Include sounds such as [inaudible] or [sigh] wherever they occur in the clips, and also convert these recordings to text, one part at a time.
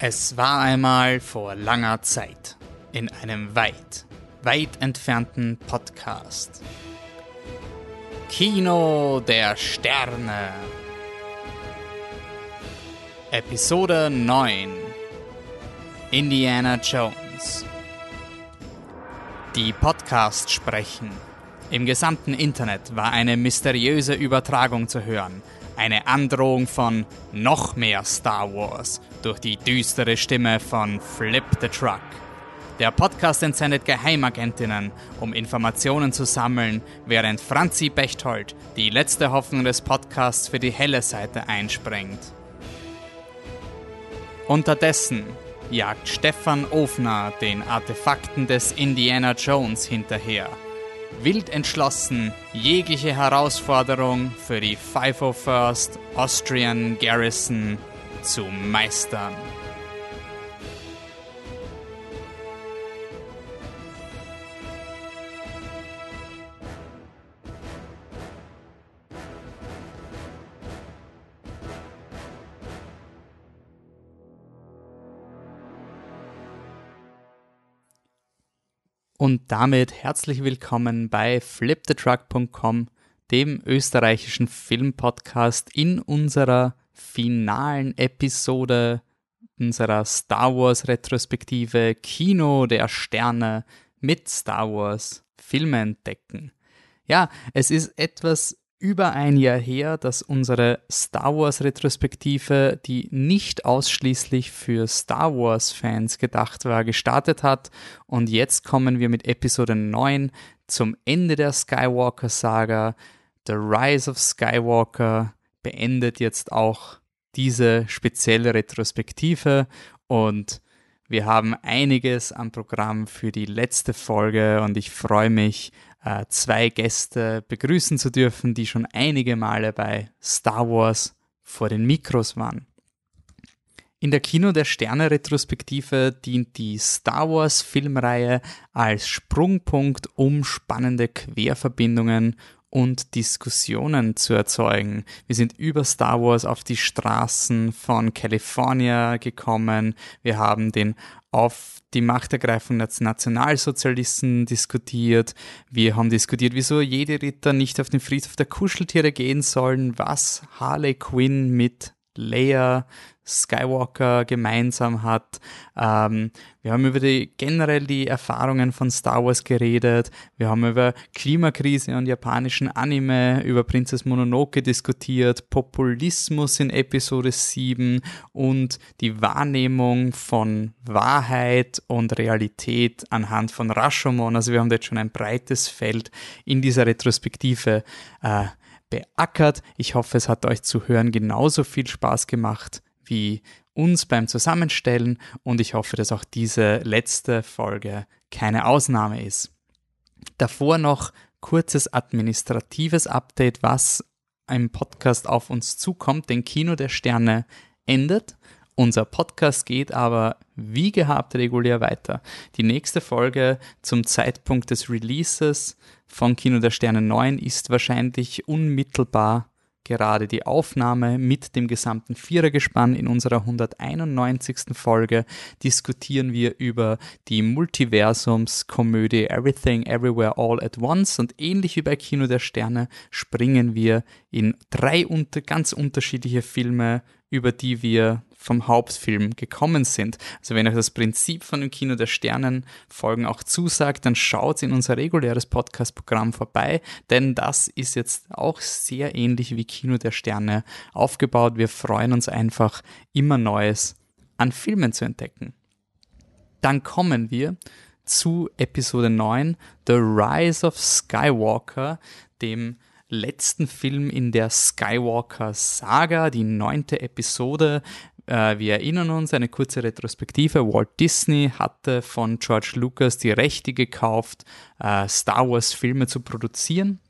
Es war einmal vor langer Zeit in einem weit, weit entfernten Podcast. Kino der Sterne. Episode 9. Indiana Jones. Die Podcasts sprechen. Im gesamten Internet war eine mysteriöse Übertragung zu hören. Eine Androhung von noch mehr Star Wars durch die düstere Stimme von Flip the Truck. Der Podcast entsendet Geheimagentinnen, um Informationen zu sammeln, während Franzi Bechtold, die letzte Hoffnung des Podcasts, für die helle Seite einspringt. Unterdessen jagt Stefan Ofner den Artefakten des Indiana Jones hinterher. Wild entschlossen, jegliche Herausforderung für die 501st Austrian Garrison zu meistern. Und damit herzlich willkommen bei flipthetruck.com, dem österreichischen Filmpodcast in unserer finalen Episode unserer Star Wars Retrospektive Kino der Sterne mit Star Wars Filme entdecken. Ja, es ist etwas über ein Jahr her, dass unsere Star Wars Retrospektive, die nicht ausschließlich für Star Wars Fans gedacht war, gestartet hat. Und jetzt kommen wir mit Episode 9 zum Ende der Skywalker Saga. The Rise of Skywalker beendet jetzt auch diese spezielle Retrospektive und wir haben einiges am Programm für die letzte Folge und ich freue mich, äh, zwei Gäste begrüßen zu dürfen, die schon einige Male bei Star Wars vor den Mikros waren. In der Kino der Sterne Retrospektive dient die Star Wars Filmreihe als Sprungpunkt, um spannende Querverbindungen und Diskussionen zu erzeugen. Wir sind über Star Wars auf die Straßen von California gekommen. Wir haben den auf die Machtergreifung des Nationalsozialisten diskutiert. Wir haben diskutiert, wieso jede Ritter nicht auf den Friedhof der Kuscheltiere gehen sollen, was Harley Quinn mit Leia Skywalker gemeinsam hat. Ähm, wir haben über die generell die Erfahrungen von Star Wars geredet. Wir haben über Klimakrise und japanischen Anime, über Princess Mononoke diskutiert, Populismus in Episode 7 und die Wahrnehmung von Wahrheit und Realität anhand von Rashomon. Also wir haben jetzt schon ein breites Feld in dieser Retrospektive äh, beackert. Ich hoffe, es hat euch zu hören genauso viel Spaß gemacht wie uns beim Zusammenstellen und ich hoffe, dass auch diese letzte Folge keine Ausnahme ist. Davor noch kurzes administratives Update, was im Podcast auf uns zukommt. Den Kino der Sterne endet. Unser Podcast geht aber wie gehabt regulär weiter. Die nächste Folge zum Zeitpunkt des Releases von Kino der Sterne 9 ist wahrscheinlich unmittelbar gerade die Aufnahme mit dem gesamten Vierergespann. In unserer 191. Folge diskutieren wir über die Multiversumskomödie Everything Everywhere All at Once und ähnlich wie bei Kino der Sterne springen wir in drei unter ganz unterschiedliche Filme, über die wir vom Hauptfilm gekommen sind. Also wenn euch das Prinzip von dem Kino der Sternen Folgen auch zusagt, dann schaut in unser reguläres Podcast-Programm vorbei, denn das ist jetzt auch sehr ähnlich wie Kino der Sterne aufgebaut. Wir freuen uns einfach, immer Neues an Filmen zu entdecken. Dann kommen wir zu Episode 9, The Rise of Skywalker, dem letzten Film in der Skywalker Saga, die neunte Episode. Äh, wir erinnern uns, eine kurze Retrospektive. Walt Disney hatte von George Lucas die Rechte gekauft, äh, Star Wars Filme zu produzieren.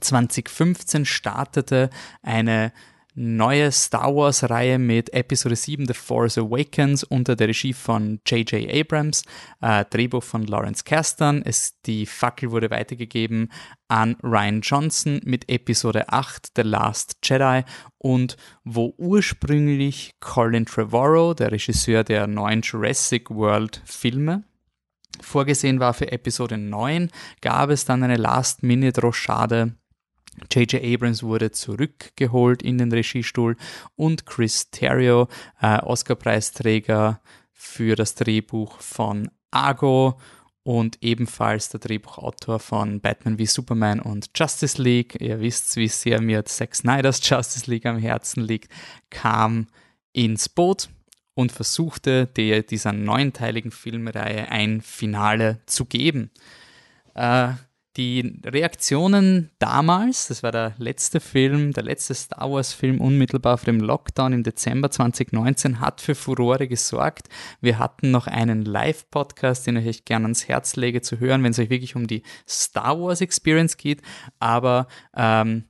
2015 startete eine neue Star Wars-Reihe mit Episode 7 The Force Awakens unter der Regie von J.J. Abrams, äh, Drehbuch von Lawrence Kasdan. Es, die Fackel wurde weitergegeben an Ryan Johnson mit Episode 8 The Last Jedi und wo ursprünglich Colin Trevorrow, der Regisseur der neuen Jurassic World Filme, vorgesehen war für Episode 9, gab es dann eine Last-Minute-Rochade J.J. Abrams wurde zurückgeholt in den Regiestuhl und Chris Terrio, äh, Oscar-Preisträger für das Drehbuch von Argo und ebenfalls der Drehbuchautor von Batman wie Superman und Justice League. Ihr wisst, wie sehr mir Zack Snyders Justice League am Herzen liegt, kam ins Boot und versuchte der, dieser neunteiligen Filmreihe ein Finale zu geben. Äh, die Reaktionen damals, das war der letzte Film, der letzte Star Wars-Film unmittelbar vor dem Lockdown im Dezember 2019, hat für Furore gesorgt. Wir hatten noch einen Live-Podcast, den ich euch gerne ans Herz lege zu hören, wenn es euch wirklich um die Star Wars-Experience geht. Aber ähm,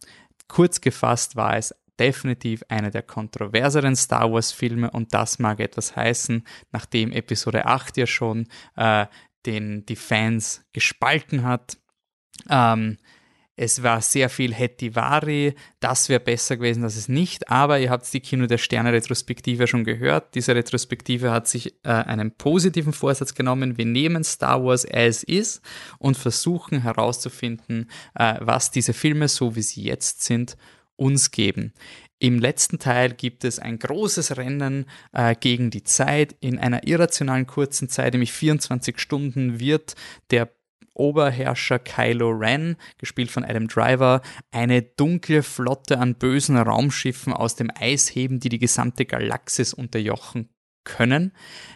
kurz gefasst war es definitiv einer der kontroverseren Star Wars-Filme und das mag etwas heißen, nachdem Episode 8 ja schon äh, den die Fans gespalten hat ähm, es war sehr viel Hetivari, das wäre besser gewesen, dass es nicht, aber ihr habt die Kino der Sterne Retrospektive schon gehört. Diese Retrospektive hat sich äh, einen positiven Vorsatz genommen. Wir nehmen Star Wars as is und versuchen herauszufinden, äh, was diese Filme, so wie sie jetzt sind, uns geben. Im letzten Teil gibt es ein großes Rennen äh, gegen die Zeit. In einer irrationalen kurzen Zeit, nämlich 24 Stunden, wird der Oberherrscher Kylo Ren, gespielt von Adam Driver, eine dunkle Flotte an bösen Raumschiffen aus dem Eis heben, die die gesamte Galaxis unterjochen können.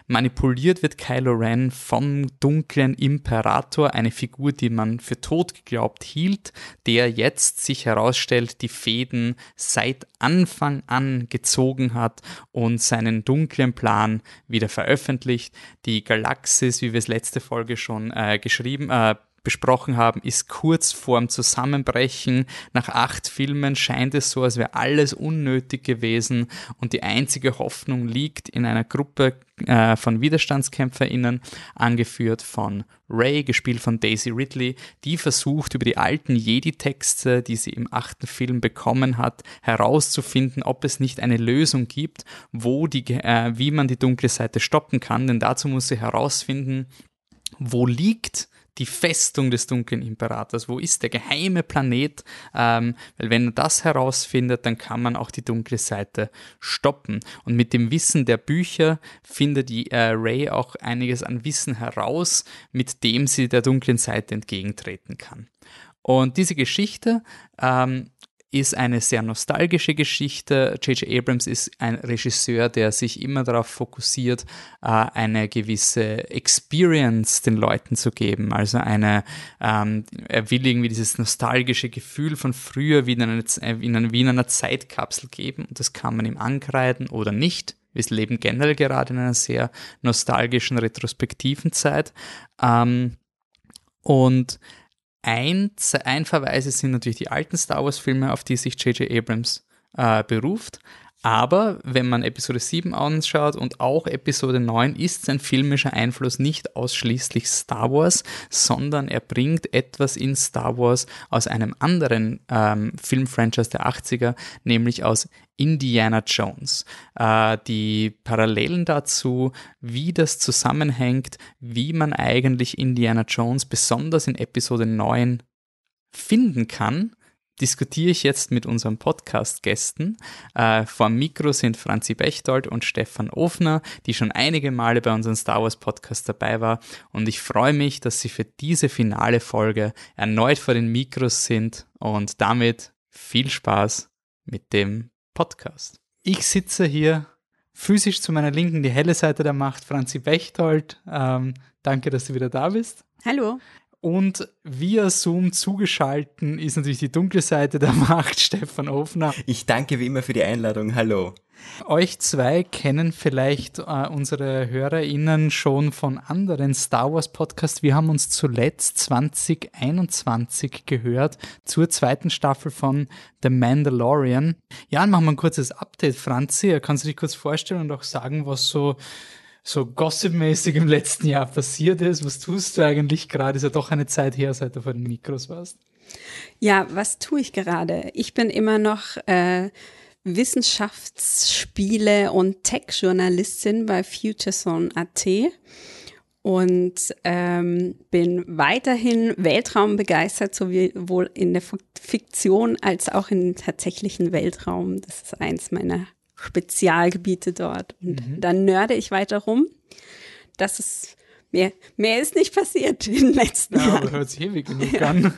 Manipuliert wird Kylo Ren vom dunklen Imperator, eine Figur, die man für tot geglaubt hielt, der jetzt sich herausstellt, die Fäden seit Anfang an gezogen hat und seinen dunklen Plan wieder veröffentlicht. Die Galaxis, wie wir es letzte Folge schon äh, geschrieben, äh, besprochen haben, ist kurz vorm Zusammenbrechen. Nach acht Filmen scheint es so, als wäre alles unnötig gewesen und die einzige Hoffnung liegt in einer Gruppe äh, von WiderstandskämpferInnen, angeführt von Ray, gespielt von Daisy Ridley, die versucht, über die alten Jedi-Texte, die sie im achten Film bekommen hat, herauszufinden, ob es nicht eine Lösung gibt, wo die, äh, wie man die dunkle Seite stoppen kann. Denn dazu muss sie herausfinden, wo liegt die Festung des dunklen Imperators? Wo ist der geheime Planet? Ähm, weil wenn er das herausfindet, dann kann man auch die dunkle Seite stoppen. Und mit dem Wissen der Bücher findet die, äh, Ray auch einiges an Wissen heraus, mit dem sie der dunklen Seite entgegentreten kann. Und diese Geschichte ähm, ist eine sehr nostalgische Geschichte. J.J. Abrams ist ein Regisseur, der sich immer darauf fokussiert, äh, eine gewisse Experience den Leuten zu geben. Also eine, ähm, er will irgendwie dieses nostalgische Gefühl von früher wie in, einer, in einer, wie in einer Zeitkapsel geben. Und das kann man ihm ankreiden oder nicht. Wir leben generell gerade in einer sehr nostalgischen, retrospektiven Zeit. Ähm, und ein, ein Verweis sind natürlich die alten Star Wars-Filme, auf die sich J.J. Abrams äh, beruft. Aber wenn man Episode 7 anschaut und auch Episode 9, ist sein filmischer Einfluss nicht ausschließlich Star Wars, sondern er bringt etwas in Star Wars aus einem anderen ähm, Filmfranchise der 80er, nämlich aus Indiana Jones. Äh, die Parallelen dazu, wie das zusammenhängt, wie man eigentlich Indiana Jones besonders in Episode 9 finden kann, diskutiere ich jetzt mit unseren Podcast-Gästen. Äh, vor Mikro sind Franzi Bechtold und Stefan Ofner, die schon einige Male bei unserem Star Wars Podcast dabei war. Und ich freue mich, dass sie für diese finale Folge erneut vor den Mikros sind und damit viel Spaß mit dem Podcast. Ich sitze hier physisch zu meiner Linken, die helle Seite der Macht, Franzi Bechtold. Ähm, danke, dass du wieder da bist. Hallo. Und via Zoom zugeschalten ist natürlich die dunkle Seite der [laughs] Macht, Stefan Hofner. Ich danke wie immer für die Einladung. Hallo. Euch zwei kennen vielleicht äh, unsere HörerInnen schon von anderen Star Wars Podcasts. Wir haben uns zuletzt 2021 gehört zur zweiten Staffel von The Mandalorian. Ja, machen wir ein kurzes Update, Franzi. Kannst du dich kurz vorstellen und auch sagen, was so so gossipmäßig im letzten Jahr passiert ist. Was tust du eigentlich gerade? Ist ja doch eine Zeit her, seit du vor den Mikros warst. Ja, was tue ich gerade? Ich bin immer noch äh, Wissenschaftsspiele und Tech-Journalistin bei FutureZone.at und ähm, bin weiterhin Weltraumbegeistert, sowohl in der Fiktion als auch im tatsächlichen Weltraum. Das ist eins meiner Spezialgebiete dort. Und mhm. dann nörde ich weiter rum. Das ist mehr, mehr ist nicht passiert in den letzten ja, Jahren. hört sich ewig genug an.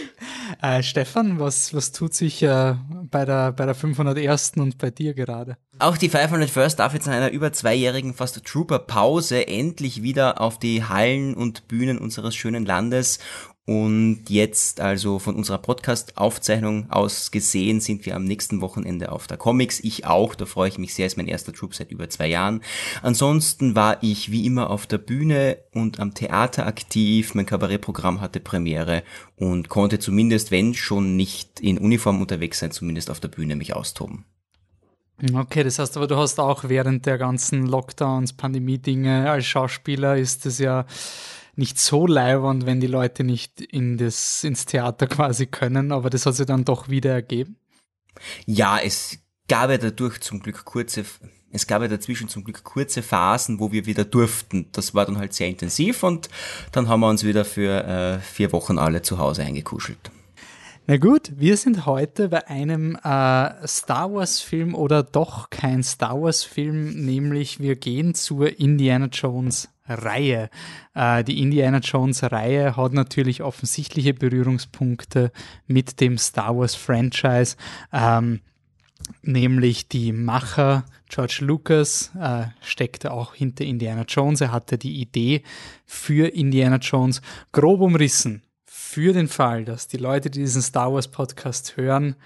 [laughs] äh, Stefan, was, was tut sich äh, bei, der, bei der 501. und bei dir gerade? Auch die 501st darf jetzt nach einer über zweijährigen fast Trooper-Pause endlich wieder auf die Hallen und Bühnen unseres schönen Landes und jetzt also von unserer Podcast-Aufzeichnung aus gesehen sind wir am nächsten Wochenende auf der Comics. Ich auch, da freue ich mich sehr, ist mein erster Troop seit über zwei Jahren. Ansonsten war ich wie immer auf der Bühne und am Theater aktiv. Mein Kabarettprogramm hatte Premiere und konnte zumindest, wenn schon nicht in Uniform unterwegs sein, zumindest auf der Bühne mich austoben. Okay, das heißt aber, du hast auch während der ganzen Lockdowns, Pandemie-Dinge als Schauspieler ist es ja nicht so leibernd, wenn die Leute nicht in das, ins Theater quasi können, aber das hat sich dann doch wieder ergeben. Ja, es gab ja dadurch zum Glück kurze, es gab ja dazwischen zum Glück kurze Phasen, wo wir wieder durften. Das war dann halt sehr intensiv und dann haben wir uns wieder für äh, vier Wochen alle zu Hause eingekuschelt. Na gut, wir sind heute bei einem äh, Star Wars-Film oder doch kein Star Wars-Film, nämlich wir gehen zur Indiana Jones Reihe. Äh, die Indiana Jones Reihe hat natürlich offensichtliche Berührungspunkte mit dem Star Wars Franchise, ähm, nämlich die Macher George Lucas äh, steckte auch hinter Indiana Jones. Er hatte die Idee für Indiana Jones grob umrissen. Für den Fall, dass die Leute, die diesen Star Wars Podcast hören,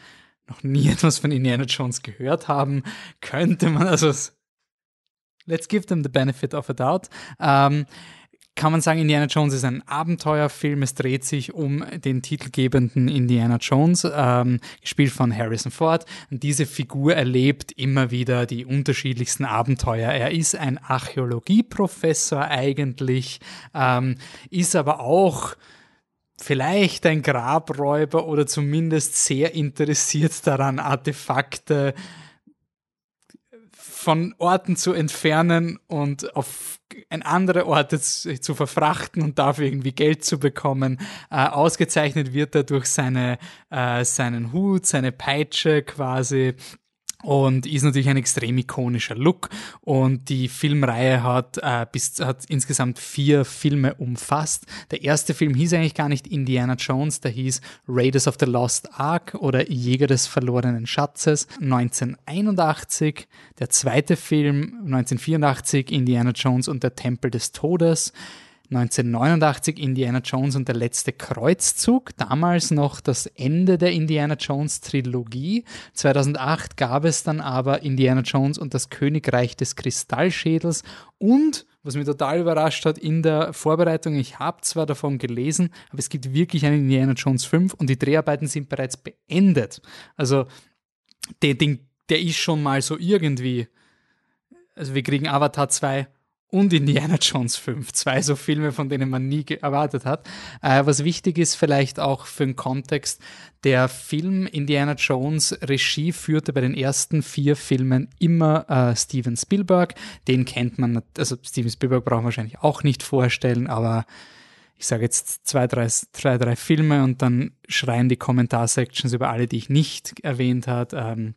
noch nie [laughs] etwas von Indiana Jones gehört haben, könnte man also let's give them the benefit of a doubt. Ähm, kann man sagen, Indiana Jones ist ein Abenteuerfilm. Es dreht sich um den titelgebenden Indiana Jones, ähm, gespielt von Harrison Ford. Und diese Figur erlebt immer wieder die unterschiedlichsten Abenteuer. Er ist ein Archäologieprofessor eigentlich, ähm, ist aber auch vielleicht ein Grabräuber oder zumindest sehr interessiert daran, Artefakte von Orten zu entfernen und auf ein andere Orte zu, verfrachten und dafür irgendwie Geld zu bekommen. Äh, ausgezeichnet wird er durch seine, äh, seinen Hut, seine Peitsche quasi und ist natürlich ein extrem ikonischer Look und die Filmreihe hat, äh, bis, hat insgesamt vier Filme umfasst. Der erste Film hieß eigentlich gar nicht Indiana Jones, der hieß Raiders of the Lost Ark oder Jäger des verlorenen Schatzes 1981. Der zweite Film 1984 Indiana Jones und der Tempel des Todes. 1989 Indiana Jones und der letzte Kreuzzug, damals noch das Ende der Indiana Jones Trilogie. 2008 gab es dann aber Indiana Jones und das Königreich des Kristallschädels und was mich total überrascht hat in der Vorbereitung, ich habe zwar davon gelesen, aber es gibt wirklich einen Indiana Jones 5 und die Dreharbeiten sind bereits beendet. Also der, der ist schon mal so irgendwie, also wir kriegen Avatar 2 und Indiana Jones 5. Zwei so Filme, von denen man nie erwartet hat. Äh, was wichtig ist vielleicht auch für den Kontext, der Film Indiana Jones Regie führte bei den ersten vier Filmen immer äh, Steven Spielberg. Den kennt man, also Steven Spielberg braucht man wahrscheinlich auch nicht vorstellen, aber ich sage jetzt zwei drei, drei, drei Filme und dann schreien die Kommentarsections über alle, die ich nicht erwähnt habe. Ähm,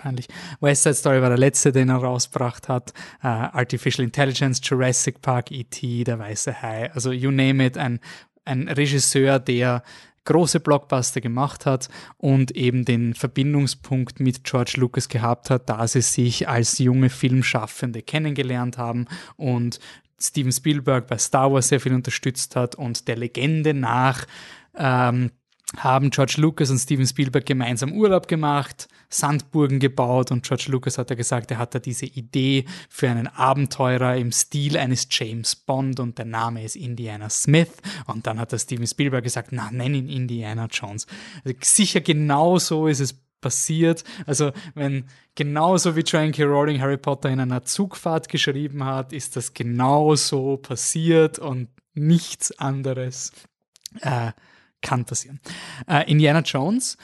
peinlich. West Side Story war der letzte, den er rausgebracht hat. Uh, Artificial Intelligence, Jurassic Park, E.T., Der Weiße Hai. Also you name it, ein, ein Regisseur, der große Blockbuster gemacht hat und eben den Verbindungspunkt mit George Lucas gehabt hat, da sie sich als junge Filmschaffende kennengelernt haben und Steven Spielberg bei Star Wars sehr viel unterstützt hat und der Legende nach ähm, haben George Lucas und Steven Spielberg gemeinsam Urlaub gemacht, Sandburgen gebaut und George Lucas hat ja gesagt, er hatte diese Idee für einen Abenteurer im Stil eines James Bond und der Name ist Indiana Smith und dann hat der Steven Spielberg gesagt, na, nenn ihn Indiana Jones. Also sicher genau so ist es passiert. Also wenn genauso wie Joanne K. Rowling Harry Potter in einer Zugfahrt geschrieben hat, ist das genauso passiert und nichts anderes. Äh, kann passieren. Äh, Indiana Jones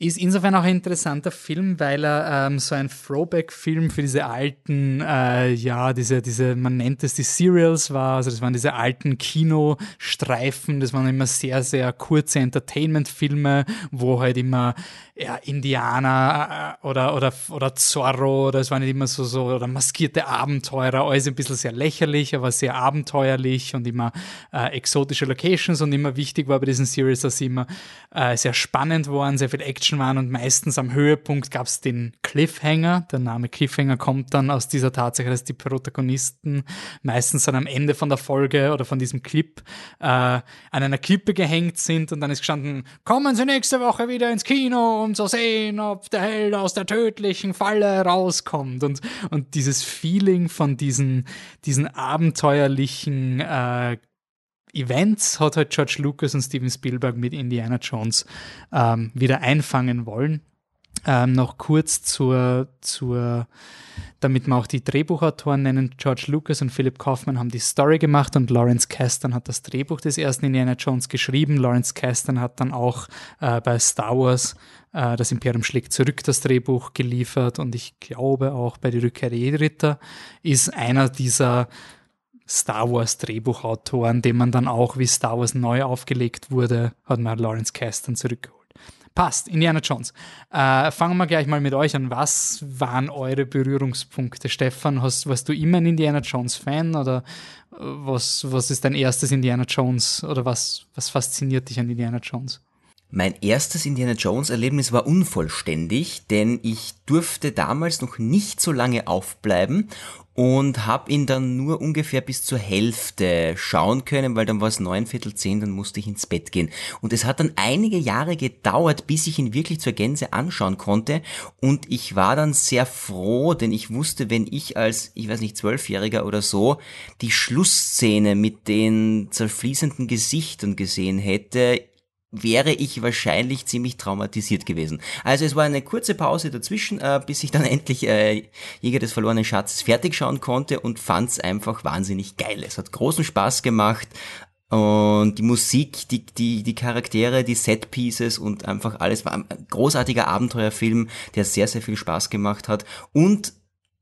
ist insofern auch ein interessanter Film, weil er ähm, so ein Throwback-Film für diese alten, äh, ja, diese, diese, man nennt es die Serials war, also das waren diese alten Kinostreifen, das waren immer sehr, sehr kurze Entertainment-Filme, wo halt immer ja, Indianer äh, oder, oder, oder Zorro oder es waren nicht immer so, so, oder maskierte Abenteurer, alles ein bisschen sehr lächerlich, aber sehr abenteuerlich und immer äh, exotische Locations und immer wichtig war bei diesen Series, dass sie immer äh, sehr spannend waren, sehr viel Action waren und meistens am Höhepunkt gab es den Cliffhanger. Der Name Cliffhanger kommt dann aus dieser Tatsache, dass die Protagonisten meistens dann am Ende von der Folge oder von diesem Clip äh, an einer Klippe gehängt sind und dann ist gestanden, kommen Sie nächste Woche wieder ins Kino, um zu sehen, ob der Held aus der tödlichen Falle rauskommt. Und, und dieses Feeling von diesen, diesen abenteuerlichen äh, Events hat halt George Lucas und Steven Spielberg mit Indiana Jones ähm, wieder einfangen wollen. Ähm, noch kurz zur, zur, damit wir auch die Drehbuchautoren nennen. George Lucas und Philip Kaufman haben die Story gemacht und Lawrence Kasdan hat das Drehbuch des ersten Indiana Jones geschrieben. Lawrence Kasdan hat dann auch äh, bei Star Wars äh, das Imperium schlägt zurück das Drehbuch geliefert und ich glaube auch bei die Rückkehr der Jedi-Ritter ist einer dieser Star Wars Drehbuchautoren, den man dann auch, wie Star Wars neu aufgelegt wurde, hat man Lawrence Kasdan zurückgeholt. Passt, Indiana Jones. Äh, fangen wir gleich mal mit euch an. Was waren eure Berührungspunkte? Stefan, hast, warst du immer ein Indiana Jones Fan oder äh, was, was ist dein erstes Indiana Jones oder was, was fasziniert dich an Indiana Jones? Mein erstes Indiana Jones Erlebnis war unvollständig, denn ich durfte damals noch nicht so lange aufbleiben und habe ihn dann nur ungefähr bis zur Hälfte schauen können, weil dann war es neun Viertel zehn, dann musste ich ins Bett gehen. Und es hat dann einige Jahre gedauert, bis ich ihn wirklich zur Gänze anschauen konnte und ich war dann sehr froh, denn ich wusste, wenn ich als, ich weiß nicht, Zwölfjähriger oder so, die Schlussszene mit den zerfließenden Gesichtern gesehen hätte, wäre ich wahrscheinlich ziemlich traumatisiert gewesen. Also es war eine kurze Pause dazwischen, äh, bis ich dann [laughs] endlich äh, Jäger des verlorenen Schatzes fertig schauen konnte und fand es einfach wahnsinnig geil. Es hat großen Spaß gemacht und die Musik, die, die, die Charaktere, die Set-Pieces und einfach alles war ein großartiger Abenteuerfilm, der sehr, sehr viel Spaß gemacht hat und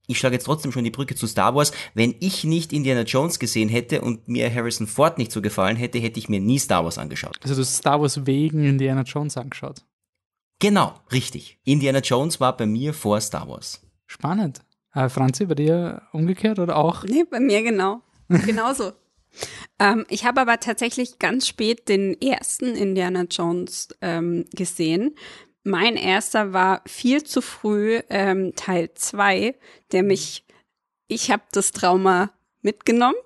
ich schlage jetzt trotzdem schon die Brücke zu Star Wars. Wenn ich nicht Indiana Jones gesehen hätte und mir Harrison Ford nicht so gefallen hätte, hätte ich mir nie Star Wars angeschaut. Also du hast Star Wars wegen Indiana Jones angeschaut? Genau, richtig. Indiana Jones war bei mir vor Star Wars. Spannend. Äh, Franzi, bei dir umgekehrt oder auch? Nee, bei mir genau. [laughs] Genauso. ähm, ich habe aber tatsächlich ganz spät den ersten Indiana Jones ähm, gesehen, mein erster war viel zu früh ähm, Teil 2, der mich, ich habe das Trauma mitgenommen,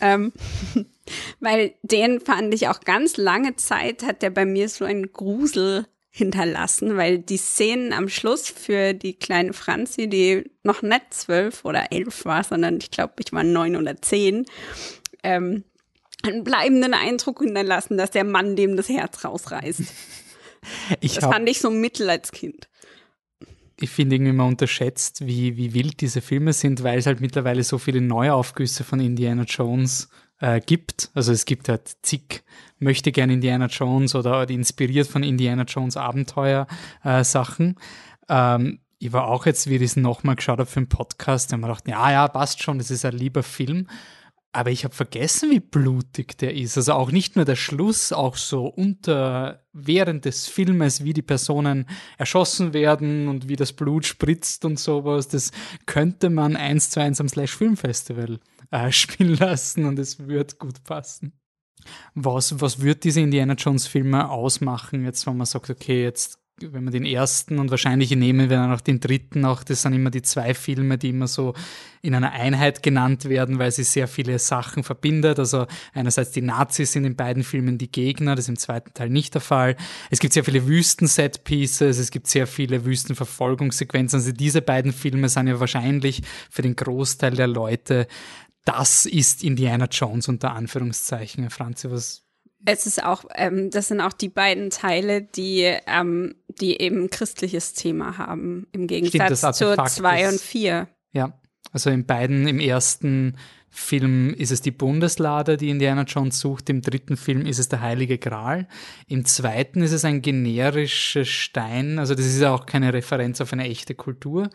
ähm, [laughs] weil den fand ich auch ganz lange Zeit, hat der bei mir so einen Grusel hinterlassen, weil die Szenen am Schluss für die kleine Franzi, die noch nicht zwölf oder elf war, sondern ich glaube, ich war neun oder zehn, ähm, einen bleibenden Eindruck hinterlassen, dass der Mann dem das Herz rausreißt. Ich das hab, fand ich so mittel als Kind. Ich finde irgendwie immer unterschätzt, wie, wie wild diese Filme sind, weil es halt mittlerweile so viele Neuaufgüsse von Indiana Jones äh, gibt. Also es gibt halt zig möchte gerne Indiana Jones oder inspiriert von Indiana Jones Abenteuer äh, Sachen. Ähm, ich war auch jetzt, wie ich das nochmal geschaut habe für einen Podcast, da habe ich mir gedacht, ja, ja, passt schon, das ist ein lieber Film. Aber ich habe vergessen, wie blutig der ist. Also auch nicht nur der Schluss, auch so unter während des Filmes, wie die Personen erschossen werden und wie das Blut spritzt und sowas. Das könnte man eins zu eins am Slash Film Festival äh, [laughs] spielen lassen und es wird gut passen. Was, was wird diese Indiana Jones Filme ausmachen, jetzt wenn man sagt, okay, jetzt wenn man den ersten und wahrscheinlich nehmen wir dann auch den dritten auch, das sind immer die zwei Filme, die immer so in einer Einheit genannt werden, weil sie sehr viele Sachen verbindet. Also einerseits die Nazis sind in beiden Filmen die Gegner, das ist im zweiten Teil nicht der Fall. Es gibt sehr viele Wüsten-Set-Pieces, es gibt sehr viele Wüstenverfolgungssequenzen. Also diese beiden Filme sind ja wahrscheinlich für den Großteil der Leute das ist Indiana Jones unter Anführungszeichen. Franzi, was es ist auch, ähm, das sind auch die beiden Teile, die, ähm, die eben christliches Thema haben, im Gegensatz Stimmt, zu zwei und vier. Ja, also in beiden, im ersten Film ist es die Bundeslade, die Indiana Jones sucht. Im dritten Film ist es der Heilige Gral. Im zweiten ist es ein generischer Stein. Also das ist auch keine Referenz auf eine echte Kultur.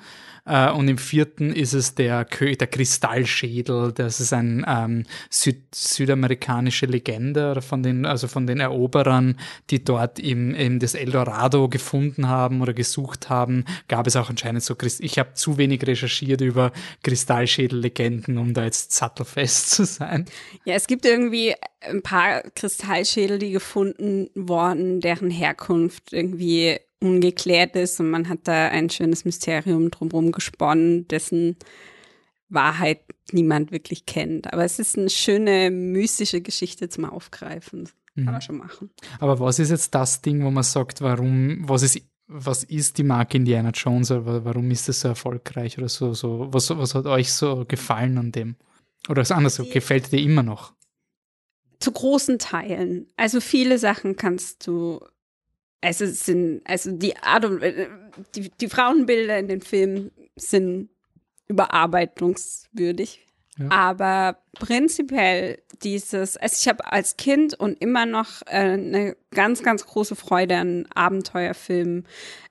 Äh, und im vierten ist es der, der Kristallschädel. Das ist ein ähm, Süd südamerikanische Legende von den, also von den Eroberern, die dort im, im das Eldorado gefunden haben oder gesucht haben. Gab es auch anscheinend so Christ Ich habe zu wenig recherchiert über Kristallschädel-Legenden, um da jetzt sattelfest zu sein. Ja, es gibt irgendwie ein paar Kristallschädel, die gefunden worden, deren Herkunft irgendwie ungeklärt ist und man hat da ein schönes Mysterium drumherum gesponnen, dessen Wahrheit niemand wirklich kennt. Aber es ist eine schöne mystische Geschichte zum Aufgreifen. Kann man mhm. schon machen. Aber was ist jetzt das Ding, wo man sagt, warum, was ist, was ist die Marke Indiana Jones oder warum ist es so erfolgreich oder so, so, was, was hat euch so gefallen an dem? Oder ist anders gefällt dir immer noch? Zu großen Teilen. Also viele Sachen kannst du also sind, also die Art und äh, die, die Frauenbilder in den Filmen sind überarbeitungswürdig. Ja. Aber prinzipiell dieses, also ich habe als Kind und immer noch äh, eine ganz, ganz große Freude an Abenteuerfilmen.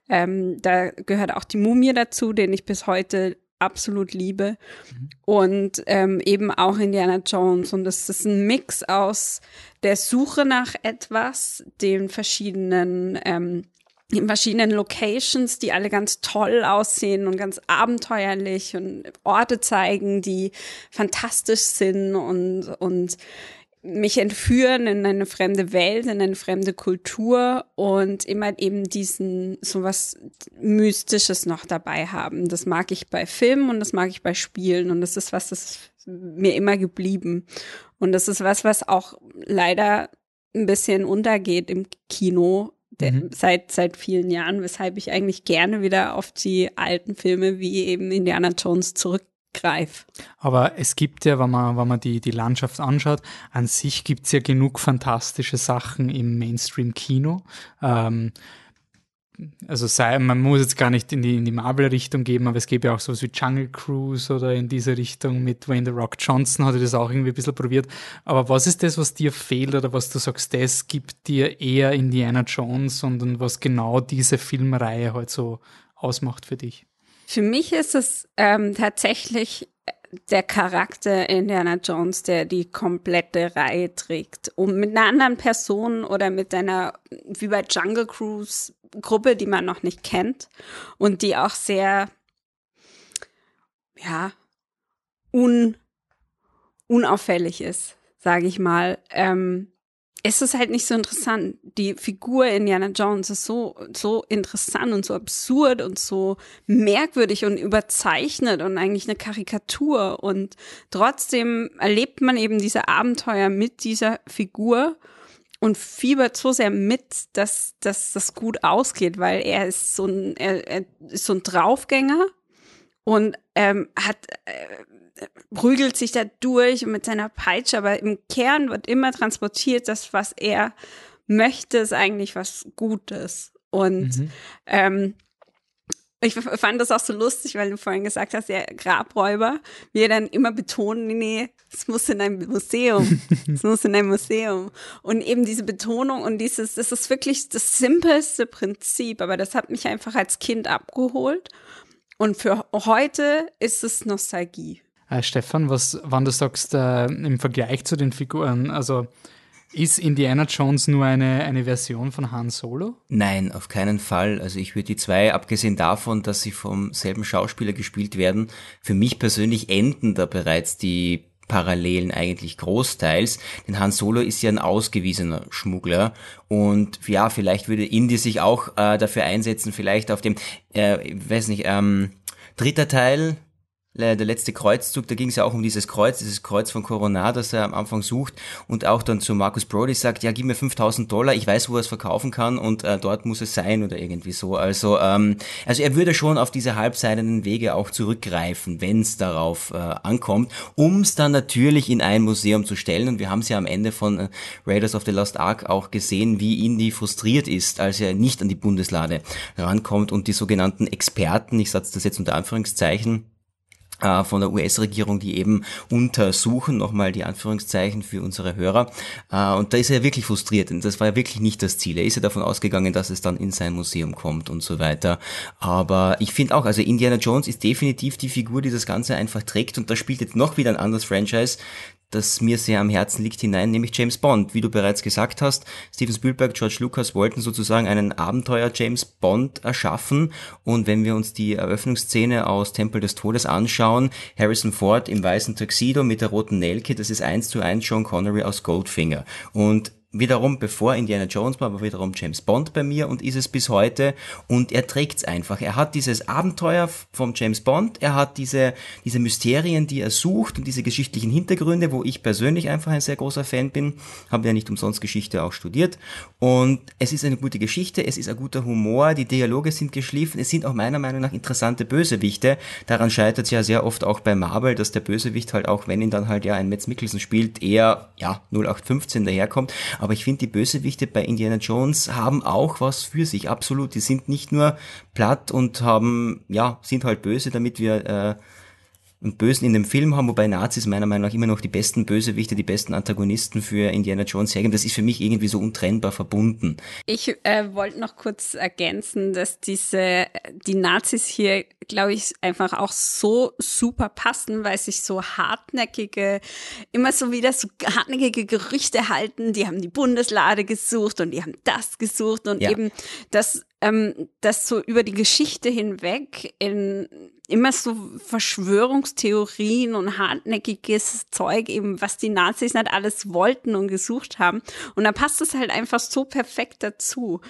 Ähm, da gehört auch die Mumie dazu, den ich bis heute absolut liebe. Mhm. Und ähm, eben auch Indiana Jones. Und es ist ein Mix aus der Suche nach etwas, den verschiedenen ähm, in verschiedenen Locations, die alle ganz toll aussehen und ganz abenteuerlich und Orte zeigen, die fantastisch sind und, und mich entführen in eine fremde Welt, in eine fremde Kultur und immer eben diesen sowas Mystisches noch dabei haben. Das mag ich bei Filmen und das mag ich bei Spielen und das ist was, das mir immer geblieben. Und das ist was, was auch leider ein bisschen untergeht im Kino mhm. seit, seit vielen Jahren, weshalb ich eigentlich gerne wieder auf die alten Filme wie eben Indiana Jones zurück greif. Aber es gibt ja, wenn man, wenn man die, die Landschaft anschaut, an sich gibt es ja genug fantastische Sachen im Mainstream-Kino. Ähm, also sei, man muss jetzt gar nicht in die, in die Marvel-Richtung geben, aber es gäbe ja auch sowas wie Jungle Cruise oder in diese Richtung mit Wayne The Rock Johnson hatte das auch irgendwie ein bisschen probiert. Aber was ist das, was dir fehlt oder was du sagst, das gibt dir eher Indiana Jones und was genau diese Filmreihe halt so ausmacht für dich? Für mich ist es ähm, tatsächlich der Charakter Indiana Jones, der die komplette Reihe trägt. Und mit einer anderen Person oder mit einer, wie bei Jungle Cruise, Gruppe, die man noch nicht kennt und die auch sehr, ja, un, unauffällig ist, sage ich mal. Ähm, es ist halt nicht so interessant. Die Figur Indiana Jones ist so, so interessant und so absurd und so merkwürdig und überzeichnet und eigentlich eine Karikatur. Und trotzdem erlebt man eben diese Abenteuer mit dieser Figur und fiebert so sehr mit, dass, dass das gut ausgeht, weil er ist so ein, er, er ist so ein Draufgänger und ähm, hat, äh, prügelt sich da durch mit seiner Peitsche, aber im Kern wird immer transportiert, dass was er möchte, ist eigentlich was Gutes. Und mhm. ähm, ich fand das auch so lustig, weil du vorhin gesagt hast, der Grabräuber, wir dann immer betonen, nee, es muss in ein Museum, [laughs] es muss in ein Museum. Und eben diese Betonung und dieses, das ist wirklich das simpelste Prinzip, aber das hat mich einfach als Kind abgeholt. Und für heute ist es Nostalgie. Äh, Stefan, was, wann du sagst, äh, im Vergleich zu den Figuren, also ist Indiana Jones nur eine, eine Version von Han Solo? Nein, auf keinen Fall. Also ich würde die zwei, abgesehen davon, dass sie vom selben Schauspieler gespielt werden, für mich persönlich enden da bereits die Parallelen eigentlich großteils, denn Han Solo ist ja ein ausgewiesener Schmuggler und ja, vielleicht würde Indy sich auch äh, dafür einsetzen, vielleicht auf dem, äh, weiß nicht, ähm, dritter Teil der letzte Kreuzzug, da ging es ja auch um dieses Kreuz, dieses Kreuz von Corona, das er am Anfang sucht und auch dann zu Marcus Brody sagt, ja, gib mir 5000 Dollar, ich weiß, wo er es verkaufen kann und äh, dort muss es sein oder irgendwie so. Also, ähm, also er würde schon auf diese halbseidenen Wege auch zurückgreifen, wenn es darauf äh, ankommt, um es dann natürlich in ein Museum zu stellen und wir haben es ja am Ende von äh, Raiders of the Lost Ark auch gesehen, wie Indy frustriert ist, als er nicht an die Bundeslade rankommt und die sogenannten Experten, ich setze das jetzt unter Anführungszeichen, von der US-Regierung, die eben untersuchen, nochmal die Anführungszeichen für unsere Hörer. Äh, und da ist er wirklich frustriert, denn das war ja wirklich nicht das Ziel. Er ist ja davon ausgegangen, dass es dann in sein Museum kommt und so weiter. Aber ich finde auch, also Indiana Jones ist definitiv die Figur, die das Ganze einfach trägt und da spielt jetzt noch wieder ein anderes Franchise, das mir sehr am Herzen liegt, hinein, nämlich James Bond. Wie du bereits gesagt hast, Steven Spielberg, George Lucas wollten sozusagen einen Abenteuer James Bond erschaffen. Und wenn wir uns die Eröffnungsszene aus Tempel des Todes anschauen, Harrison Ford im weißen Tuxedo mit der roten Nelke, das ist eins zu eins Sean Connery aus Goldfinger. Und wiederum bevor Indiana Jones war, war wiederum James Bond bei mir und ist es bis heute und er trägt's einfach. Er hat dieses Abenteuer vom James Bond, er hat diese, diese Mysterien, die er sucht und diese geschichtlichen Hintergründe, wo ich persönlich einfach ein sehr großer Fan bin, habe ja nicht umsonst Geschichte auch studiert und es ist eine gute Geschichte, es ist ein guter Humor, die Dialoge sind geschliffen, es sind auch meiner Meinung nach interessante Bösewichte. Daran scheitert es ja sehr oft auch bei Marvel, dass der Bösewicht halt auch, wenn ihn dann halt ja ein Metz Mickelson spielt, eher ja 0815 daherkommt aber ich finde, die Bösewichte bei Indiana Jones haben auch was für sich, absolut. Die sind nicht nur platt und haben, ja, sind halt böse, damit wir äh, und Bösen in dem Film haben, wobei Nazis meiner Meinung nach immer noch die besten Bösewichte, die besten Antagonisten für Indiana Jones hergeben. Das ist für mich irgendwie so untrennbar verbunden. Ich äh, wollte noch kurz ergänzen, dass diese, die Nazis hier, glaube ich, einfach auch so super passen, weil sich so hartnäckige, immer so wieder so hartnäckige Gerüchte halten. Die haben die Bundeslade gesucht und die haben das gesucht und ja. eben das ähm, dass so über die Geschichte hinweg in immer so Verschwörungstheorien und hartnäckiges Zeug eben, was die Nazis nicht alles wollten und gesucht haben. Und da passt es halt einfach so perfekt dazu.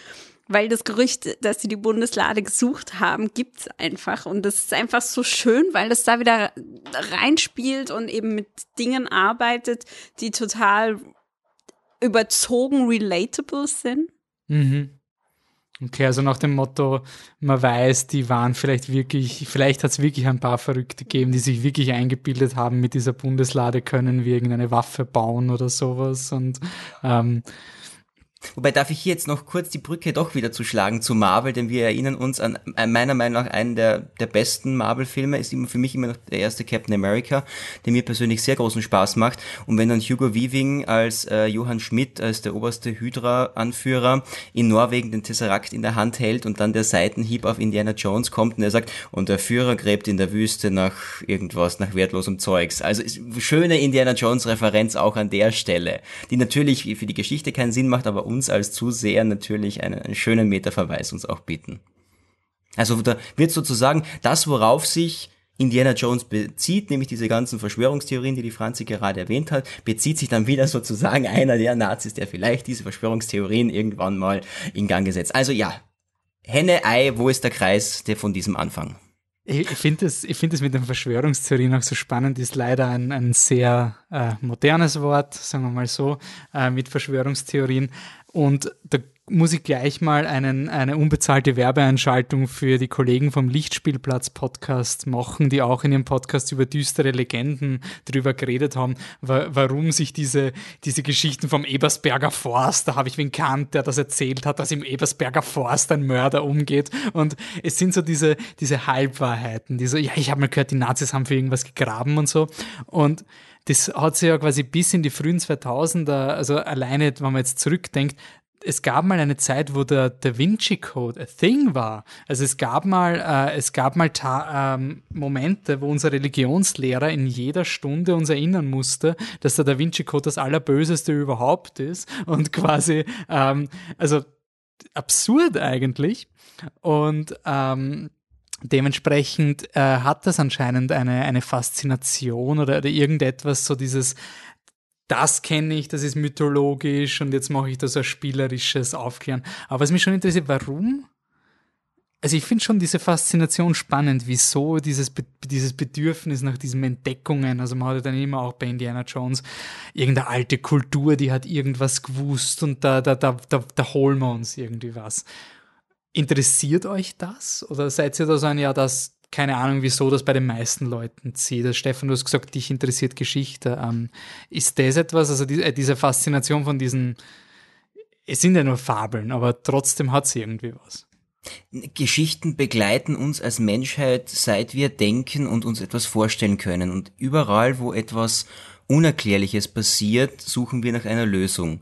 Weil das Gerücht, dass sie die Bundeslade gesucht haben, gibt's einfach. Und das ist einfach so schön, weil das da wieder reinspielt und eben mit Dingen arbeitet, die total überzogen relatable sind. Mhm. Okay, also nach dem Motto, man weiß, die waren vielleicht wirklich, vielleicht hat es wirklich ein paar Verrückte gegeben, die sich wirklich eingebildet haben, mit dieser Bundeslade können wir irgendeine Waffe bauen oder sowas. Und ähm, Wobei darf ich hier jetzt noch kurz die Brücke doch wieder zu schlagen zu Marvel, denn wir erinnern uns an meiner Meinung nach einen der, der besten Marvel-Filme, ist immer für mich immer noch der erste Captain America, der mir persönlich sehr großen Spaß macht. Und wenn dann Hugo Weaving als äh, Johann Schmidt, als der oberste Hydra-Anführer in Norwegen den Tesseract in der Hand hält und dann der Seitenhieb auf Indiana Jones kommt und er sagt, und der Führer gräbt in der Wüste nach irgendwas, nach wertlosem Zeugs. Also schöne Indiana Jones-Referenz auch an der Stelle, die natürlich für die Geschichte keinen Sinn macht, aber uns als Zuseher natürlich einen, einen schönen Metaverweis uns auch bieten. Also da wird sozusagen das, worauf sich Indiana Jones bezieht, nämlich diese ganzen Verschwörungstheorien, die die Franzi gerade erwähnt hat, bezieht sich dann wieder [laughs] sozusagen einer der Nazis, der vielleicht diese Verschwörungstheorien irgendwann mal in Gang gesetzt. Also ja, Henne, Ei, wo ist der Kreis der von diesem Anfang? Ich finde es find mit den Verschwörungstheorien auch so spannend, ist leider ein, ein sehr äh, modernes Wort, sagen wir mal so, äh, mit Verschwörungstheorien. Und da muss ich gleich mal einen, eine unbezahlte Werbeeinschaltung für die Kollegen vom Lichtspielplatz Podcast machen, die auch in ihrem Podcast über düstere Legenden drüber geredet haben, wa warum sich diese, diese Geschichten vom Ebersberger Forst, da habe ich wen kannt, der das erzählt hat, dass im Ebersberger Forst ein Mörder umgeht. Und es sind so diese, diese Halbwahrheiten, diese, ja, ich habe mal gehört, die Nazis haben für irgendwas gegraben und so. Und das hat sich ja quasi bis in die frühen 2000er, also alleine, wenn man jetzt zurückdenkt, es gab mal eine Zeit, wo der Da Vinci Code a thing war. Also es gab mal, äh, es gab mal ähm, Momente, wo unser Religionslehrer in jeder Stunde uns erinnern musste, dass der Da Vinci Code das Allerböseste überhaupt ist und quasi, ähm, also absurd eigentlich. Und ähm, Dementsprechend äh, hat das anscheinend eine, eine Faszination oder, oder irgendetwas, so dieses, das kenne ich, das ist mythologisch und jetzt mache ich da so ein spielerisches Aufklären. Aber was mich schon interessiert, warum? Also ich finde schon diese Faszination spannend, wieso dieses, Be dieses Bedürfnis nach diesen Entdeckungen, also man hat ja dann immer auch bei Indiana Jones irgendeine alte Kultur, die hat irgendwas gewusst und da, da, da, da, da holen wir uns irgendwie was. Interessiert euch das? Oder seid ihr da so ein, ja, das, keine Ahnung, wieso das bei den meisten Leuten zieht. Also Stefan, du hast gesagt, dich interessiert Geschichte. Ähm, ist das etwas, also die, äh, diese Faszination von diesen, es sind ja nur Fabeln, aber trotzdem hat sie irgendwie was. Geschichten begleiten uns als Menschheit, seit wir denken und uns etwas vorstellen können. Und überall, wo etwas Unerklärliches passiert, suchen wir nach einer Lösung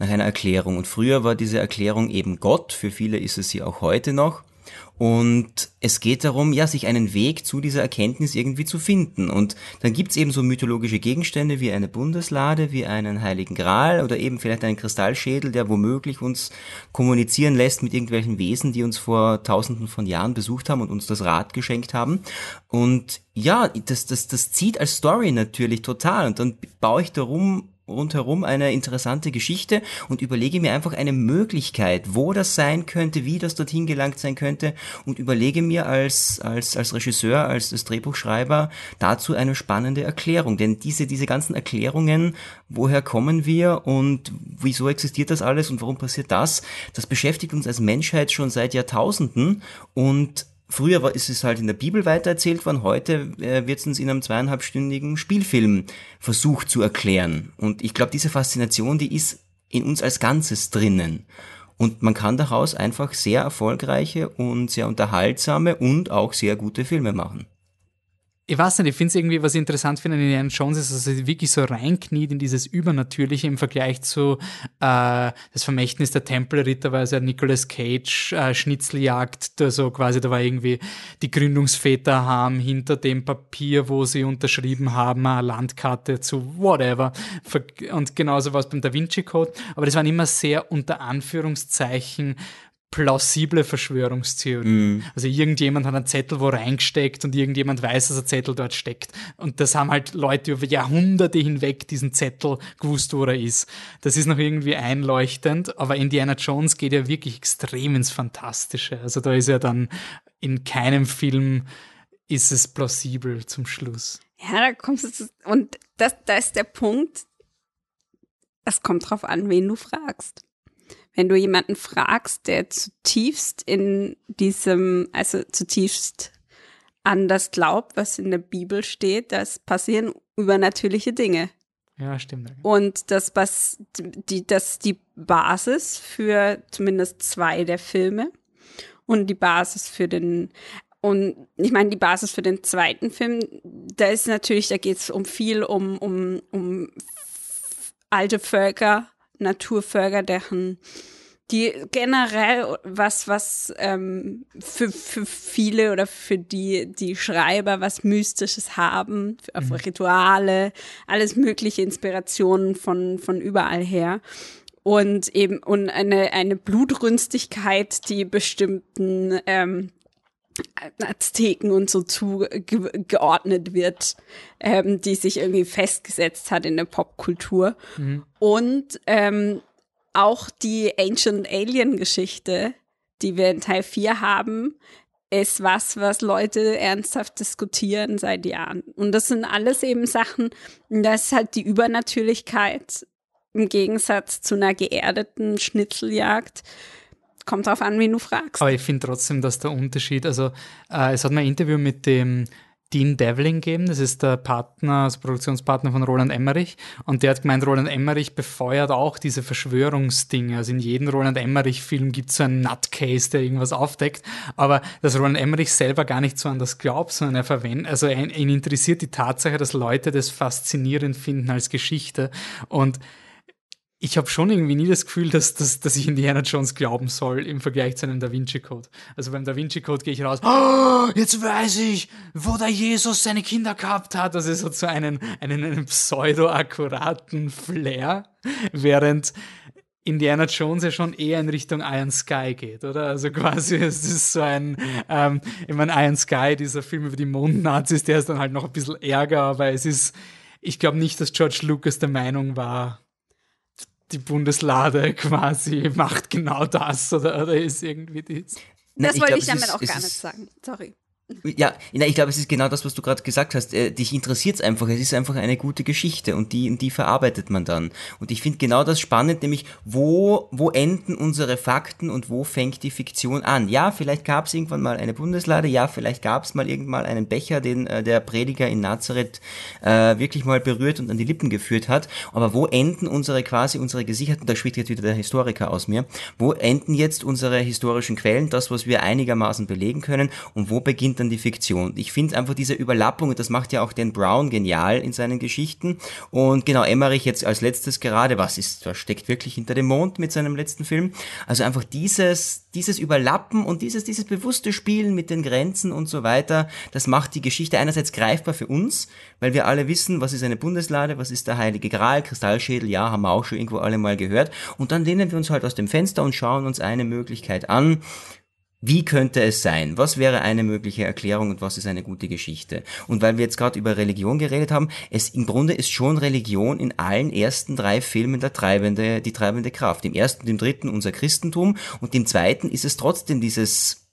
nach einer Erklärung. Und früher war diese Erklärung eben Gott, für viele ist es sie auch heute noch. Und es geht darum, ja, sich einen Weg zu dieser Erkenntnis irgendwie zu finden. Und dann gibt's eben so mythologische Gegenstände wie eine Bundeslade, wie einen heiligen Gral oder eben vielleicht einen Kristallschädel, der womöglich uns kommunizieren lässt mit irgendwelchen Wesen, die uns vor tausenden von Jahren besucht haben und uns das Rad geschenkt haben. Und ja, das, das, das zieht als Story natürlich total. Und dann baue ich darum rundherum eine interessante Geschichte und überlege mir einfach eine Möglichkeit, wo das sein könnte, wie das dorthin gelangt sein könnte und überlege mir als, als, als Regisseur, als, als Drehbuchschreiber dazu eine spannende Erklärung. Denn diese, diese ganzen Erklärungen, woher kommen wir und wieso existiert das alles und warum passiert das, das beschäftigt uns als Menschheit schon seit Jahrtausenden und Früher war, ist es halt in der Bibel weitererzählt worden, heute äh, wird es uns in einem zweieinhalbstündigen Spielfilm versucht zu erklären. Und ich glaube, diese Faszination, die ist in uns als Ganzes drinnen. Und man kann daraus einfach sehr erfolgreiche und sehr unterhaltsame und auch sehr gute Filme machen ich weiß nicht, ich finde es irgendwie, was ich interessant finde an Indiana Jones, ist, dass er wirklich so reinkniet in dieses Übernatürliche im Vergleich zu äh, das Vermächtnis der Tempelritter, weil es ja Nicolas Cage äh, Schnitzeljagd, so quasi, da war irgendwie die Gründungsväter haben hinter dem Papier, wo sie unterschrieben haben, eine Landkarte zu whatever. Und genauso war es beim Da Vinci Code. Aber das waren immer sehr unter Anführungszeichen plausible Verschwörungstheorien. Mm. Also irgendjemand hat einen Zettel wo reingesteckt und irgendjemand weiß, dass der Zettel dort steckt. Und das haben halt Leute über Jahrhunderte hinweg diesen Zettel gewusst, wo er ist. Das ist noch irgendwie einleuchtend, aber Indiana Jones geht ja wirklich extrem ins Fantastische. Also da ist ja dann in keinem Film ist es plausibel zum Schluss. Ja, da kommst du zu, und das, da ist der Punkt, es kommt drauf an, wen du fragst wenn du jemanden fragst, der zutiefst in diesem, also zutiefst an das glaubt, was in der Bibel steht, das passieren übernatürliche Dinge. Ja, stimmt. Und das, was die, das die Basis für zumindest zwei der Filme und die Basis für den und ich meine, die Basis für den zweiten Film, da ist natürlich, da geht es um viel um, um, um alte Völker, Naturvölker, deren die generell was, was ähm, für, für viele oder für die, die Schreiber was Mystisches haben, für, mhm. Rituale, alles mögliche Inspirationen von, von überall her. Und eben, und eine, eine Blutrünstigkeit, die bestimmten ähm, Azteken und so zugeordnet wird, ähm, die sich irgendwie festgesetzt hat in der Popkultur. Mhm. Und ähm, auch die Ancient Alien Geschichte, die wir in Teil 4 haben, ist was, was Leute ernsthaft diskutieren seit Jahren. Und das sind alles eben Sachen, das ist halt die Übernatürlichkeit im Gegensatz zu einer geerdeten Schnitzeljagd kommt drauf an, wen du fragst. Aber ich finde trotzdem, dass der Unterschied, also äh, es hat mal ein Interview mit dem Dean Devlin gegeben, das ist der Partner, also Produktionspartner von Roland Emmerich und der hat gemeint, Roland Emmerich befeuert auch diese Verschwörungsdinge. Also in jedem Roland Emmerich-Film gibt es so einen Nutcase, der irgendwas aufdeckt, aber dass Roland Emmerich selber gar nicht so an das glaubt, sondern er verwendet, also ihn interessiert die Tatsache, dass Leute das faszinierend finden als Geschichte und ich habe schon irgendwie nie das Gefühl, dass, dass, dass ich Indiana Jones glauben soll im Vergleich zu einem Da Vinci Code. Also beim Da Vinci Code gehe ich raus, oh, jetzt weiß ich, wo der Jesus seine Kinder gehabt hat. Das ist so zu einen, einen, einen pseudo-akkuraten Flair. Während Indiana Jones ja schon eher in Richtung Iron Sky geht, oder? Also quasi es ist so ein, ähm, ich meine, Iron Sky, dieser Film über die Mondnazis, der ist dann halt noch ein bisschen ärger, aber es ist, ich glaube nicht, dass George Lucas der Meinung war, die Bundeslade [laughs] quasi macht genau das oder, oder ist irgendwie dies. Das wollte ich damit auch gar nicht sagen. Sorry. Ja, ich glaube, es ist genau das, was du gerade gesagt hast. Äh, dich interessiert es einfach. Es ist einfach eine gute Geschichte und die, die verarbeitet man dann. Und ich finde genau das spannend, nämlich wo, wo enden unsere Fakten und wo fängt die Fiktion an? Ja, vielleicht gab es irgendwann mal eine Bundeslade, ja, vielleicht gab es mal irgendwann einen Becher, den äh, der Prediger in Nazareth äh, wirklich mal berührt und an die Lippen geführt hat. Aber wo enden unsere quasi unsere gesicherten, da spricht jetzt wieder der Historiker aus mir, wo enden jetzt unsere historischen Quellen, das, was wir einigermaßen belegen können und wo beginnt dann die Fiktion. Ich finde einfach diese Überlappung, und das macht ja auch Dan Brown genial in seinen Geschichten. Und genau, Emmerich jetzt als letztes gerade, was ist, was steckt wirklich hinter dem Mond mit seinem letzten Film? Also einfach dieses, dieses Überlappen und dieses, dieses bewusste Spielen mit den Grenzen und so weiter, das macht die Geschichte einerseits greifbar für uns, weil wir alle wissen, was ist eine Bundeslade, was ist der Heilige Gral, Kristallschädel, ja, haben wir auch schon irgendwo alle mal gehört. Und dann lehnen wir uns halt aus dem Fenster und schauen uns eine Möglichkeit an, wie könnte es sein? Was wäre eine mögliche Erklärung und was ist eine gute Geschichte? Und weil wir jetzt gerade über Religion geredet haben, es im Grunde ist schon Religion in allen ersten drei Filmen der treibende, die treibende Kraft. Im ersten und im dritten unser Christentum und im zweiten ist es trotzdem dieses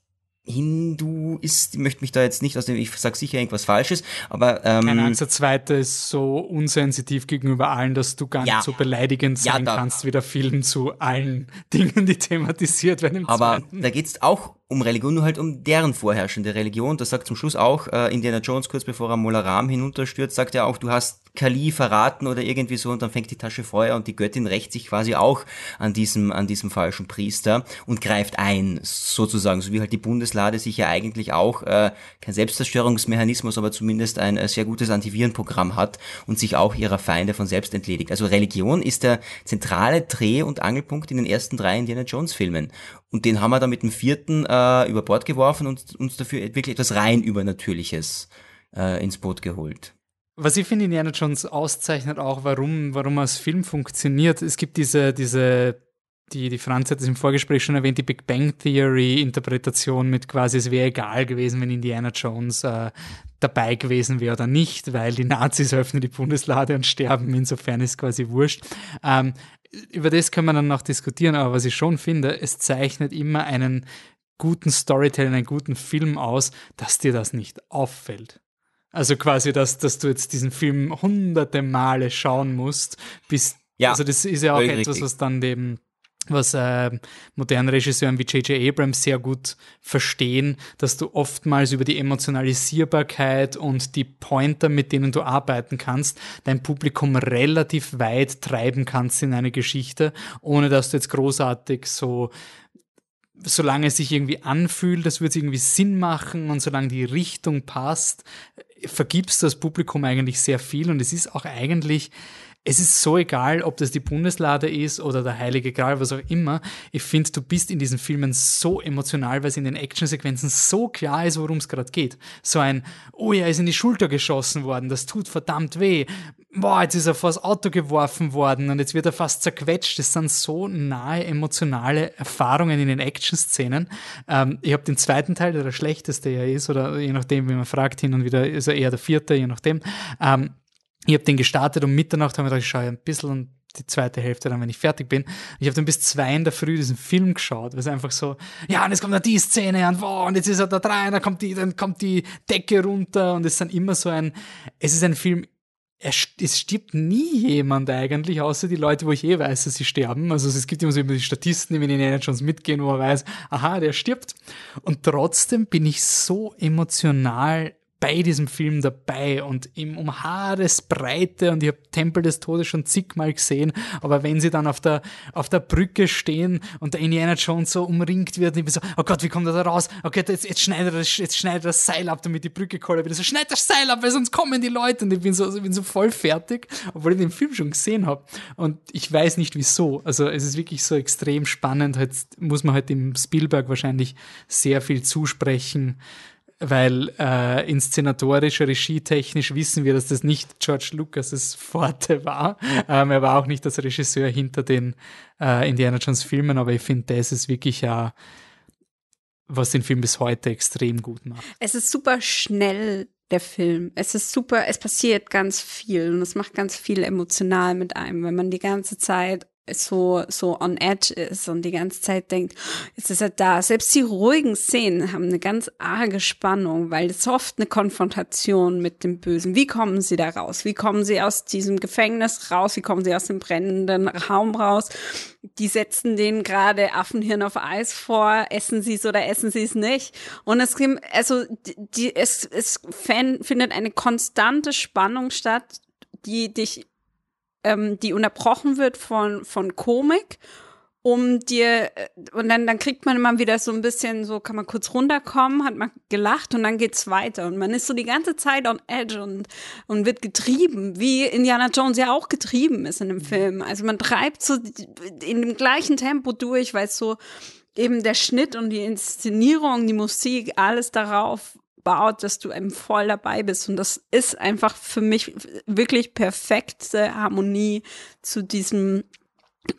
Hindu ist, ich möchte mich da jetzt nicht aus dem, ich sag sicher irgendwas Falsches, aber ähm, Keine Angst, der zweite ist so unsensitiv gegenüber allen, dass du gar ja, nicht so beleidigend sein ja, da, kannst wie der Film zu allen [laughs] Dingen, die thematisiert werden. Im aber zweiten. da geht's auch um Religion, nur halt um deren vorherrschende Religion. Das sagt zum Schluss auch äh, Indiana Jones kurz bevor er Molaram hinunterstürzt, sagt er auch, du hast Kali verraten oder irgendwie so und dann fängt die Tasche Feuer und die Göttin rächt sich quasi auch an diesem, an diesem falschen Priester und greift ein, sozusagen, so wie halt die Bundeslade sich ja eigentlich auch äh, kein Selbstzerstörungsmechanismus, aber zumindest ein äh, sehr gutes Antivirenprogramm hat und sich auch ihrer Feinde von selbst entledigt. Also Religion ist der zentrale Dreh- und Angelpunkt in den ersten drei Indiana Jones Filmen. Und den haben wir dann mit dem vierten äh, über Bord geworfen und uns dafür wirklich etwas rein Übernatürliches äh, ins Boot geholt. Was ich finde, Indiana Jones auszeichnet auch, warum, warum als Film funktioniert. Es gibt diese, diese, die, die Franz hat es im Vorgespräch schon erwähnt, die Big Bang Theory Interpretation mit quasi, es wäre egal gewesen, wenn Indiana Jones äh, dabei gewesen wäre oder nicht, weil die Nazis öffnen die Bundeslade und sterben, insofern ist quasi wurscht. Ähm, über das können wir dann noch diskutieren, aber was ich schon finde, es zeichnet immer einen guten Storytelling, einen guten Film aus, dass dir das nicht auffällt. Also quasi, dass, dass du jetzt diesen Film hunderte Male schauen musst, bis, ja, also das ist ja auch etwas, richtig. was dann dem, was äh, modernen Regisseuren wie J.J. Abrams sehr gut verstehen, dass du oftmals über die Emotionalisierbarkeit und die Pointer, mit denen du arbeiten kannst, dein Publikum relativ weit treiben kannst in eine Geschichte, ohne dass du jetzt großartig so solange es sich irgendwie anfühlt, das wird irgendwie Sinn machen und solange die Richtung passt, vergibst das Publikum eigentlich sehr viel und es ist auch eigentlich, es ist so egal, ob das die Bundeslade ist oder der Heilige Gral, was auch immer. Ich finde, du bist in diesen Filmen so emotional, weil es in den Actionsequenzen so klar ist, worum es gerade geht. So ein, oh, er ist in die Schulter geschossen worden, das tut verdammt weh. Boah, jetzt ist er vor das Auto geworfen worden und jetzt wird er fast zerquetscht. Das sind so nahe emotionale Erfahrungen in den Action-Szenen. Ähm, ich habe den zweiten Teil, der der schlechteste ja ist, oder je nachdem, wie man fragt, hin und wieder ist er eher der vierte, je nachdem. Ähm, ich habe den gestartet um Mitternacht, habe mir gedacht, ich schaue ein bisschen und die zweite Hälfte dann, wenn ich fertig bin. Ich habe dann bis zwei in der Früh diesen Film geschaut, weil es einfach so, ja, und jetzt kommt da die Szene und, wow, und jetzt ist er da rein, dann kommt die, dann kommt die Decke runter und es ist dann immer so ein, es ist ein Film, es stirbt nie jemand eigentlich, außer die Leute, wo ich eh weiß, dass sie sterben. Also es gibt immer so die Statisten, die mit Indiana Jones mitgehen, wo man weiß, aha, der stirbt. Und trotzdem bin ich so emotional bei diesem Film dabei und im um Haaresbreite und ich habe Tempel des Todes schon zigmal gesehen, aber wenn sie dann auf der, auf der Brücke stehen und der Indiana Jones so umringt wird, ich bin so, oh Gott, wie kommt er da raus? Okay, jetzt, jetzt schneidet er, jetzt schneidet das Seil ab, damit die Brücke kollabiert. So, schneid das Seil ab, weil sonst kommen die Leute und ich bin so, ich bin so voll fertig, obwohl ich den Film schon gesehen habe und ich weiß nicht wieso. Also es ist wirklich so extrem spannend, jetzt muss man halt dem Spielberg wahrscheinlich sehr viel zusprechen, weil äh, inszenatorisch, regietechnisch wissen wir, dass das nicht George Lucas' Forte war. Ähm, er war auch nicht das Regisseur hinter den äh, Indiana Jones Filmen, aber ich finde, das ist wirklich ja, was den Film bis heute extrem gut macht. Es ist super schnell, der Film. Es ist super, es passiert ganz viel und es macht ganz viel emotional mit einem, wenn man die ganze Zeit so, so on edge ist und die ganze Zeit denkt, jetzt ist er da. Selbst die ruhigen Szenen haben eine ganz arge Spannung, weil es oft eine Konfrontation mit dem Bösen. Wie kommen sie da raus? Wie kommen sie aus diesem Gefängnis raus? Wie kommen sie aus dem brennenden Raum raus? Die setzen denen gerade Affenhirn auf Eis vor. Essen sie es oder essen sie es nicht? Und es gibt, also, die, es, es findet eine konstante Spannung statt, die dich ähm, die unterbrochen wird von, von Komik, um dir, äh, und dann, dann kriegt man immer wieder so ein bisschen, so kann man kurz runterkommen, hat man gelacht und dann geht's weiter. Und man ist so die ganze Zeit on edge und, und wird getrieben, wie Indiana Jones ja auch getrieben ist in dem Film. Also man treibt so in dem gleichen Tempo durch, weil es so eben der Schnitt und die Inszenierung, die Musik, alles darauf baut, dass du eben voll dabei bist. Und das ist einfach für mich wirklich perfekte Harmonie zu diesem,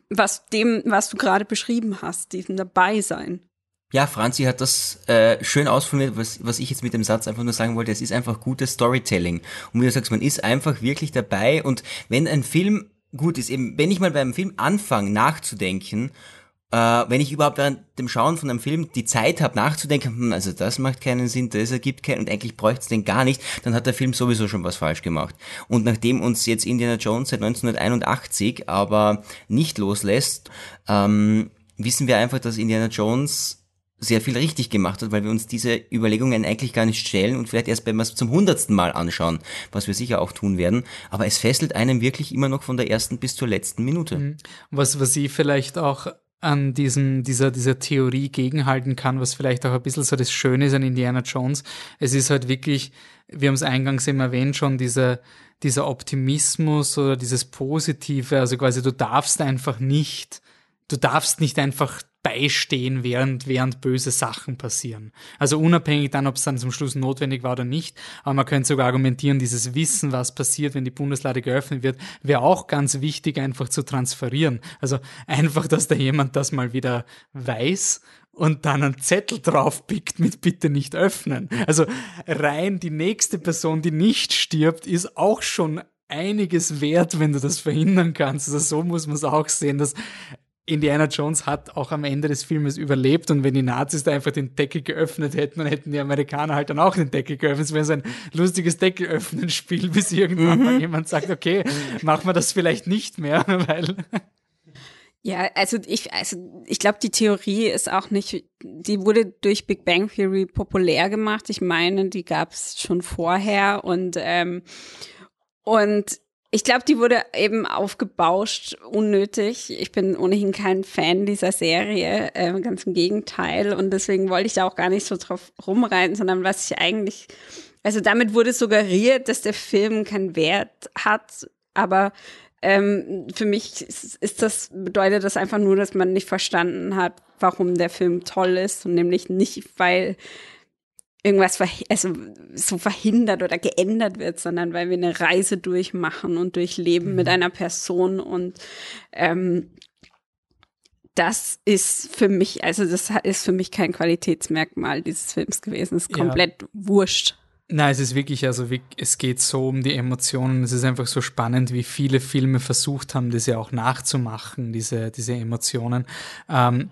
was dem, was du gerade beschrieben hast, diesem Dabeisein. Ja, Franzi hat das äh, schön ausformuliert, was, was ich jetzt mit dem Satz einfach nur sagen wollte. Es ist einfach gutes Storytelling. Und wie du sagst, man ist einfach wirklich dabei. Und wenn ein Film gut ist, eben, wenn ich mal beim Film anfange nachzudenken äh, wenn ich überhaupt während dem Schauen von einem Film die Zeit habe nachzudenken, hm, also das macht keinen Sinn, das ergibt keinen und eigentlich bräuchte es den gar nicht, dann hat der Film sowieso schon was falsch gemacht. Und nachdem uns jetzt Indiana Jones seit 1981 aber nicht loslässt, ähm, wissen wir einfach, dass Indiana Jones sehr viel richtig gemacht hat, weil wir uns diese Überlegungen eigentlich gar nicht stellen und vielleicht erst, wenn wir es zum hundertsten Mal anschauen, was wir sicher auch tun werden. Aber es fesselt einem wirklich immer noch von der ersten bis zur letzten Minute. Mhm. Was, was ich vielleicht auch an diesem, dieser, dieser Theorie gegenhalten kann, was vielleicht auch ein bisschen so das Schöne ist an Indiana Jones. Es ist halt wirklich, wir haben es eingangs eben erwähnt, schon dieser, dieser Optimismus oder dieses Positive, also quasi du darfst einfach nicht, du darfst nicht einfach beistehen, während, während böse Sachen passieren. Also unabhängig dann, ob es dann zum Schluss notwendig war oder nicht. Aber man könnte sogar argumentieren, dieses Wissen, was passiert, wenn die Bundeslade geöffnet wird, wäre auch ganz wichtig, einfach zu transferieren. Also einfach, dass da jemand das mal wieder weiß und dann einen Zettel draufpickt mit bitte nicht öffnen. Also rein die nächste Person, die nicht stirbt, ist auch schon einiges wert, wenn du das verhindern kannst. Also so muss man es auch sehen, dass Indiana Jones hat auch am Ende des Filmes überlebt und wenn die Nazis da einfach den Deckel geöffnet hätten, dann hätten die Amerikaner halt dann auch den Deckel geöffnet. Es wäre so ein lustiges Deckelöffnen-Spiel, [laughs] bis irgendwann mhm. mal jemand sagt, okay, machen wir das vielleicht nicht mehr, [laughs] weil ja, also ich, also ich glaube, die Theorie ist auch nicht, die wurde durch Big Bang Theory populär gemacht. Ich meine, die gab es schon vorher und ähm, und ich glaube, die wurde eben aufgebauscht, unnötig. Ich bin ohnehin kein Fan dieser Serie, äh, ganz im Gegenteil. Und deswegen wollte ich da auch gar nicht so drauf rumreiten, sondern was ich eigentlich, also damit wurde suggeriert, dass der Film keinen Wert hat, aber ähm, für mich ist, ist das, bedeutet das einfach nur, dass man nicht verstanden hat, warum der Film toll ist und nämlich nicht, weil irgendwas also so verhindert oder geändert wird, sondern weil wir eine Reise durchmachen und durchleben mhm. mit einer Person und ähm, das ist für mich, also das ist für mich kein Qualitätsmerkmal dieses Films gewesen. Es ist komplett ja. wurscht. Nein, es ist wirklich, also es geht so um die Emotionen. Es ist einfach so spannend, wie viele Filme versucht haben, das ja auch nachzumachen, diese, diese Emotionen. Ähm,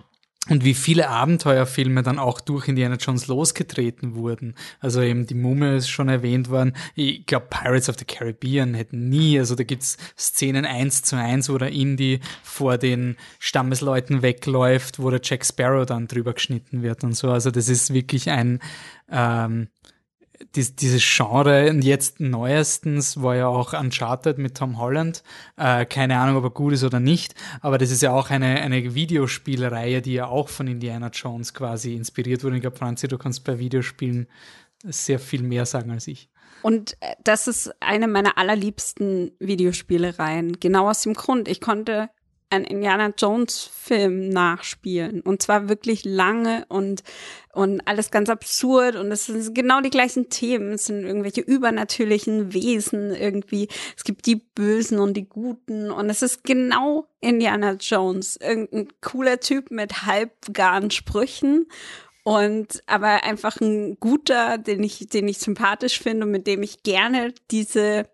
und wie viele Abenteuerfilme dann auch durch Indiana Jones losgetreten wurden. Also eben die Mumme ist schon erwähnt worden. Ich glaube, Pirates of the Caribbean hätten nie, also da gibt's Szenen eins zu eins, wo der Indy vor den Stammesleuten wegläuft, wo der Jack Sparrow dann drüber geschnitten wird und so. Also das ist wirklich ein ähm, dies, dieses Genre und jetzt neuestens war ja auch Uncharted mit Tom Holland. Äh, keine Ahnung, ob er gut ist oder nicht, aber das ist ja auch eine, eine Videospielreihe, die ja auch von Indiana Jones quasi inspiriert wurde. Ich glaube, Franzi, du kannst bei Videospielen sehr viel mehr sagen als ich. Und äh, das ist eine meiner allerliebsten Videospielereien. Genau aus dem Grund. Ich konnte einen Indiana Jones Film nachspielen. Und zwar wirklich lange und, und alles ganz absurd. Und es sind genau die gleichen Themen. Es sind irgendwelche übernatürlichen Wesen irgendwie. Es gibt die Bösen und die Guten. Und es ist genau Indiana Jones. Irgendein cooler Typ mit halbgaren Sprüchen. Und aber einfach ein guter, den ich, den ich sympathisch finde und mit dem ich gerne diese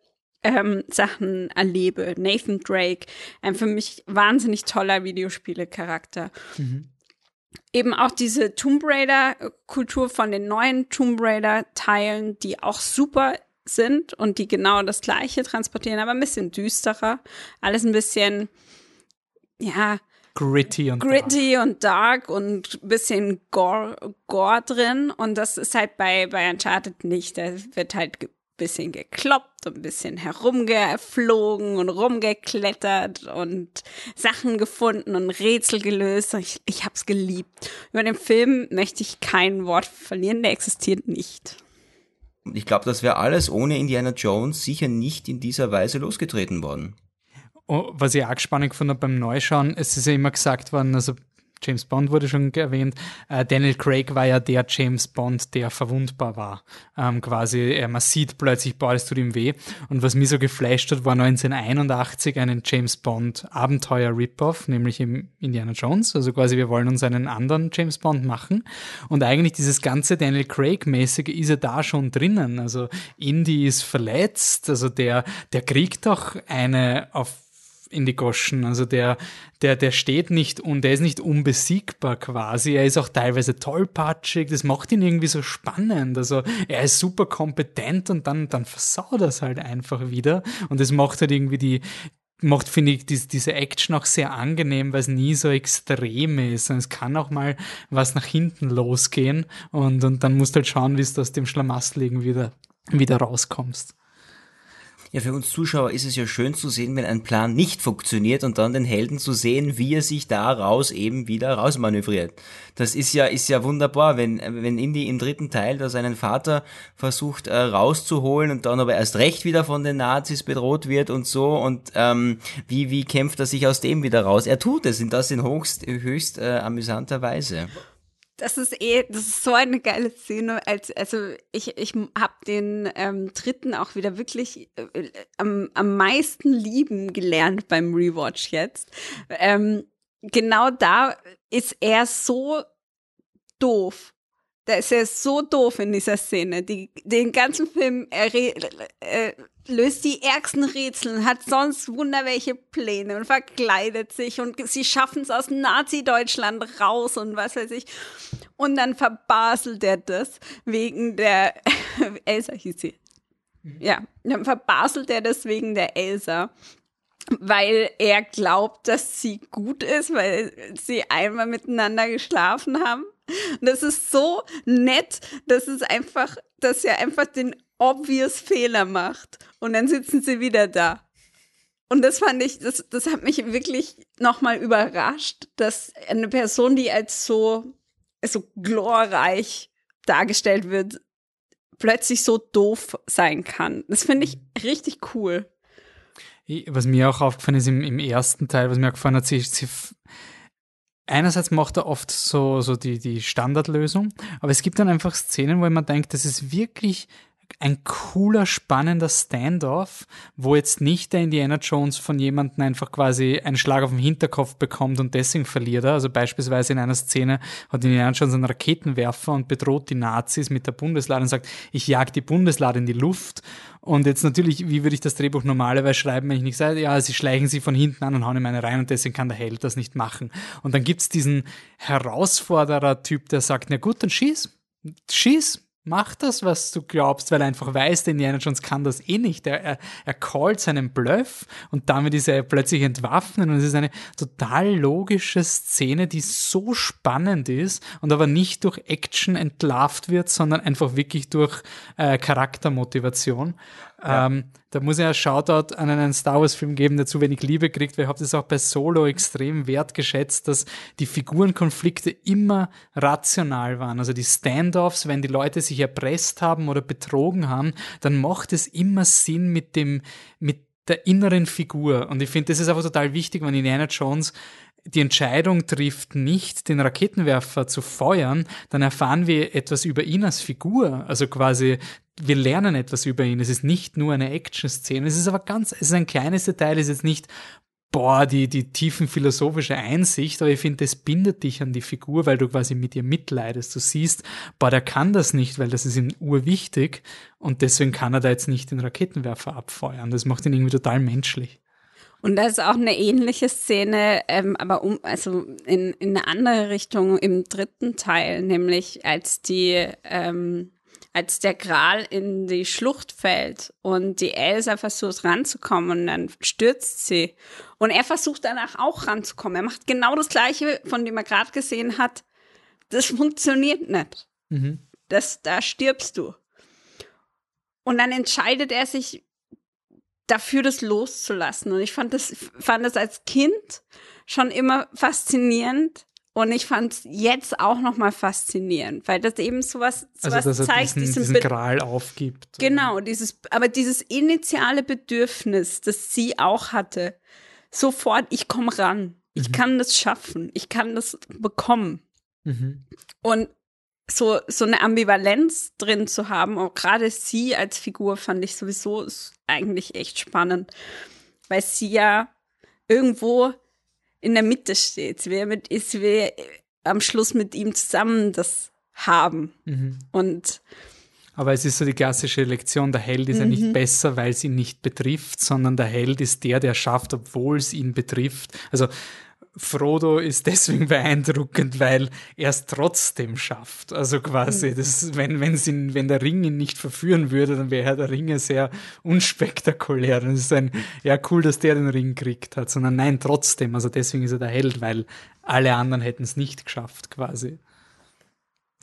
ähm, Sachen erlebe. Nathan Drake, ein für mich wahnsinnig toller Videospiele-Charakter. Mhm. Eben auch diese Tomb Raider-Kultur von den neuen Tomb Raider-Teilen, die auch super sind und die genau das Gleiche transportieren, aber ein bisschen düsterer. Alles ein bisschen, ja, gritty und gritty dark. und dark und ein bisschen Gore, Gore drin. Und das ist halt bei, bei Uncharted nicht. Da wird halt bisschen gekloppt und ein bisschen herumgeflogen und rumgeklettert und Sachen gefunden und Rätsel gelöst. Ich, ich habe es geliebt. Über den Film möchte ich kein Wort verlieren, der existiert nicht. Ich glaube, das wäre alles ohne Indiana Jones sicher nicht in dieser Weise losgetreten worden. Oh, was ich auch spannend fand beim Neuschauen, es ist ja immer gesagt worden, also James Bond wurde schon erwähnt. Äh, Daniel Craig war ja der James Bond, der verwundbar war. Ähm, quasi, äh, man sieht plötzlich, boah, das tut ihm weh. Und was mich so geflasht hat, war 1981 einen James Bond Abenteuer Rip-Off, nämlich im Indiana Jones. Also quasi, wir wollen uns einen anderen James Bond machen. Und eigentlich dieses ganze Daniel Craig-mäßige ist ja da schon drinnen. Also Indy ist verletzt, also der, der kriegt doch eine auf in die Goschen. Also der, der, der steht nicht und der ist nicht unbesiegbar quasi. Er ist auch teilweise tollpatschig. Das macht ihn irgendwie so spannend. Also er ist super kompetent und dann, dann versaut er es halt einfach wieder. Und das macht halt irgendwie die, macht, finde ich, die, diese Action auch sehr angenehm, weil es nie so extrem ist. Und es kann auch mal was nach hinten losgehen und, und dann musst du halt schauen, wie du aus dem Schlamassel wieder, wieder rauskommst. Ja, für uns Zuschauer ist es ja schön zu sehen, wenn ein Plan nicht funktioniert und dann den Helden zu sehen, wie er sich daraus eben wieder rausmanövriert. Das ist ja, ist ja wunderbar, wenn, wenn Indy im dritten Teil da seinen Vater versucht äh, rauszuholen und dann aber erst recht wieder von den Nazis bedroht wird und so und ähm, wie, wie kämpft er sich aus dem wieder raus? Er tut es und das in höchst, höchst äh, amüsanter Weise. Das ist eh, das ist so eine geile Szene. Als, also ich, ich habe den ähm, dritten auch wieder wirklich äh, am, am meisten lieben gelernt beim Rewatch jetzt. Ähm, genau da ist er so doof. Da ist er so doof in dieser Szene. Die, den ganzen Film, er, äh, löst die ärgsten Rätsel, hat sonst wunderwelche Pläne und verkleidet sich und sie schaffen es aus Nazi-Deutschland raus und was weiß ich. Und dann verbaselt er das wegen der [laughs] Elsa hieß sie. Mhm. Ja, dann verbaselt er das wegen der Elsa weil er glaubt, dass sie gut ist, weil sie einmal miteinander geschlafen haben. Das ist so nett, dass es einfach, dass er einfach den obvious Fehler macht. Und dann sitzen sie wieder da. Und das fand ich, das, das hat mich wirklich nochmal überrascht, dass eine Person, die als so, so glorreich dargestellt wird, plötzlich so doof sein kann. Das finde ich richtig cool. Was mir auch aufgefallen ist im, im ersten Teil, was mir auch gefallen hat, sie, sie einerseits macht er oft so, so die, die Standardlösung, aber es gibt dann einfach Szenen, wo man denkt, das ist wirklich ein cooler, spannender Standoff, wo jetzt nicht der Indiana Jones von jemandem einfach quasi einen Schlag auf den Hinterkopf bekommt und deswegen verliert er. Also beispielsweise in einer Szene hat Indiana Jones einen Raketenwerfer und bedroht die Nazis mit der Bundeslade und sagt, ich jag die Bundeslade in die Luft. Und jetzt natürlich, wie würde ich das Drehbuch normalerweise schreiben, wenn ich nicht sage, ja, sie schleichen sie von hinten an und hauen ihm eine rein und deswegen kann der Held das nicht machen. Und dann gibt's diesen Herausforderer-Typ, der sagt, na gut, dann schieß. Schieß, Mach das, was du glaubst, weil er einfach weiß, der Indiana Jones kann das eh nicht. Er, er, er callt seinen Bluff und damit ist er plötzlich entwaffnet und es ist eine total logische Szene, die so spannend ist und aber nicht durch Action entlarvt wird, sondern einfach wirklich durch äh, Charaktermotivation. Ja. Ähm, da muss ich ja Shoutout an einen Star Wars Film geben, der zu wenig Liebe kriegt, weil ich habe das auch bei Solo extrem wertgeschätzt, dass die Figurenkonflikte immer rational waren. Also die Standoffs, wenn die Leute sich erpresst haben oder betrogen haben, dann macht es immer Sinn mit dem, mit der inneren Figur. Und ich finde, das ist einfach total wichtig, wenn Indiana Jones die Entscheidung trifft, nicht den Raketenwerfer zu feuern, dann erfahren wir etwas über ihn als Figur. Also quasi, wir lernen etwas über ihn. Es ist nicht nur eine Action-Szene. Es ist aber ganz, es ist ein kleines Detail, es ist jetzt nicht, boah, die, die tiefen philosophische Einsicht, aber ich finde, das bindet dich an die Figur, weil du quasi mit ihr mitleidest. Du siehst, boah, der kann das nicht, weil das ist ihm urwichtig und deswegen kann er da jetzt nicht den Raketenwerfer abfeuern. Das macht ihn irgendwie total menschlich. Und da ist auch eine ähnliche Szene, ähm, aber um, also in, in eine andere Richtung im dritten Teil, nämlich als die, ähm, als der Gral in die Schlucht fällt und die Elsa versucht ranzukommen und dann stürzt sie. Und er versucht danach auch ranzukommen. Er macht genau das Gleiche, von dem er gerade gesehen hat. Das funktioniert nicht. Mhm. Das, da stirbst du. Und dann entscheidet er sich dafür, das loszulassen. Und ich fand das, fand das als Kind schon immer faszinierend. Und ich fand es jetzt auch nochmal faszinierend, weil das eben sowas, sowas also, dass zeigt, er diesen, diesen Gral aufgibt. Genau, dieses, aber dieses initiale Bedürfnis, das sie auch hatte, sofort, ich komme ran, ich mhm. kann das schaffen, ich kann das bekommen. Mhm. Und so, so eine Ambivalenz drin zu haben, auch gerade sie als Figur fand ich sowieso eigentlich echt spannend, weil sie ja irgendwo in der Mitte steht. Sie will, mit, sie will am Schluss mit ihm zusammen das haben. Mhm. Und aber es ist so die klassische Lektion, der Held ist mhm. ja nicht mhm. besser, weil es ihn nicht betrifft, sondern der Held ist der, der schafft, obwohl es ihn betrifft. Also Frodo ist deswegen [laughs] beeindruckend, weil er es trotzdem schafft. Also quasi, mhm. das, wenn, wenn's ihn, wenn der Ring ihn nicht verführen würde, dann wäre der Ring ja sehr unspektakulär. Dann ist ein, ja, cool, dass der den Ring kriegt hat, sondern nein, trotzdem. Also deswegen ist er der Held, weil alle anderen hätten es nicht geschafft, quasi.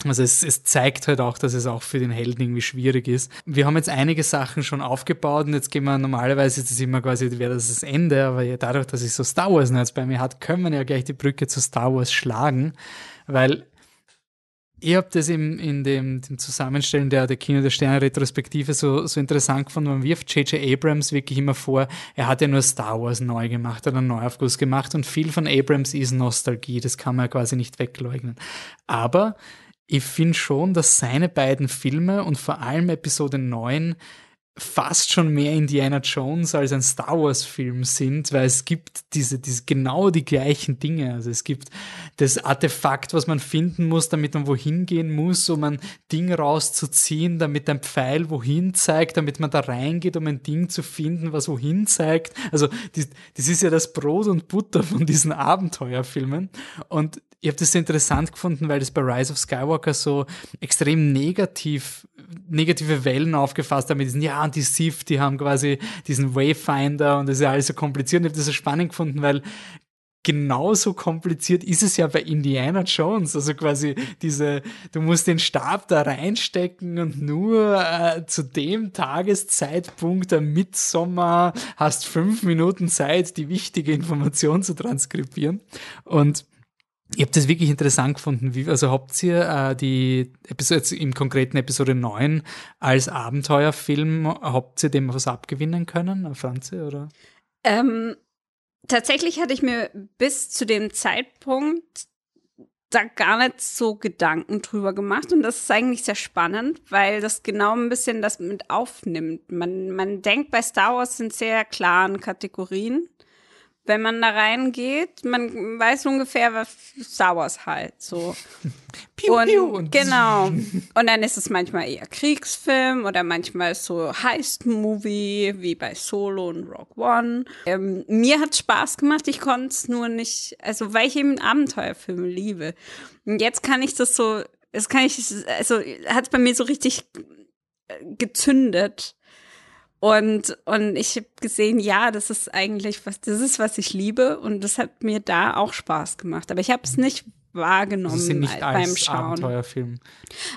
Also es, es zeigt halt auch, dass es auch für den Helden irgendwie schwierig ist. Wir haben jetzt einige Sachen schon aufgebaut und jetzt gehen wir normalerweise, das ist immer quasi, wäre das das Ende, aber ja, dadurch, dass ich so Star Wars jetzt bei mir hat, können wir ja gleich die Brücke zu Star Wars schlagen, weil ich habe das im, in dem, dem Zusammenstellen der, der Kino der Sterne Retrospektive so, so interessant gefunden. Man wirft J.J. Abrams wirklich immer vor, er hat ja nur Star Wars neu gemacht oder einen Neuaufguss gemacht und viel von Abrams ist Nostalgie, das kann man ja quasi nicht wegleugnen. Aber ich finde schon, dass seine beiden Filme und vor allem Episode 9 fast schon mehr Indiana Jones als ein Star Wars Film sind, weil es gibt diese, diese genau die gleichen Dinge. Also es gibt das Artefakt, was man finden muss, damit man wohin gehen muss, um ein Ding rauszuziehen, damit ein Pfeil wohin zeigt, damit man da reingeht, um ein Ding zu finden, was wohin zeigt. Also das, das ist ja das Brot und Butter von diesen Abenteuerfilmen. Und ich habe das sehr interessant gefunden, weil das bei Rise of Skywalker so extrem negativ, negative Wellen aufgefasst hat mit diesen, ja, und die Sith, die haben quasi diesen Wayfinder und das ist ja alles so kompliziert. Und ich habe das so spannend gefunden, weil genauso kompliziert ist es ja bei Indiana Jones. Also quasi diese, du musst den Stab da reinstecken und nur äh, zu dem Tageszeitpunkt der Mitsommer hast fünf Minuten Zeit, die wichtige Information zu transkribieren. Und ich habe das wirklich interessant gefunden. Wie, also habt ihr äh, die Episode, im konkreten Episode 9 als Abenteuerfilm, habt ihr dem was abgewinnen können, Franzi, oder? Ähm, tatsächlich hatte ich mir bis zu dem Zeitpunkt da gar nicht so Gedanken drüber gemacht und das ist eigentlich sehr spannend, weil das genau ein bisschen das mit aufnimmt. Man, man denkt bei Star Wars sind sehr klaren Kategorien wenn man da reingeht, man weiß ungefähr, was Star Wars halt so. [laughs] piu, und, piu und genau. Und dann ist es manchmal eher Kriegsfilm oder manchmal so Heist-Movie, wie bei Solo und Rock One. Ähm, mir hat Spaß gemacht, ich konnte es nur nicht, also weil ich eben Abenteuerfilme liebe. Und jetzt kann ich das so, das kann ich, also hat es bei mir so richtig äh, gezündet und, und ich habe gesehen, ja, das ist eigentlich was, das ist, was ich liebe und das hat mir da auch Spaß gemacht. Aber ich habe es nicht wahrgenommen das nicht beim Schauen. Abenteuerfilm.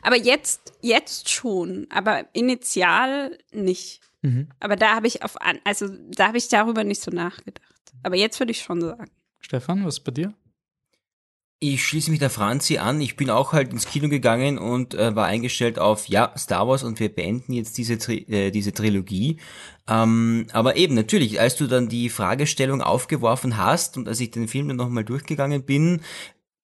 Aber jetzt, jetzt schon, aber initial nicht. Mhm. Aber da habe ich auf, also da habe ich darüber nicht so nachgedacht. Aber jetzt würde ich schon sagen. Stefan, was bei dir? Ich schließe mich der Franzi an. Ich bin auch halt ins Kino gegangen und äh, war eingestellt auf, ja, Star Wars und wir beenden jetzt diese, Tri äh, diese Trilogie. Ähm, aber eben, natürlich, als du dann die Fragestellung aufgeworfen hast und als ich den Film dann nochmal durchgegangen bin,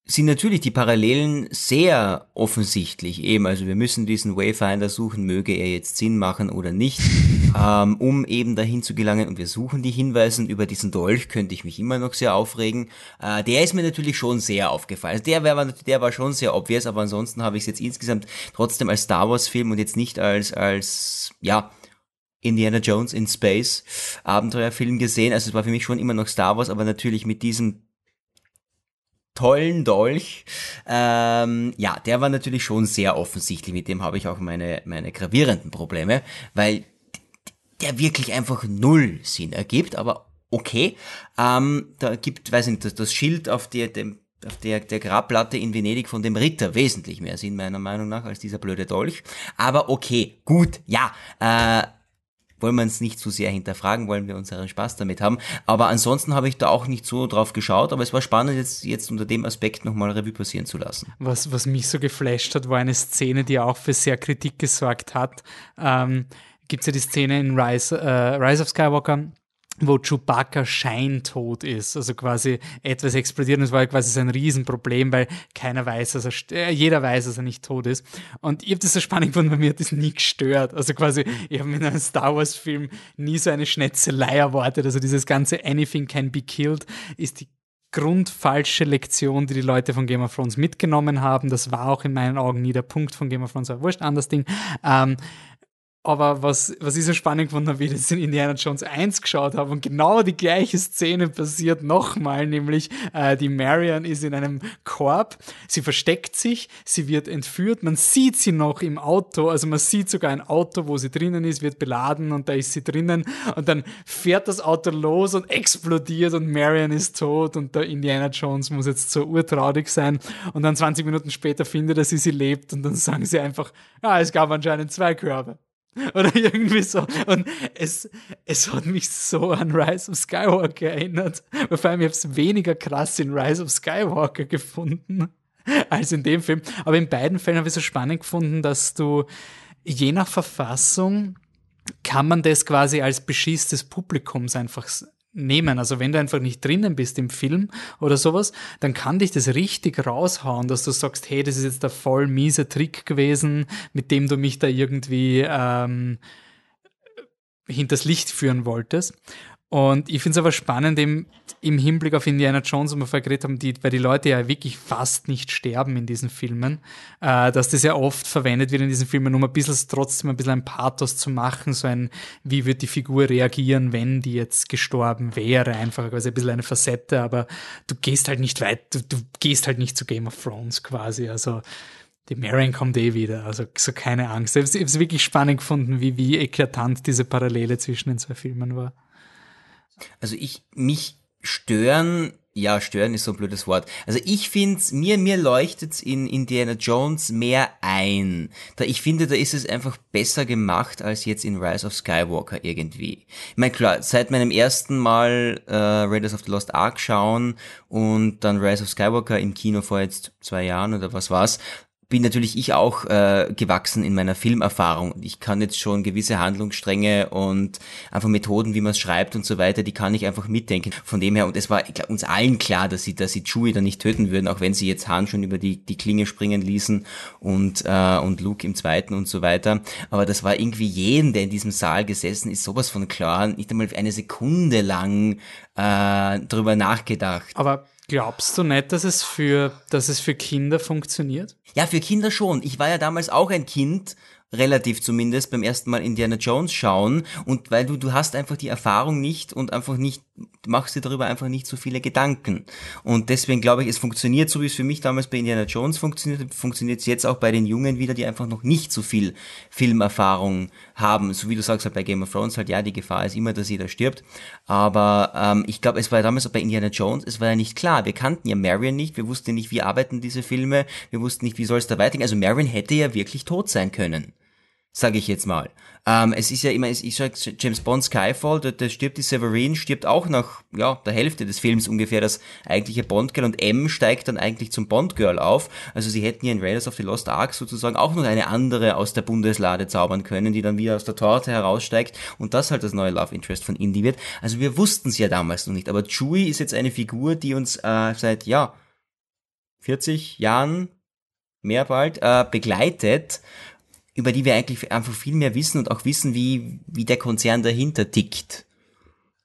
sind natürlich die Parallelen sehr offensichtlich eben. Also wir müssen diesen Wayfinder suchen, möge er jetzt Sinn machen oder nicht, ähm, um eben dahin zu gelangen. Und wir suchen die Hinweise. Und über diesen Dolch könnte ich mich immer noch sehr aufregen. Äh, der ist mir natürlich schon sehr aufgefallen. Also der, war, der war schon sehr obvious, aber ansonsten habe ich es jetzt insgesamt trotzdem als Star Wars Film und jetzt nicht als, als, ja, Indiana Jones in Space Abenteuerfilm gesehen. Also es war für mich schon immer noch Star Wars, aber natürlich mit diesem tollen Dolch. Ähm, ja, der war natürlich schon sehr offensichtlich. Mit dem habe ich auch meine, meine gravierenden Probleme, weil der wirklich einfach null Sinn ergibt, aber okay. Ähm, da gibt, weiß nicht, das, das Schild auf der, dem, auf der, der Grabplatte in Venedig von dem Ritter wesentlich mehr Sinn meiner Meinung nach als dieser blöde Dolch. Aber okay, gut, ja. Äh, wollen wir uns nicht zu sehr hinterfragen, wollen wir unseren Spaß damit haben. Aber ansonsten habe ich da auch nicht so drauf geschaut, aber es war spannend, jetzt, jetzt unter dem Aspekt nochmal Revue passieren zu lassen. Was, was mich so geflasht hat, war eine Szene, die auch für sehr Kritik gesorgt hat. Ähm, Gibt es ja die Szene in Rise, äh, Rise of Skywalker, wo Chewbacca scheintot ist, also quasi etwas explodiert und es war quasi so ein Riesenproblem, weil keiner weiß, dass er, äh, jeder weiß, dass er nicht tot ist. Und ich habe das so spannend gefunden, weil mir hat das nie gestört. Also quasi, ich habe in einem Star Wars Film nie so eine Schnetzelei erwartet. Also dieses ganze Anything can be killed ist die grundfalsche Lektion, die die Leute von Game of Thrones mitgenommen haben. Das war auch in meinen Augen nie der Punkt von Game of Thrones, aber wurscht, anders Ding. Ähm, aber was, was ich so spannend gefunden habe, wie ich das in Indiana Jones 1 geschaut habe und genau die gleiche Szene passiert nochmal, nämlich äh, die Marion ist in einem Korb, sie versteckt sich, sie wird entführt, man sieht sie noch im Auto, also man sieht sogar ein Auto, wo sie drinnen ist, wird beladen und da ist sie drinnen und dann fährt das Auto los und explodiert und Marion ist tot und der Indiana Jones muss jetzt so urtraurig sein und dann 20 Minuten später findet er sie, sie lebt und dann sagen sie einfach, ja, es gab anscheinend zwei Körbe. [laughs] Oder irgendwie so. Und es, es hat mich so an Rise of Skywalker erinnert. Vor allem, ich habe es weniger krass in Rise of Skywalker gefunden [laughs] als in dem Film. Aber in beiden Fällen habe ich es so spannend gefunden, dass du je nach Verfassung kann man das quasi als Beschiss des Publikums einfach nehmen. Also wenn du einfach nicht drinnen bist im Film oder sowas, dann kann dich das richtig raushauen, dass du sagst, hey, das ist jetzt der voll miese Trick gewesen, mit dem du mich da irgendwie ähm, hinters Licht führen wolltest. Und ich finde es aber spannend im, im Hinblick auf Indiana Jones, wo wir vorher geredet haben, die, weil die Leute ja wirklich fast nicht sterben in diesen Filmen, äh, dass das ja oft verwendet wird in diesen Filmen, um ein bisschen trotzdem ein bisschen ein Pathos zu machen, so ein, wie wird die Figur reagieren, wenn die jetzt gestorben wäre, einfach quasi ein bisschen eine Facette, aber du gehst halt nicht weit, du, du gehst halt nicht zu Game of Thrones quasi, also die Marion kommt eh wieder, also so keine Angst. Ich habe es wirklich spannend gefunden, wie, wie eklatant diese Parallele zwischen den zwei Filmen war. Also ich, mich stören, ja, stören ist so ein blödes Wort. Also ich finde, mir, mir leuchtet's in Indiana Jones mehr ein. Da ich finde, da ist es einfach besser gemacht als jetzt in Rise of Skywalker irgendwie. Ich meine, klar, seit meinem ersten Mal äh, Raiders of the Lost Ark schauen und dann Rise of Skywalker im Kino vor jetzt zwei Jahren oder was war's, bin natürlich ich auch äh, gewachsen in meiner Filmerfahrung. Ich kann jetzt schon gewisse Handlungsstränge und einfach Methoden, wie man es schreibt und so weiter, die kann ich einfach mitdenken. Von dem her, und es war glaub, uns allen klar, dass sie, dass sie Chewie dann nicht töten würden, auch wenn sie jetzt Han schon über die, die Klinge springen ließen und, äh, und Luke im zweiten und so weiter. Aber das war irgendwie jeden, der in diesem Saal gesessen ist, sowas von klar, nicht einmal eine Sekunde lang äh, drüber nachgedacht. Aber Glaubst du nicht, dass es für, dass es für Kinder funktioniert? Ja, für Kinder schon. Ich war ja damals auch ein Kind relativ zumindest beim ersten Mal Indiana Jones schauen und weil du du hast einfach die Erfahrung nicht und einfach nicht machst dir darüber einfach nicht so viele Gedanken. Und deswegen glaube ich es funktioniert so wie es für mich damals bei Indiana Jones funktioniert funktioniert es jetzt auch bei den Jungen wieder die einfach noch nicht so viel Filmerfahrung haben. So wie du sagst halt bei Game of Thrones halt ja die Gefahr ist immer dass jeder stirbt. Aber ähm, ich glaube es war damals auch bei Indiana Jones es war ja nicht klar. Wir kannten ja Marion nicht wir wussten nicht wie arbeiten diese Filme wir wussten nicht wie soll es da weitergehen. Also Marion hätte ja wirklich tot sein können sage ich jetzt mal. Ähm, es ist ja immer, ich sag James Bond Skyfall, da, da stirbt die Severine, stirbt auch nach ja, der Hälfte des Films ungefähr das eigentliche Bond-Girl und M steigt dann eigentlich zum Bond-Girl auf. Also sie hätten ja in Raiders of the Lost Ark sozusagen auch noch eine andere aus der Bundeslade zaubern können, die dann wieder aus der Torte heraussteigt und das halt das neue Love Interest von Indy wird. Also wir wussten es ja damals noch nicht, aber Chewie ist jetzt eine Figur, die uns äh, seit, ja, 40 Jahren mehr bald äh, begleitet über die wir eigentlich einfach viel mehr wissen und auch wissen, wie, wie der Konzern dahinter tickt.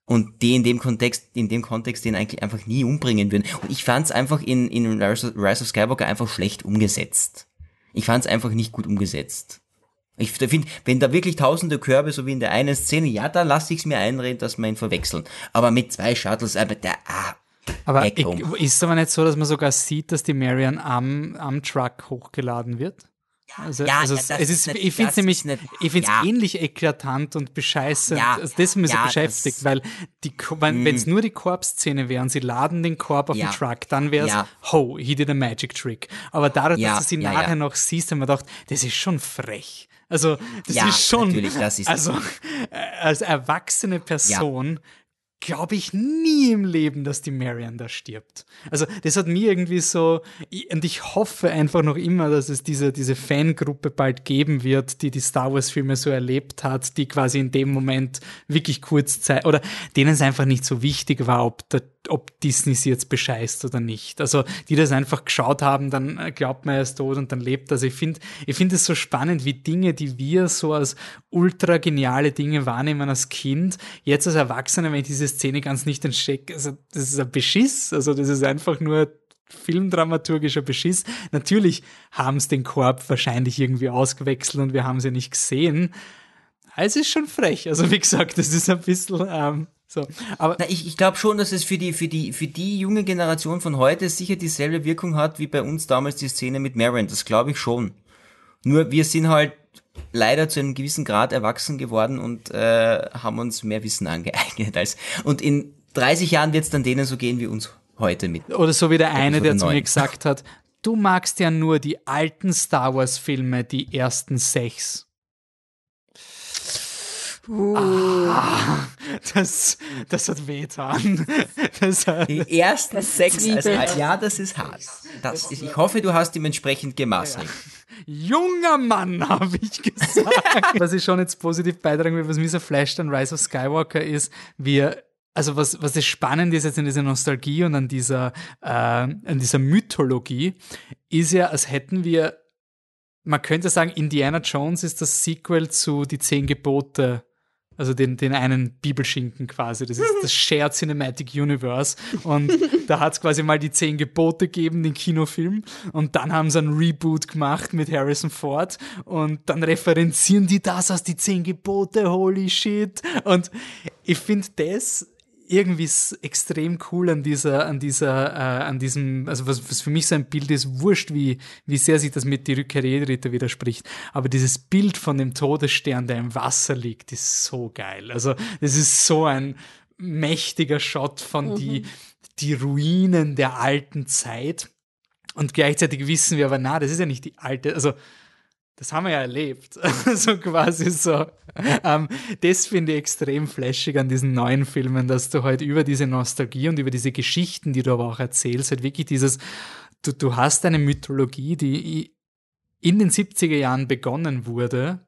Und die in dem Kontext, in dem Kontext den eigentlich einfach nie umbringen würden. Und ich fand es einfach in, in Rise of Skywalker einfach schlecht umgesetzt. Ich fand es einfach nicht gut umgesetzt. Ich finde, wenn da wirklich tausende Körbe, so wie in der einen Szene, ja, da lasse ich es mir einreden, dass man ihn verwechseln. Aber mit zwei Shuttles, aber der, ah, aber ich, ist aber nicht so, dass man sogar sieht, dass die Marion am, am Truck hochgeladen wird? Also, ja, also ja, es ist, nicht, ich finde es nämlich, nicht, ich finde es ja. ähnlich eklatant und bescheißend. Ja, also das mir so beschäftigt, weil die, wenn mm. es nur die Korbszene wäre und sie laden den Korb auf den Truck, dann wäre es, ho, he did a magic trick. Aber dadurch, dass du sie nachher noch siehst, haben wir gedacht, das ist schon frech. Also, das ist schon, das ist also, äh, als erwachsene Person glaube ich nie im Leben, dass die Marion da stirbt. Also das hat mir irgendwie so, und ich hoffe einfach noch immer, dass es diese, diese Fangruppe bald geben wird, die die Star Wars Filme so erlebt hat, die quasi in dem Moment wirklich kurz Zeit, oder denen es einfach nicht so wichtig war, ob der ob Disney sie jetzt bescheißt oder nicht. Also die das einfach geschaut haben, dann äh, glaubt man, er ist tot und dann lebt. Also ich finde ich finde es so spannend, wie Dinge, die wir so als ultra geniale Dinge wahrnehmen als Kind, jetzt als Erwachsene, wenn ich diese Szene ganz nicht entstecke, also das ist ein Beschiss. Also das ist einfach nur filmdramaturgischer Beschiss. Natürlich haben es den Korb wahrscheinlich irgendwie ausgewechselt und wir haben sie nicht gesehen. Es ist schon frech. Also wie gesagt, das ist ein bisschen ähm, so, aber Na, ich, ich glaube schon, dass es für die, für, die, für die junge Generation von heute sicher dieselbe Wirkung hat wie bei uns damals die Szene mit Marin. Das glaube ich schon. Nur wir sind halt leider zu einem gewissen Grad erwachsen geworden und äh, haben uns mehr Wissen angeeignet als. Und in 30 Jahren wird es dann denen so gehen wie uns heute mit. Oder so wie der eine, der zu mir gesagt hat, du magst ja nur die alten Star Wars Filme, die ersten sechs. Uh. Ah, das, das hat wehtan. Das hat, die ersten sechs, also, ja, das ist hart. Das ist, ich hoffe, du hast ihm entsprechend gemaßregelt. Ja. Junger Mann, [laughs] habe ich gesagt. was ich schon jetzt positiv beitragen will, was mir so flasht an Rise of Skywalker ist, wir also was, was das Spannende ist jetzt in dieser Nostalgie und an dieser, äh, an dieser Mythologie, ist ja, als hätten wir, man könnte sagen, Indiana Jones ist das Sequel zu Die Zehn Gebote also den, den einen Bibelschinken quasi. Das ist das [laughs] Shared Cinematic Universe. Und da hat es quasi mal die zehn Gebote gegeben, den Kinofilm. Und dann haben sie ein Reboot gemacht mit Harrison Ford. Und dann referenzieren die das als die zehn Gebote, holy shit. Und ich finde das irgendwie extrem cool an dieser, an dieser, äh, an diesem, also was, was für mich so ein Bild ist, wurscht, wie, wie sehr sich das mit die Rückkehr Ritter widerspricht. Aber dieses Bild von dem Todesstern, der im Wasser liegt, ist so geil. Also, das ist so ein mächtiger Shot von mhm. die, die Ruinen der alten Zeit. Und gleichzeitig wissen wir aber, na, das ist ja nicht die alte, also das haben wir ja erlebt. [laughs] so quasi so. Ähm, das finde ich extrem flashig an diesen neuen Filmen, dass du halt über diese Nostalgie und über diese Geschichten, die du aber auch erzählst, halt wirklich dieses, du, du hast eine Mythologie, die in den 70er Jahren begonnen wurde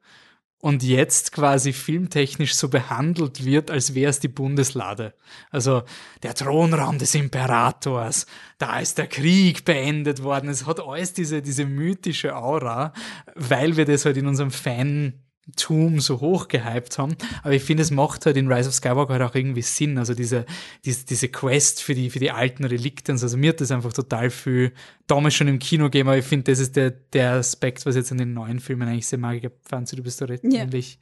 und jetzt quasi filmtechnisch so behandelt wird, als wäre es die Bundeslade. Also der Thronraum des Imperators, da ist der Krieg beendet worden. Es hat alles diese, diese mythische Aura, weil wir das halt in unserem Fan Tum so hoch gehypt haben. Aber ich finde, es macht halt in Rise of Skywalker halt auch irgendwie Sinn. Also diese, diese, diese Quest für die, für die alten Relikten. Also mir hat das einfach total viel damals schon im Kino gegeben. Aber ich finde, das ist der, der Aspekt, was jetzt in den neuen Filmen eigentlich sehr mag. Ich fand du bist da recht ja. ähnlich.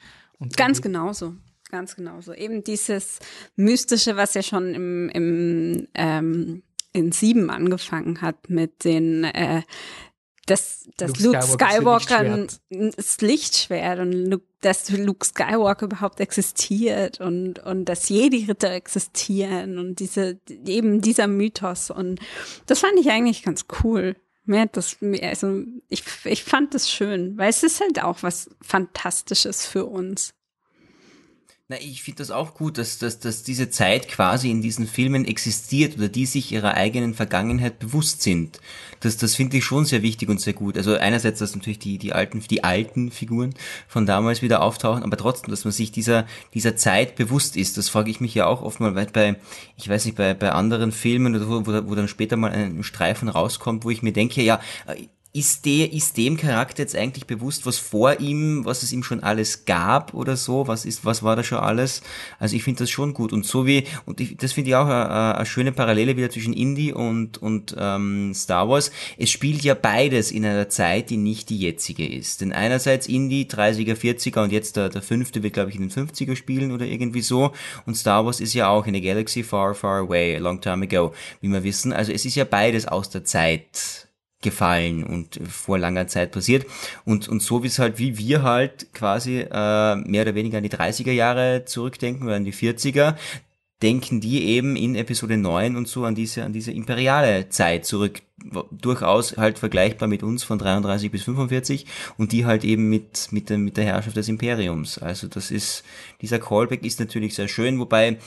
Ganz genauso. Ganz genauso. Eben dieses Mystische, was ja schon im, im ähm, in sieben angefangen hat mit den äh, dass, dass Luke, Luke Skywalker, Skywalker das Lichtschwert und dass Luke Skywalker überhaupt existiert und, und dass Jedi-Ritter existieren und diese, eben dieser Mythos. Und das fand ich eigentlich ganz cool. Mir hat das, also ich, ich fand das schön, weil es ist halt auch was Fantastisches für uns. Na, ich finde das auch gut, dass, dass, dass diese Zeit quasi in diesen Filmen existiert oder die sich ihrer eigenen Vergangenheit bewusst sind. Das, das finde ich schon sehr wichtig und sehr gut. Also einerseits, dass natürlich die, die alten, die alten Figuren von damals wieder auftauchen, aber trotzdem, dass man sich dieser, dieser Zeit bewusst ist. Das frage ich mich ja auch oft mal bei, ich weiß nicht, bei, bei anderen Filmen oder wo, wo, wo dann später mal ein Streifen rauskommt, wo ich mir denke, ja, ist, der, ist dem Charakter jetzt eigentlich bewusst, was vor ihm, was es ihm schon alles gab oder so? Was ist, was war da schon alles? Also ich finde das schon gut. Und so wie, und ich, das finde ich auch eine, eine, schöne Parallele wieder zwischen Indie und, und ähm, Star Wars. Es spielt ja beides in einer Zeit, die nicht die jetzige ist. Denn einerseits Indie, 30er, 40er und jetzt der, der fünfte wird, glaube ich, in den 50er spielen oder irgendwie so. Und Star Wars ist ja auch in a galaxy far, far away, a long time ago, wie wir wissen. Also es ist ja beides aus der Zeit gefallen und vor langer Zeit passiert. Und, und so wie es halt, wie wir halt quasi äh, mehr oder weniger an die 30er Jahre zurückdenken oder an die 40er, denken die eben in Episode 9 und so an diese, an diese imperiale Zeit zurück. Durchaus halt vergleichbar mit uns von 33 bis 45 und die halt eben mit, mit, der, mit der Herrschaft des Imperiums. Also das ist, dieser Callback ist natürlich sehr schön, wobei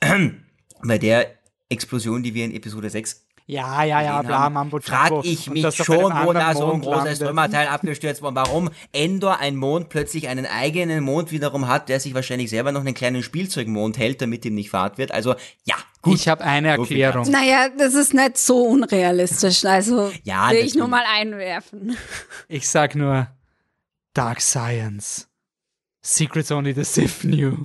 [clears throat] bei der Explosion, die wir in Episode 6 ja, ja, ja, bla, Mambo Frag ich mich schon, wo da so ein großes Trümmerteil abgestürzt wurde. Warum Endor, ein Mond, plötzlich einen eigenen Mond wiederum hat, der sich wahrscheinlich selber noch einen kleinen Spielzeugmond hält, damit ihm nicht fahrt wird. Also, ja, gut. Ich habe eine Erklärung. Naja, das ist nicht so unrealistisch. Also, ja, will ich nur mal einwerfen. Ich sag nur Dark Science. Secrets only the Sith knew.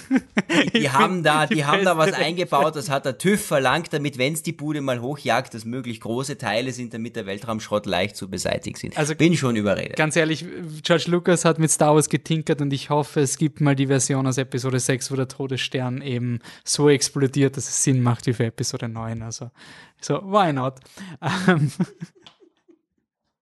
[laughs] Die haben da, die, die haben da was eingebaut, das hat der TÜV verlangt, damit, wenn es die Bude mal hochjagt, dass möglichst große Teile sind, damit der Weltraumschrott leicht zu beseitigen sind. Also bin schon überredet. Ganz ehrlich, George Lucas hat mit Star Wars getinkert und ich hoffe, es gibt mal die Version aus Episode 6, wo der Todesstern eben so explodiert, dass es Sinn macht wie für Episode 9. Also, so, why not? [laughs]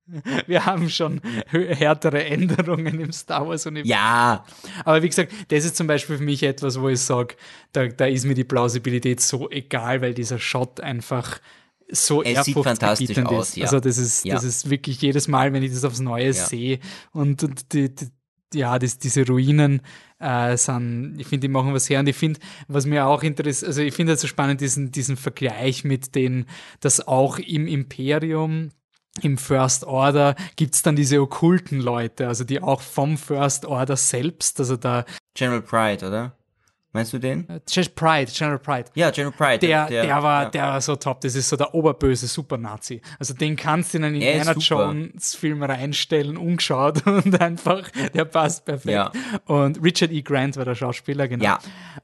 [laughs] Wir haben schon härtere Änderungen im Star Wars-Universum. Ja. Aber wie gesagt, das ist zum Beispiel für mich etwas, wo ich sage, da, da ist mir die Plausibilität so egal, weil dieser Shot einfach so es sieht fantastisch aus, ist. Ja. Also das ist, ja. das ist wirklich jedes Mal, wenn ich das aufs Neue ja. sehe und, und die, die, ja, das, diese Ruinen äh, sind, ich finde, die machen was her und ich finde, was mir auch interessiert, also ich finde es so spannend, diesen, diesen Vergleich mit den, dass auch im Imperium im First Order gibt's dann diese okkulten Leute, also die auch vom First Order selbst, also da. General Pride, oder? Meinst du den? Äh, Pride, General Pride. Ja, General Pride. Der, der, der war, ja. der war so top. Das ist so der oberböse Super-Nazi. Also den kannst du in einen Indiana Jones-Film reinstellen, ungeschaut [laughs] und einfach, der passt perfekt. Ja. Und Richard E. Grant war der Schauspieler, genau. Ja,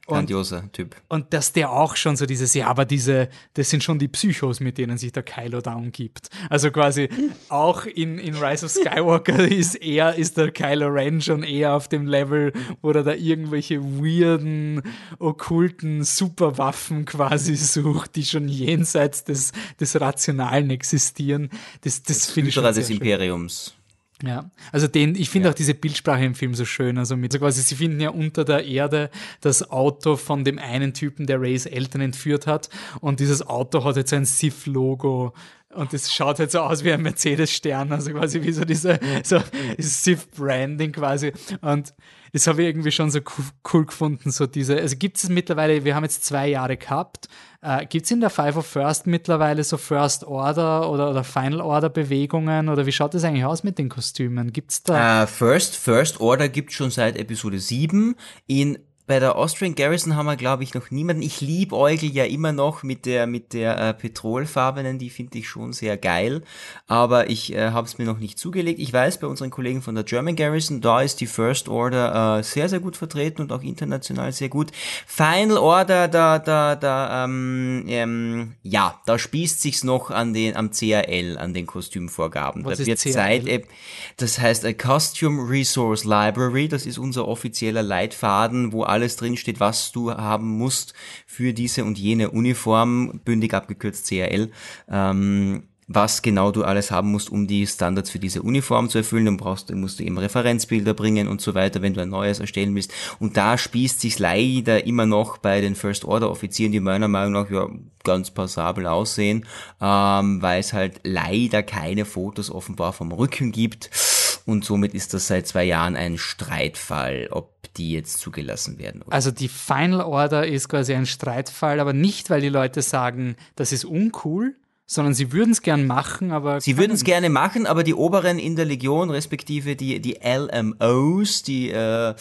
grandioser und, Typ. Und dass der auch schon so dieses, ja, aber diese, das sind schon die Psychos, mit denen sich der Kylo da umgibt. Also quasi auch in, in Rise of Skywalker [laughs] ist er, ist der Kylo Ren schon eher auf dem Level, wo er da irgendwelche weirden okkulten Superwaffen quasi sucht, die schon jenseits des, des Rationalen existieren. Das, das, das finde ich schon des Imperiums. Ja, also den, ich finde ja. auch diese Bildsprache im Film so schön. Also mit, also quasi, sie finden ja unter der Erde das Auto von dem einen Typen, der Rays Eltern entführt hat. Und dieses Auto hat jetzt ein Sith-Logo und das schaut halt so aus wie ein Mercedes-Stern, also quasi wie so diese so Sith-Branding quasi. Und das habe ich irgendwie schon so cool gefunden, so diese, also gibt es mittlerweile, wir haben jetzt zwei Jahre gehabt, äh, gibt es in der Five of First mittlerweile so First Order oder, oder Final Order Bewegungen oder wie schaut das eigentlich aus mit den Kostümen? Gibt's da? Uh, First, First Order gibt schon seit Episode 7 in bei der Austrian Garrison haben wir, glaube ich, noch niemanden. Ich liebe Eugel ja immer noch mit der, mit der äh, Petrolfarbenen, die finde ich schon sehr geil. Aber ich äh, habe es mir noch nicht zugelegt. Ich weiß, bei unseren Kollegen von der German Garrison, da ist die First Order äh, sehr, sehr gut vertreten und auch international sehr gut. Final Order, da, da, da, ähm, ähm, ja, da spießt sich's noch an den, am CAL, an den Kostümvorgaben. Was da wird CAL? Zeit, äh, das heißt a Costume Resource Library, das ist unser offizieller Leitfaden, wo alle alles drinsteht, was du haben musst für diese und jene Uniform, bündig abgekürzt CRL. Ähm, was genau du alles haben musst, um die Standards für diese Uniform zu erfüllen. Dann brauchst du, musst du eben Referenzbilder bringen und so weiter, wenn du ein neues erstellen willst. Und da spießt sich leider immer noch bei den First Order Offizieren, die meiner Meinung nach ja ganz passabel aussehen, ähm, weil es halt leider keine Fotos offenbar vom Rücken gibt. Und somit ist das seit zwei Jahren ein Streitfall, ob die jetzt zugelassen werden. Oder? Also die Final Order ist quasi ein Streitfall, aber nicht, weil die Leute sagen, das ist uncool, sondern sie würden es gern machen, aber. Sie würden es gerne machen, aber die Oberen in der Legion, respektive die, die LMOs, die, äh,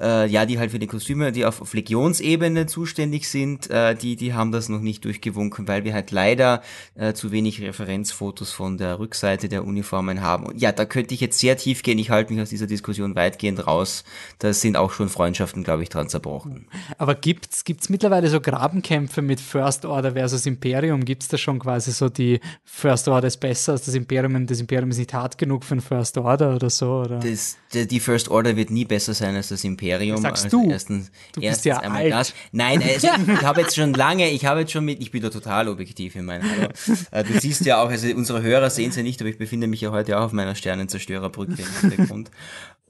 äh, ja, die halt für die Kostüme, die auf, auf Legionsebene zuständig sind, äh, die, die haben das noch nicht durchgewunken, weil wir halt leider äh, zu wenig Referenzfotos von der Rückseite der Uniformen haben. Und ja, da könnte ich jetzt sehr tief gehen. Ich halte mich aus dieser Diskussion weitgehend raus. Da sind auch schon Freundschaften, glaube ich, dran zerbrochen. Aber gibt's, gibt's mittlerweile so Grabenkämpfe mit First Order versus Imperium? Gibt's da schon quasi so die First Order ist besser als das Imperium, das Imperium ist nicht hart genug für ein First Order oder so, oder? Das, die First Order wird nie besser sein als das Imperium. Das sagst also du. Erstens, du erstens bist ja einmal alt. Das. Nein, also [laughs] ich habe jetzt schon lange, ich habe jetzt schon mit, ich bin da total objektiv in meinem Hallo. Äh, Du siehst ja auch, also unsere Hörer sehen es ja nicht, aber ich befinde mich ja heute auch auf meiner Sternenzerstörerbrücke im Hintergrund.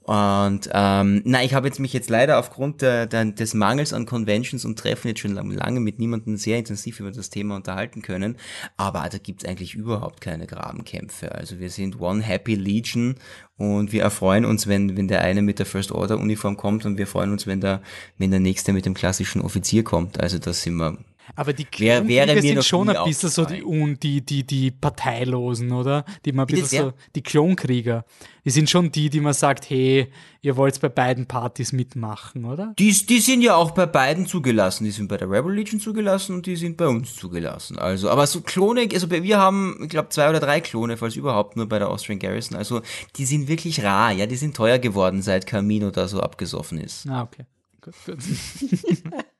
Und ähm, na, ich habe jetzt mich jetzt leider aufgrund der, der, des Mangels an Conventions und Treffen jetzt schon lange mit niemandem sehr intensiv über das Thema unterhalten können. Aber da gibt's eigentlich überhaupt keine Grabenkämpfe. Also wir sind One Happy Legion und wir erfreuen uns, wenn, wenn der eine mit der First Order Uniform kommt und wir freuen uns, wenn der, wenn der nächste mit dem klassischen Offizier kommt. Also das sind wir Aber die Wär- wäre sind schon ein bisschen so die, un, die, die, die Parteilosen, oder? Die man Bitte bisschen so, die Klonkrieger. Die sind schon die, die man sagt, hey, ihr wollt bei beiden Partys mitmachen, oder? Die, die sind ja auch bei beiden zugelassen. Die sind bei der Rebel Legion zugelassen und die sind bei uns zugelassen. Also, aber so Klone, also wir haben, ich glaube, zwei oder drei Klone, falls überhaupt nur bei der Austrian Garrison. Also, die sind wirklich rar, ja, die sind teuer geworden, seit Camino da so abgesoffen ist. Ah, okay. Gut, gut. [laughs]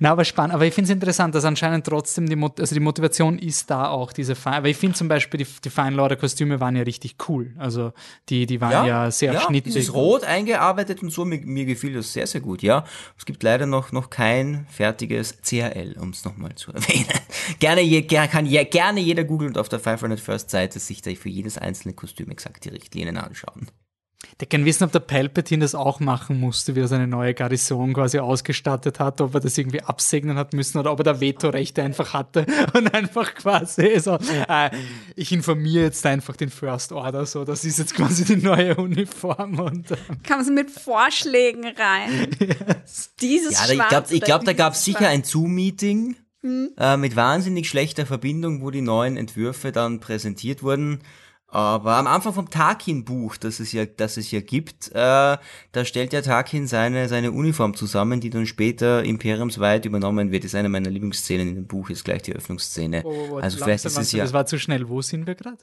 Na, aber spannend. Aber ich finde es interessant, dass anscheinend trotzdem die, Mot also die Motivation ist da auch, diese Fe Aber ich finde zum Beispiel, die, die Final Order Kostüme waren ja richtig cool. Also die, die waren ja, sehr ja, schnittig. Dieses Rot eingearbeitet und so, mir, mir gefiel das sehr, sehr gut, ja. Es gibt leider noch, noch kein fertiges CRL, um es nochmal zu [laughs] erwähnen. gerne, je, ger- kann je, gerne jeder googeln und auf der 500 First Seite sich da für jedes einzelne Kostüm exakt die Richtlinien anschauen. Der kann wissen, ob der Palpatine das auch machen musste, wie er seine neue Garnison quasi ausgestattet hat, ob er das irgendwie absegnen hat müssen oder ob er da Vetorechte einfach hatte [laughs] und einfach quasi so, äh, ich informiere jetzt einfach den First Order so, das ist jetzt quasi die neue Uniform und äh, Kam sie mit Vorschlägen rein. Dieses Ja, ich glaube, ich glaub, da gab es sicher ein Zoom-Meeting äh, mit wahnsinnig schlechter Verbindung, wo die neuen Entwürfe dann präsentiert wurden. Aber am Anfang vom Tarkin-Buch, das es ja, das es ja gibt, äh, da stellt ja Tarkin seine, seine Uniform zusammen, die dann später imperiumsweit übernommen wird. Das ist eine meiner Lieblingsszenen in dem Buch, ist gleich die Öffnungsszene. Oh, oh, oh, also vielleicht ist es ja. Das war zu schnell. Wo sind wir gerade?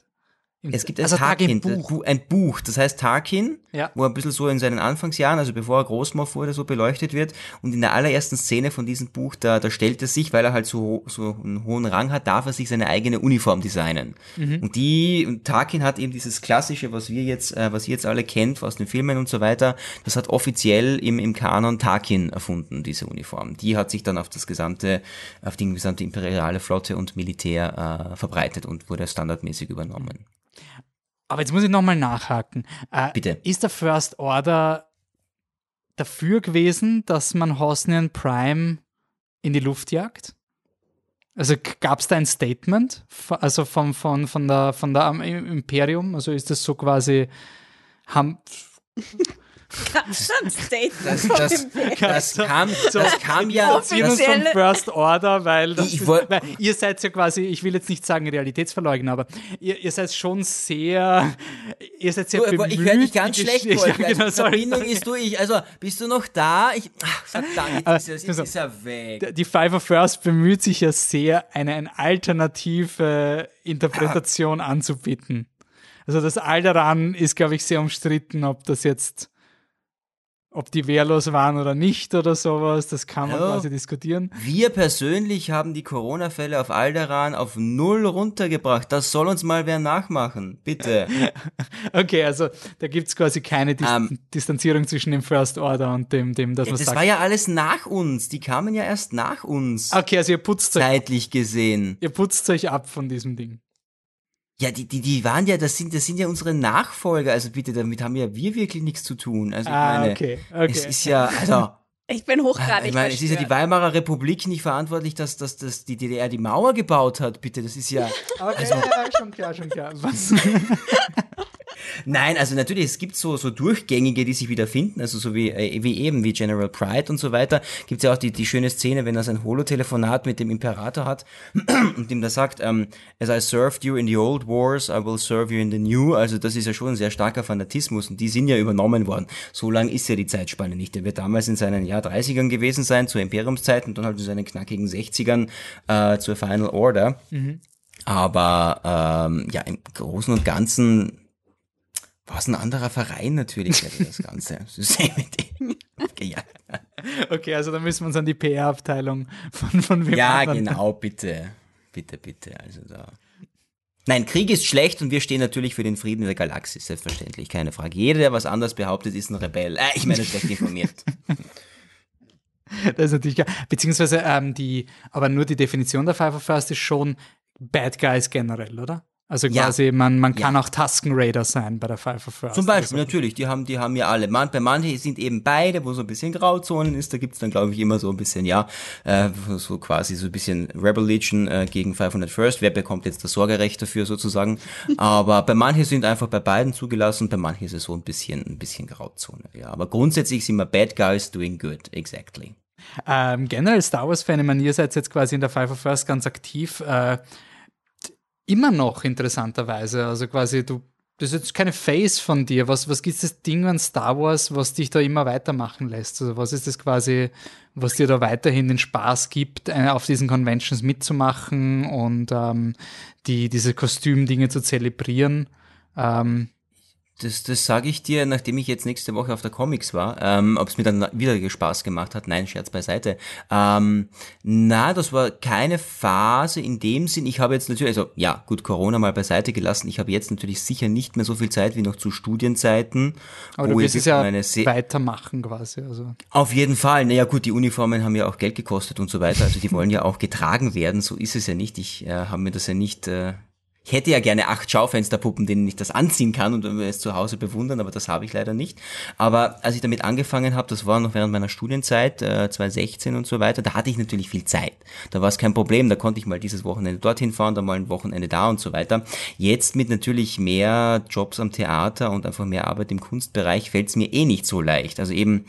Es gibt ein also Tarkin, Buch. Ein Buch, das heißt Tarkin, Ja. wo er ein bisschen so in seinen Anfangsjahren, also bevor er Großmoff wurde, so beleuchtet wird. Und in der allerersten Szene von diesem Buch, da, da stellt er sich, weil er halt so, so einen hohen Rang hat, darf er sich seine eigene Uniform designen. Und die, und Tarkin hat eben dieses klassische, was wir jetzt, äh, was ihr jetzt alle kennt aus den Filmen und so weiter, das hat offiziell im, im Kanon Tarkin erfunden, diese Uniform. Die hat sich dann auf das gesamte, auf die gesamte imperiale Flotte und Militär äh, verbreitet und wurde standardmäßig übernommen. Aber jetzt muss ich nochmal nachhaken. Äh, Bitte. Ist der First Order dafür gewesen, dass man Hosnian Prime in die Luft jagt? Also gab es da ein Statement, also von, von, von der, von der Imperium? Also ist das so quasi, haben, Das, von das, Bild? das, kam, das kam ja. Offizielle- First Order, weil, das Ich woll- weil ihr seid ja quasi, ich will jetzt nicht sagen Realitätsverleugner, aber ihr, ihr seid schon sehr, ihr seid sehr Du, bemüht. ich höre dich ganz schlecht. Ja, genau, die sorry, Verbindung sorry. ist durch. Also, bist du noch da? Ich, ach, verdammt, jetzt ist, er- ist er weg. die Five First bemüht sich ja sehr, eine, eine alternative Interpretation anzubieten. Also das Alderan ist, glaube ich, sehr umstritten, ob das jetzt, ob die wehrlos waren oder nicht oder sowas. Das kann man Ja. quasi diskutieren. Wir persönlich haben die Corona-Fälle auf Alderan auf null runtergebracht. Das soll uns mal wer nachmachen. Bitte. [laughs] Okay, also da gibt es quasi keine Dis Ähm. Distanzierung zwischen dem First Order und dem, dem dass man Das sagt. war ja alles nach uns. Die kamen ja erst nach uns. okay, also ihr putzt euch, Zeitlich gesehen. ihr putzt euch ab von diesem Ding. Ja, die, die, die waren ja, das sind, das sind ja unsere Nachfolger. Also bitte, damit haben ja wir wirklich nichts zu tun. Also ich Ah, meine, okay, okay. es ist ja, also, [laughs] Ich bin hochgradig ich meine, es ist ja die. Weimarer Republik nicht verantwortlich, dass, dass, dass die DDR die Mauer gebaut hat. Bitte, das ist ja. [laughs] Okay, ja, ja, schon klar, schon klar. Was? [laughs] Nein, also natürlich, es gibt so, so Durchgängige, die sich wieder finden, also so wie, äh, wie eben, wie General Pride und so weiter. Gibt es ja auch die, die schöne Szene, wenn er sein Holotelefonat mit dem Imperator hat [clears throat] und ihm da sagt, ähm, as I served you in the old wars, I will serve you in the new. Also das ist ja schon ein sehr starker Fanatismus und die sind ja übernommen worden. So lang ist ja die Zeitspanne nicht. Der wird damals in seinen Jahr 30ern gewesen sein, zur Imperiumszeit und dann halt in seinen knackigen 60ern äh, zur Final Order. Aber ähm, ja, im Großen und Ganzen war es ein anderer Verein natürlich, der das ganze [laughs] hat. Okay, also da müssen wir uns an die PR-Abteilung von, von wem Ja, anderen- genau, bitte. Bitte, bitte. Also da. Nein, Krieg ist schlecht und wir stehen natürlich für den Frieden in der Galaxis, selbstverständlich, keine Frage. Jeder, der was anderes behauptet, ist ein Rebell. Äh, ich meine, schlecht informiert. [laughs] Das ist natürlich klar. Beziehungsweise ähm, die, aber nur die Definition der Five of First ist schon Bad Guys generell, oder? Also Ja. quasi, man, man kann Ja. auch Tusken Raider sein bei der Five of First. Zum Beispiel, natürlich, die haben, die haben ja alle. Man, bei manchen sind eben beide, wo so ein bisschen Grauzonen ist, da gibt's dann, glaube ich, immer so ein bisschen, ja, äh, so quasi so ein bisschen Rebel Legion äh, gegen 500 First. Wer bekommt jetzt das Sorgerecht dafür sozusagen? [laughs] Aber bei manchen sind einfach bei beiden zugelassen, bei manchen ist es so ein bisschen, ein bisschen Grauzone, ja. Aber grundsätzlich sind wir Bad Guys doing good, exactly. Ähm, generell Star Wars-Fan, ich meine, ihr seid jetzt quasi in der Five of First ganz aktiv. Äh, immer noch interessanterweise. Also quasi, du, das ist jetzt keine Face von dir. Was, was gibt das Ding an Star Wars, was dich da immer weitermachen lässt? Also was ist das quasi, was dir da weiterhin den Spaß gibt, äh, auf diesen Conventions mitzumachen und ähm, die, diese Kostümdinge zu zelebrieren? Ähm, Das, das sage ich dir, nachdem ich jetzt nächste Woche auf der Comics war, ähm, ob es mir dann wieder Spaß gemacht hat. Nein, Scherz beiseite. Ähm, na, das war keine Phase in dem Sinn. Ich habe jetzt natürlich, also ja, gut, Corona mal beiseite gelassen. Ich habe jetzt natürlich sicher nicht mehr so viel Zeit wie noch zu Studienzeiten. aber du wirst ich es ja weitermachen quasi. Also. auf jeden Fall. Naja gut, die Uniformen haben ja auch Geld gekostet und so weiter. Also die wollen ja auch getragen werden. So ist es ja nicht. Ich äh, habe mir das ja nicht... Äh, ich hätte ja gerne acht Schaufensterpuppen, denen ich das anziehen kann und es zu Hause bewundern, aber das habe ich leider nicht. Aber als ich damit angefangen habe, das war noch während meiner Studienzeit, äh, 2016 und so weiter, da hatte ich natürlich viel Zeit. Da war es kein Problem, da konnte ich mal dieses Wochenende dorthin fahren, dann mal ein Wochenende da und so weiter. Jetzt mit natürlich mehr Jobs am Theater und einfach mehr Arbeit im Kunstbereich fällt es mir eh nicht so leicht. Also eben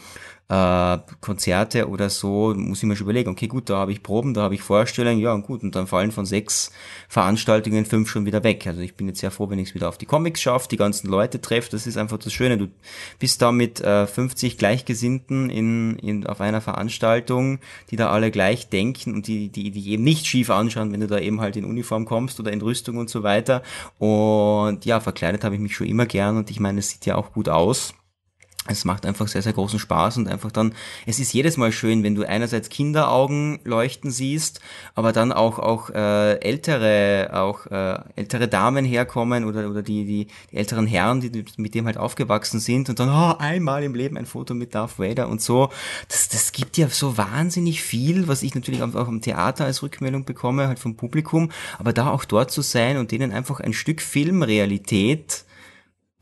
äh, Konzerte oder so, muss ich mir schon überlegen, okay, gut, da habe ich Proben, da habe ich Vorstellungen, ja, und gut, und dann fallen von sechs Veranstaltungen fünf schon wieder weg. Also ich bin jetzt sehr froh, wenn ich es wieder auf die Comics schaffe, die ganzen Leute treffe, das ist einfach das Schöne. Du bist da mit äh, 50 Gleichgesinnten in, in, auf einer Veranstaltung, die da alle gleich denken und die, die, die eben nicht schief anschauen, wenn du da eben halt in Uniform kommst oder in Rüstung und so weiter. Und ja, verkleidet habe ich mich schon immer gern und ich meine, es sieht ja auch gut aus. Es macht einfach sehr, sehr großen Spaß und einfach dann, es ist jedes Mal schön, wenn du einerseits Kinderaugen leuchten siehst, aber dann auch, auch äh, ältere, auch äh, ältere Damen herkommen oder, oder die, die, die älteren Herren, die mit dem halt aufgewachsen sind und dann, oh, einmal im Leben ein Foto mit Darth Vader und so. Das, das gibt ja so wahnsinnig viel, was ich natürlich auch im Theater als Rückmeldung bekomme, halt vom Publikum, aber da auch dort zu sein und denen einfach ein Stück Filmrealität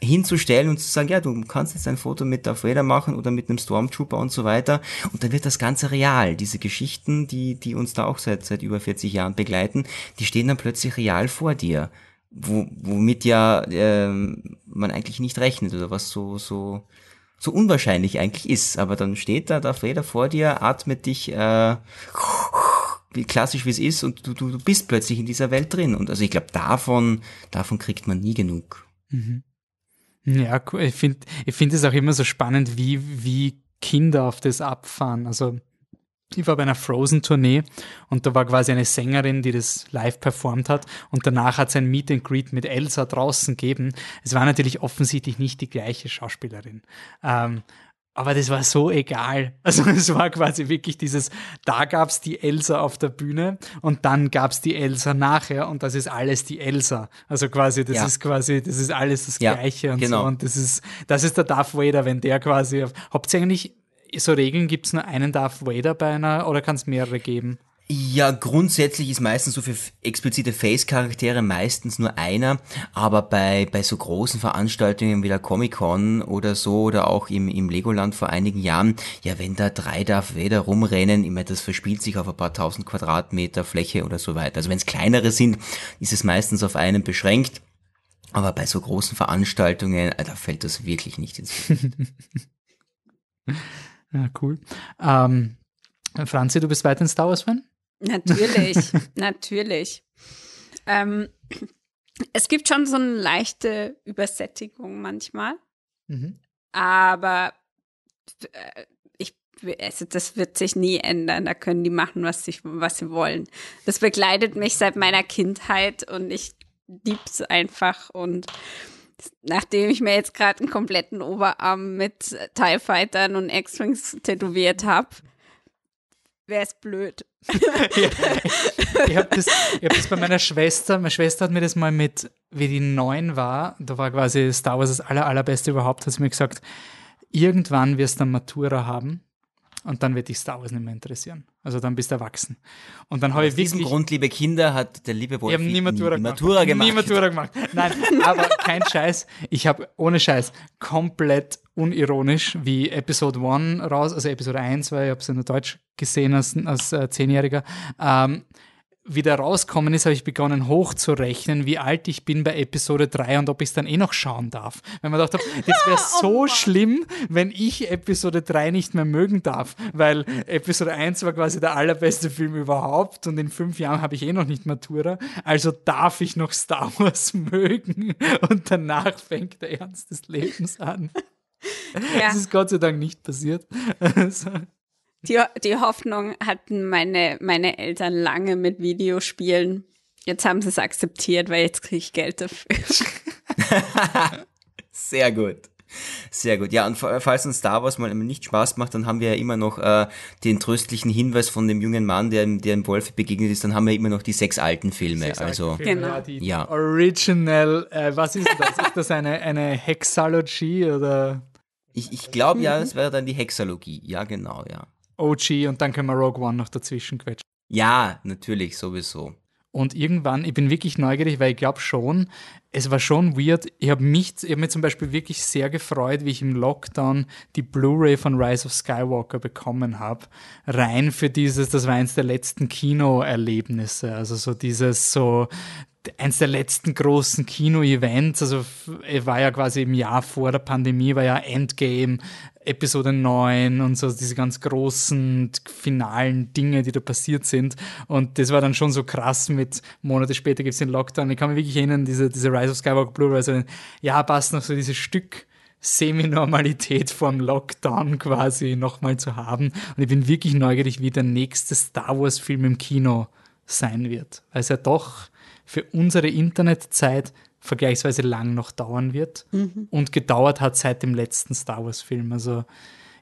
hinzustellen und zu sagen, ja, du kannst jetzt ein Foto mit Darth Vader machen oder mit einem Stormtrooper und so weiter und dann wird das Ganze real. Diese Geschichten, die, die uns da auch seit, seit über 40 Jahren begleiten, die stehen dann plötzlich real vor dir, wo, womit ja ähm, man eigentlich nicht rechnet oder was so, so, so unwahrscheinlich eigentlich ist. Aber dann steht da Darth Vader vor dir, atmet dich äh, wie klassisch wie es ist und du, du, du bist plötzlich in dieser Welt drin. Und also ich glaube, davon, davon kriegt man nie genug. Ja, cool. ich finde ich find es auch immer so spannend, wie, wie Kinder auf das abfahren. Also ich war bei einer Frozen-Tournee und da war quasi eine Sängerin, die das live performt hat und danach hat es ein Meet and Greet mit Elsa draußen gegeben. Es war natürlich offensichtlich nicht die gleiche Schauspielerin. Ähm, aber das war so egal. [laughs] Also es war quasi wirklich dieses, da gab's die Elsa auf der Bühne und dann gab's die Elsa nachher und das ist alles die Elsa. Also quasi, das Ja. ist quasi, das ist alles das Ja, Gleiche und genau. so. Und das ist, das ist der Darth Vader, wenn der quasi, auf, eigentlich so Regeln, gibt's nur einen Darth Vader bei einer oder kann es mehrere geben? Ja, grundsätzlich ist meistens so für explizite Face-Charaktere meistens nur einer, aber bei, bei so großen Veranstaltungen wie der Comic-Con oder so oder auch im, im Legoland vor einigen Jahren, ja, wenn da drei Darth Vader rumrennen, immer das verspielt sich auf ein paar tausend Quadratmeter Fläche oder so weiter. Also wenn es kleinere sind, ist es meistens auf einen beschränkt, aber bei so großen Veranstaltungen, äh, da fällt das wirklich nicht ins [laughs] Ja, cool. Ähm, Franzi, du bist weiterhin Star Wars-Fan? Natürlich, [laughs] natürlich. Ähm, es gibt schon so eine leichte Übersättigung manchmal, Mhm. aber äh, ich, also das wird sich nie ändern. Da können die machen, was, ich, was sie wollen. Das begleitet mich seit meiner Kindheit und ich lieb's einfach. Und nachdem ich mir jetzt gerade einen kompletten Oberarm mit TIE Fightern und X-Wings tätowiert habe, wäre es blöd. [laughs] [laughs] Ich habe das, ich hab das bei meiner Schwester, meine Schwester hat mir das mal mit, wie die neun war, da war quasi Star Wars das aller, allerbeste überhaupt, hat sie mir gesagt, irgendwann wirst du eine Matura haben und dann wird dich Star Wars nicht mehr interessieren. Also dann bist du erwachsen. Und dann habe Aus ich diesem wirklich... Grund, liebe Kinder, hat der liebe Ich Wolf habe nie Matura, gemacht. Matura gemacht. Nie Matura gemacht. Nein, aber kein Scheiß. Ich habe ohne Scheiß komplett unironisch wie Episode 1 raus, also Episode 1, weil ich habe es ja nur Deutsch gesehen als, als äh, Zehnjähriger, ähm, wieder rauskommen ist, habe ich begonnen hochzurechnen, wie alt ich bin bei Episode 3 und ob ich es dann eh noch schauen darf. Wenn man gedacht habe, das wäre [laughs] so schlimm, wenn ich Episode 3 nicht mehr mögen darf, weil Episode 1 war quasi der allerbeste Film überhaupt und in fünf Jahren habe ich eh noch nicht Matura, also darf ich noch Star Wars [laughs] mögen und danach fängt der Ernst des Lebens an. Ja. Das ist Gott sei Dank nicht passiert. [laughs] Also, Die, die Hoffnung hatten meine, meine Eltern lange mit Videospielen. Jetzt haben sie es akzeptiert, weil jetzt kriege ich Geld dafür. [laughs] Sehr gut. Sehr gut. Ja, und fa- falls uns Star Wars mal nicht Spaß macht, dann haben wir ja immer noch äh, den tröstlichen Hinweis von dem jungen Mann, der, dem- der dem Wolf begegnet ist, dann haben wir immer noch die sechs alten Filme. Sechs also, alte Filme, Genau. ja, die Ja. Original, äh, was ist das? ist das eine, eine Hexalogy oder ich, ich glaube ja, es wäre dann die Hexalogie. Ja, genau, ja. OG und dann können wir Rogue One noch dazwischen quetschen. Ja, natürlich, sowieso. Und irgendwann, ich bin wirklich neugierig, weil ich glaube schon, es war schon weird. Ich habe mich, ich habe mich zum Beispiel wirklich sehr gefreut, wie ich im Lockdown die Blu-ray von Rise of Skywalker bekommen habe. Rein für dieses, das war eins der letzten Kinoerlebnisse. Also so dieses so, eins der letzten großen Kino-Events, also war ja quasi im Jahr vor der Pandemie, war ja Endgame, Episode 9 und so diese ganz großen finalen Dinge, die da passiert sind. Und das war dann schon so krass mit Monate später gibt es den Lockdown. Ich kann mich wirklich erinnern, diese, diese Rise of Skywalker Blu-ray, also, ja, passt noch so dieses Stück Semi-Normalität vom Lockdown quasi nochmal zu haben. Und ich bin wirklich neugierig, wie der nächste Star Wars-Film im Kino sein wird. Weil es ja doch für unsere Internetzeit vergleichsweise lang noch dauern wird und gedauert hat seit dem letzten Star Wars-Film. Also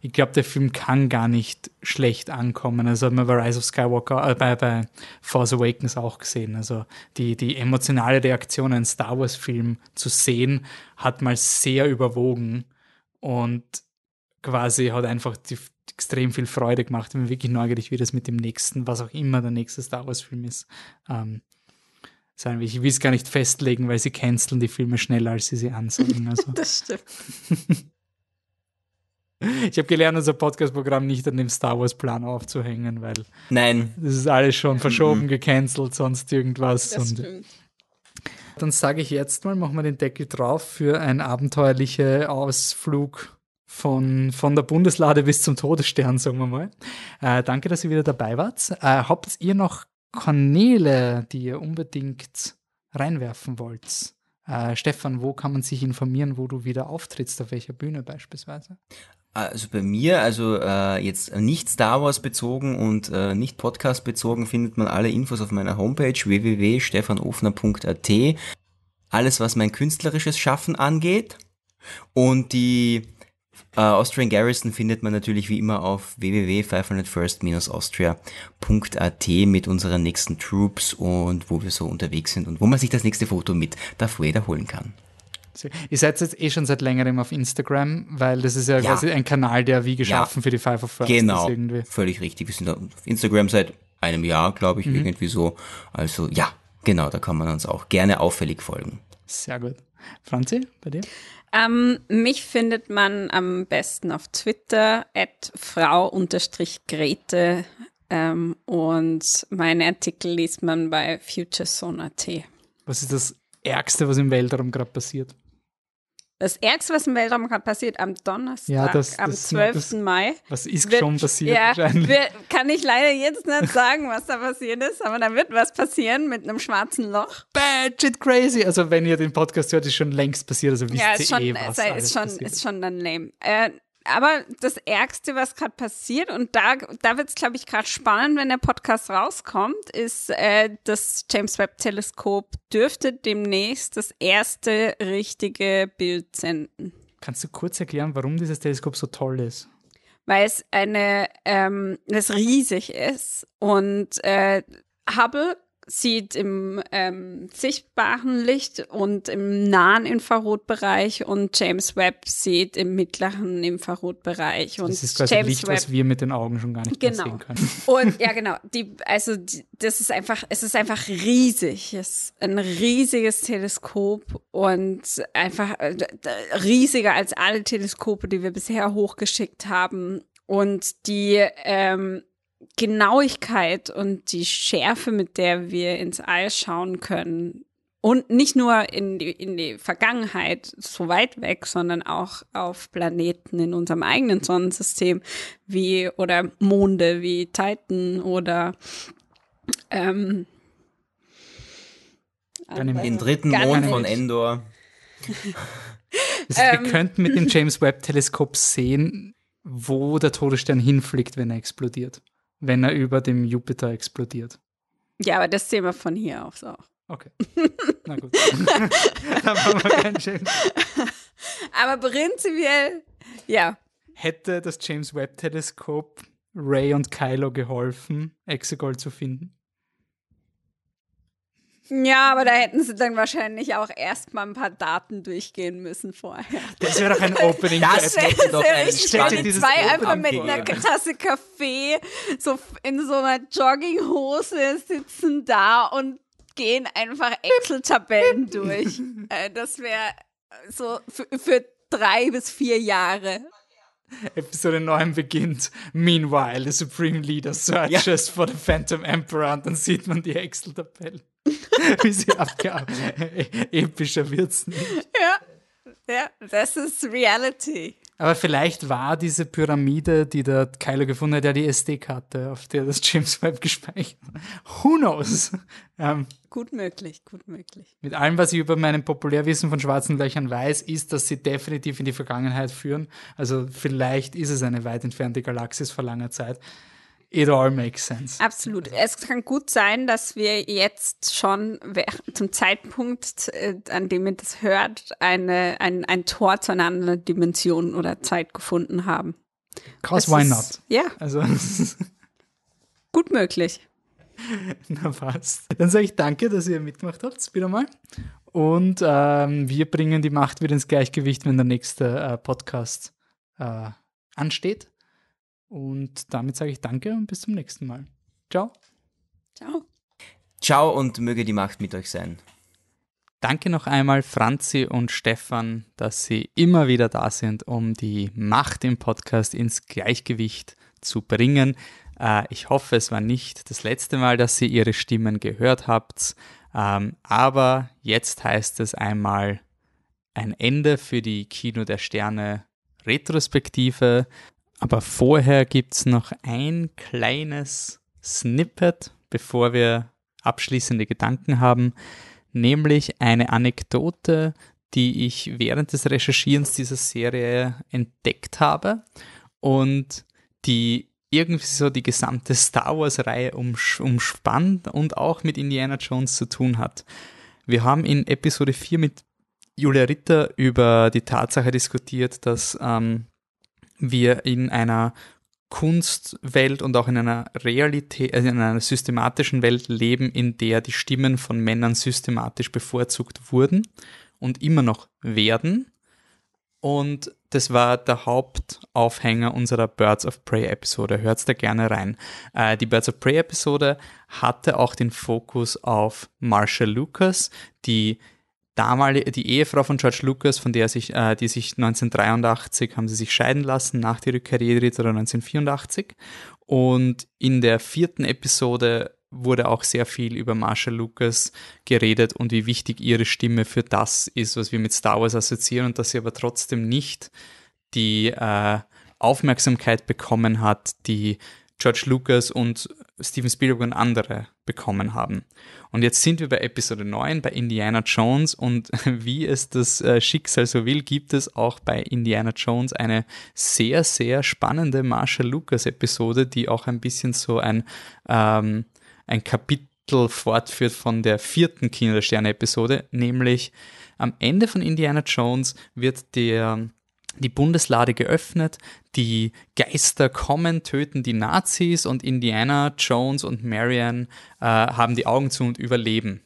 ich glaube, der Film kann gar nicht schlecht ankommen. Also hat man bei Rise of Skywalker, äh, bei, bei Force Awakens auch gesehen. Also die, die emotionale Reaktion, einen Star Wars-Film zu sehen, hat mal sehr überwogen und quasi hat einfach die, extrem viel Freude gemacht. Ich bin wirklich neugierig, wie das mit dem nächsten, was auch immer der nächste Star Wars-Film ist, ähm, sein. Ich will es gar nicht festlegen, weil sie canceln die Filme schneller, als sie sie ansagen. Also. [laughs] Das stimmt. [laughs] Ich habe gelernt, unser Podcast-Programm nicht an dem Star Wars-Plan aufzuhängen, weil Nein, das ist alles schon verschoben, gecancelt, sonst irgendwas. Das Und stimmt. dann sage ich jetzt mal, machen wir den Deckel drauf für einen abenteuerlichen Ausflug von, von der Bundeslade bis zum Todesstern, sagen wir mal. Äh, danke, dass ihr wieder dabei wart. Äh, habt ihr noch Kanäle, die ihr unbedingt reinwerfen wollt? Äh, Stefan, wo kann man sich informieren, wo du wieder auftrittst, auf welcher Bühne beispielsweise? Also bei mir, also äh, jetzt nicht Star Wars bezogen und äh, nicht Podcast bezogen, findet man alle Infos auf meiner Homepage www.stefanofner.at. Alles, was mein künstlerisches Schaffen angeht. Und die äh, Austrian Garrison findet man natürlich wie immer auf www.501st-austria.at mit unseren nächsten Troops und wo wir so unterwegs sind und wo man sich das nächste Foto mit Vader holen kann. Ihr seid jetzt eh schon seit längerem auf Instagram, weil das ist ja, Ja. quasi ein Kanal, der wie geschaffen für die Five of First Genau, ist irgendwie. völlig richtig. Wir sind auf Instagram seit einem Jahr, glaube ich, mhm. irgendwie so. Also ja, genau, da kann man uns auch gerne auffällig folgen. Sehr gut. Franzi, bei dir? Ähm, mich findet man am besten auf Twitter at frau-grete ähm, und meine Artikel liest man bei futurezone.at. Was ist das Ärgste, was im Weltraum gerade passiert? Das Ärgste, was im Weltraum gerade passiert, am Donnerstag, ja, das, am das, 12. Das, Mai. Was ist wird, schon passiert? Ja, wird, kann ich leider jetzt nicht sagen, was da passiert ist, aber da wird was passieren mit einem schwarzen Loch. Bad shit crazy. Also wenn ihr den Podcast hört, ist schon längst passiert. Also wisst ja, ist ihr schon, eh, was ist, schon, ist schon dann lame. Äh, aber das Ärgste, was gerade passiert, und da, da wird es, glaube ich, gerade spannend, wenn der Podcast rauskommt, ist, äh, das James Webb Teleskop dürfte demnächst das erste richtige Bild senden. Kannst du kurz erklären, warum dieses Teleskop so toll ist? Weil es eine, ähm, es riesig ist und äh, Hubble sieht im ähm, sichtbaren Licht und im nahen Infrarotbereich und James Webb sieht im mittleren Infrarotbereich. Und das ist quasi James Licht, Webb, was wir mit den Augen schon gar nicht genau. sehen können. Und ja, genau. Die, also die, das ist einfach, es ist einfach riesig. Es ist ein riesiges Teleskop und einfach äh, riesiger als alle Teleskope, die wir bisher hochgeschickt haben. Und die ähm, Genauigkeit und die Schärfe, mit der wir ins All schauen können. Und nicht nur in die, in die Vergangenheit so weit weg, sondern auch auf Planeten in unserem eigenen Sonnensystem, wie oder Monde wie Titan oder ähm, den dritten Mond von Endor. Also [laughs] wir ähm, könnten mit dem James Webb Teleskop sehen, wo der Todesstern hinfliegt, wenn er explodiert wenn er über dem Jupiter explodiert. Ja, aber das sehen wir von hier aus auch. Okay. [laughs] Na gut. [laughs] Dann machen wir keinen James. Aber prinzipiell, ja. Hätte das James Webb Teleskop Ray und Kylo geholfen, Exegol zu finden? Ja, aber da hätten sie dann wahrscheinlich auch erstmal ein paar Daten durchgehen müssen vorher. Das wäre doch ein Opening. Das wäre doch ein Ich stelle die zwei einfach mit einer Tasse Kaffee so in so einer Jogginghose sitzen da und gehen einfach Excel-Tabellen [laughs] durch. Äh, das wäre so für, für drei bis vier Jahre. [laughs] Episode 9 beginnt. Meanwhile, the Supreme Leader searches ja. for the Phantom Emperor und dann sieht man die Excel-Tabelle. [laughs] Wie sie abgearbeitet. Epischer wird's nicht. Ja. Ja, das ist Reality. Aber vielleicht war diese Pyramide, die der Kylo gefunden hat, ja die SD-Karte, auf der das James Webb gespeichert. Who knows? Ähm, gut möglich, gut möglich. Mit allem, was ich über meinem Populärwissen von schwarzen Löchern weiß, ist, dass sie definitiv in die Vergangenheit führen. Also vielleicht ist es eine weit entfernte Galaxis vor langer Zeit it all makes sense. Absolut. Es kann gut sein, dass wir jetzt schon zum Zeitpunkt, äh, an dem ihr das hört, eine, ein, ein Tor zu einer anderen Dimension oder Zeit gefunden haben. Cause why not? Ja. Also. [laughs] gut möglich. Na passt. Dann sage ich danke, dass ihr mitgemacht habt, wieder mal. Und ähm, wir bringen die Macht wieder ins Gleichgewicht, wenn der nächste äh, Podcast äh, ansteht. Und damit sage ich danke und bis zum nächsten Mal. Ciao. Ciao. Ciao und möge die Macht mit euch sein. Danke noch einmal Franzi und Stefan, dass sie immer wieder da sind, um die Macht im Podcast ins Gleichgewicht zu bringen. Äh, ich hoffe, es war nicht das letzte Mal, dass ihr ihre Stimmen gehört habt. Ähm, aber jetzt heißt es einmal ein Ende für die Kino der Sterne Retrospektive. Aber vorher gibt es noch ein kleines Snippet, bevor wir abschließende Gedanken haben, nämlich eine Anekdote, die ich während des Recherchierens dieser Serie entdeckt habe und die irgendwie so die gesamte Star Wars-Reihe umspannt und auch mit Indiana Jones zu tun hat. Wir haben in Episode 4 mit Julia Ritter über die Tatsache diskutiert, dass ähm, wir in einer Kunstwelt und auch in einer Realität, also in einer systematischen Welt leben, in der die Stimmen von Männern systematisch bevorzugt wurden und immer noch werden. Und das war der Hauptaufhänger unserer Birds of Prey Episode. Hört da gerne rein. Äh, die Birds of Prey Episode hatte auch den Fokus auf Marshall Lucas, die damalige, die Ehefrau von George Lucas, von der sich, äh, die sich 1983 haben sie sich scheiden lassen nach der Rückkehr Jedrit oder 1984. Und in der vierten Episode wurde auch sehr viel über Marshall Lucas geredet und wie wichtig ihre Stimme für das ist, was wir mit Star Wars assoziieren und dass sie aber trotzdem nicht die äh, Aufmerksamkeit bekommen hat, die George Lucas und Steven Spielberg und andere bekommen haben. Und jetzt sind wir bei Episode 9, bei Indiana Jones und [laughs] wie es das äh, Schicksal so will, gibt es auch bei Indiana Jones eine sehr, sehr spannende Marshall Lucas Episode, die auch ein bisschen so ein, ähm, ein Kapitel fortführt von der vierten Kinder der Sterne Episode, nämlich am Ende von Indiana Jones wird der die Bundeslade geöffnet, die Geister kommen, töten die Nazis und Indiana, Jones und Marion äh, haben die Augen zu und überleben.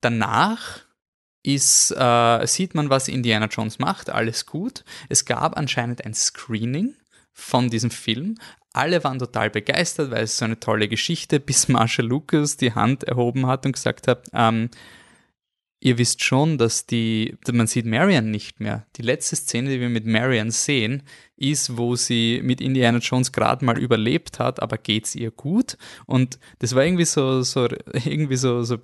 Danach ist, äh, sieht man, was Indiana Jones macht, alles gut. Es gab anscheinend ein Screening von diesem Film. Alle waren total begeistert, weil es so eine tolle Geschichte, [laughs] bis Marshall Lucas die Hand erhoben hat und gesagt hat, ähm, ihr wisst schon, dass die, man sieht Marion nicht mehr. Die letzte Szene, die wir mit Marion sehen, ist, wo sie mit Indiana Jones gerade mal überlebt hat, aber geht's ihr gut? Und das war irgendwie so, so irgendwie so, so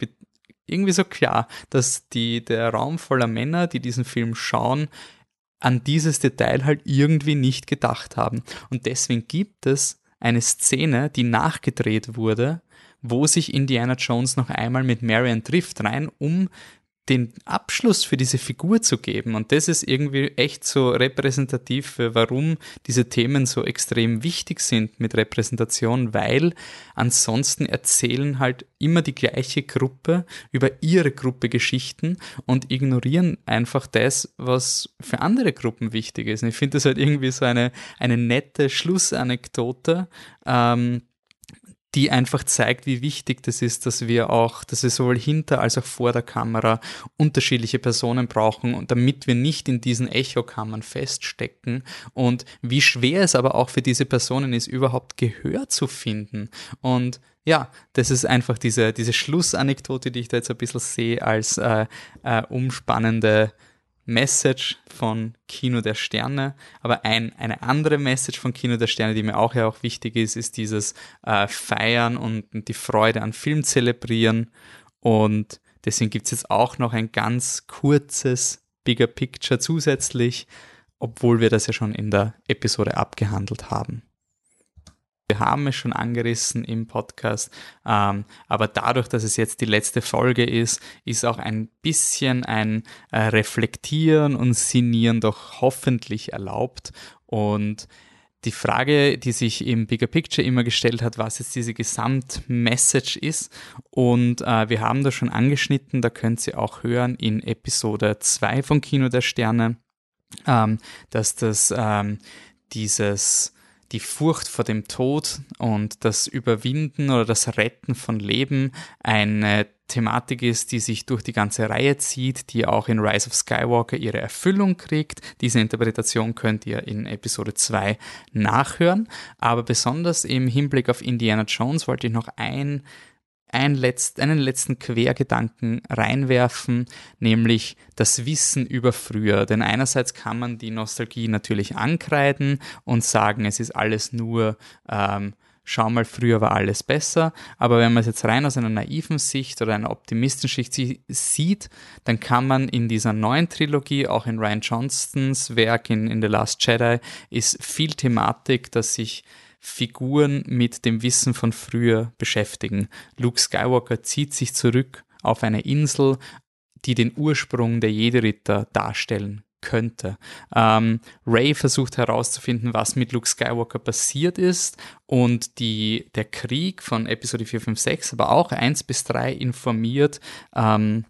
irgendwie so klar, dass die, der Raum voller Männer, die diesen Film schauen, an dieses Detail halt irgendwie nicht gedacht haben. Und deswegen gibt es eine Szene, die nachgedreht wurde, wo sich Indiana Jones noch einmal mit Marion trifft, rein um den Abschluss für diese Figur zu geben. Und das ist irgendwie echt so repräsentativ für warum diese Themen so extrem wichtig sind mit Repräsentation, weil ansonsten erzählen halt immer die gleiche Gruppe über ihre Gruppe Geschichten und ignorieren einfach das, was für andere Gruppen wichtig ist. Und ich finde das halt irgendwie so eine, eine nette Schlussanekdote, ähm, die einfach zeigt, wie wichtig das ist, dass wir auch, dass wir sowohl hinter als auch vor der Kamera unterschiedliche Personen brauchen und damit wir nicht in diesen Echokammern feststecken und wie schwer es aber auch für diese Personen ist, überhaupt Gehör zu finden. Und ja, das ist einfach diese, diese Schlussanekdote, die ich da jetzt ein bisschen sehe als äh, äh, umspannende Message von Kino der Sterne, aber ein, eine andere Message von Kino der Sterne, die mir auch ja auch wichtig ist, ist dieses äh, Feiern und, die Freude an Film zelebrieren und deswegen gibt es jetzt auch noch ein ganz kurzes Bigger Picture zusätzlich, obwohl wir das ja schon in der Episode abgehandelt haben. Wir haben es schon angerissen im Podcast, ähm, aber dadurch, dass es jetzt die letzte Folge ist, ist auch ein bisschen ein äh, Reflektieren und Sinieren doch hoffentlich erlaubt. Und die Frage, die sich im Bigger Picture immer gestellt hat, was jetzt diese Gesamtmessage ist. Und äh, wir haben das schon angeschnitten, da könnt ihr auch hören in Episode 2 von Kino der Sterne, ähm, dass das ähm, dieses die Furcht vor dem Tod und das Überwinden oder das Retten von Leben eine Thematik ist, die sich durch die ganze Reihe zieht, die auch in Rise of Skywalker ihre Erfüllung kriegt. Diese Interpretation könnt ihr in Episode 2 nachhören. Aber besonders im Hinblick auf Indiana Jones wollte ich noch ein ein letzt, einen letzten Quergedanken reinwerfen, nämlich das Wissen über früher. Denn einerseits kann man die Nostalgie natürlich ankreiden und sagen, es ist alles nur, ähm, schau mal, früher war alles besser. Aber wenn man es jetzt rein aus einer naiven Sicht oder einer optimistischen Sicht sieht, dann kann man in dieser neuen Trilogie, auch in Ryan Johnstons Werk in, in The Last Jedi, ist viel Thematik, dass sich Figuren mit dem Wissen von früher beschäftigen. Luke Skywalker zieht sich zurück auf eine Insel, die den Ursprung der Jedi-Ritter darstellen könnte. Ähm, Ray versucht herauszufinden, was mit Luke Skywalker passiert ist und die, der Krieg von Episode 4, 5, 6, aber auch 1 bis 3 informiert ähm,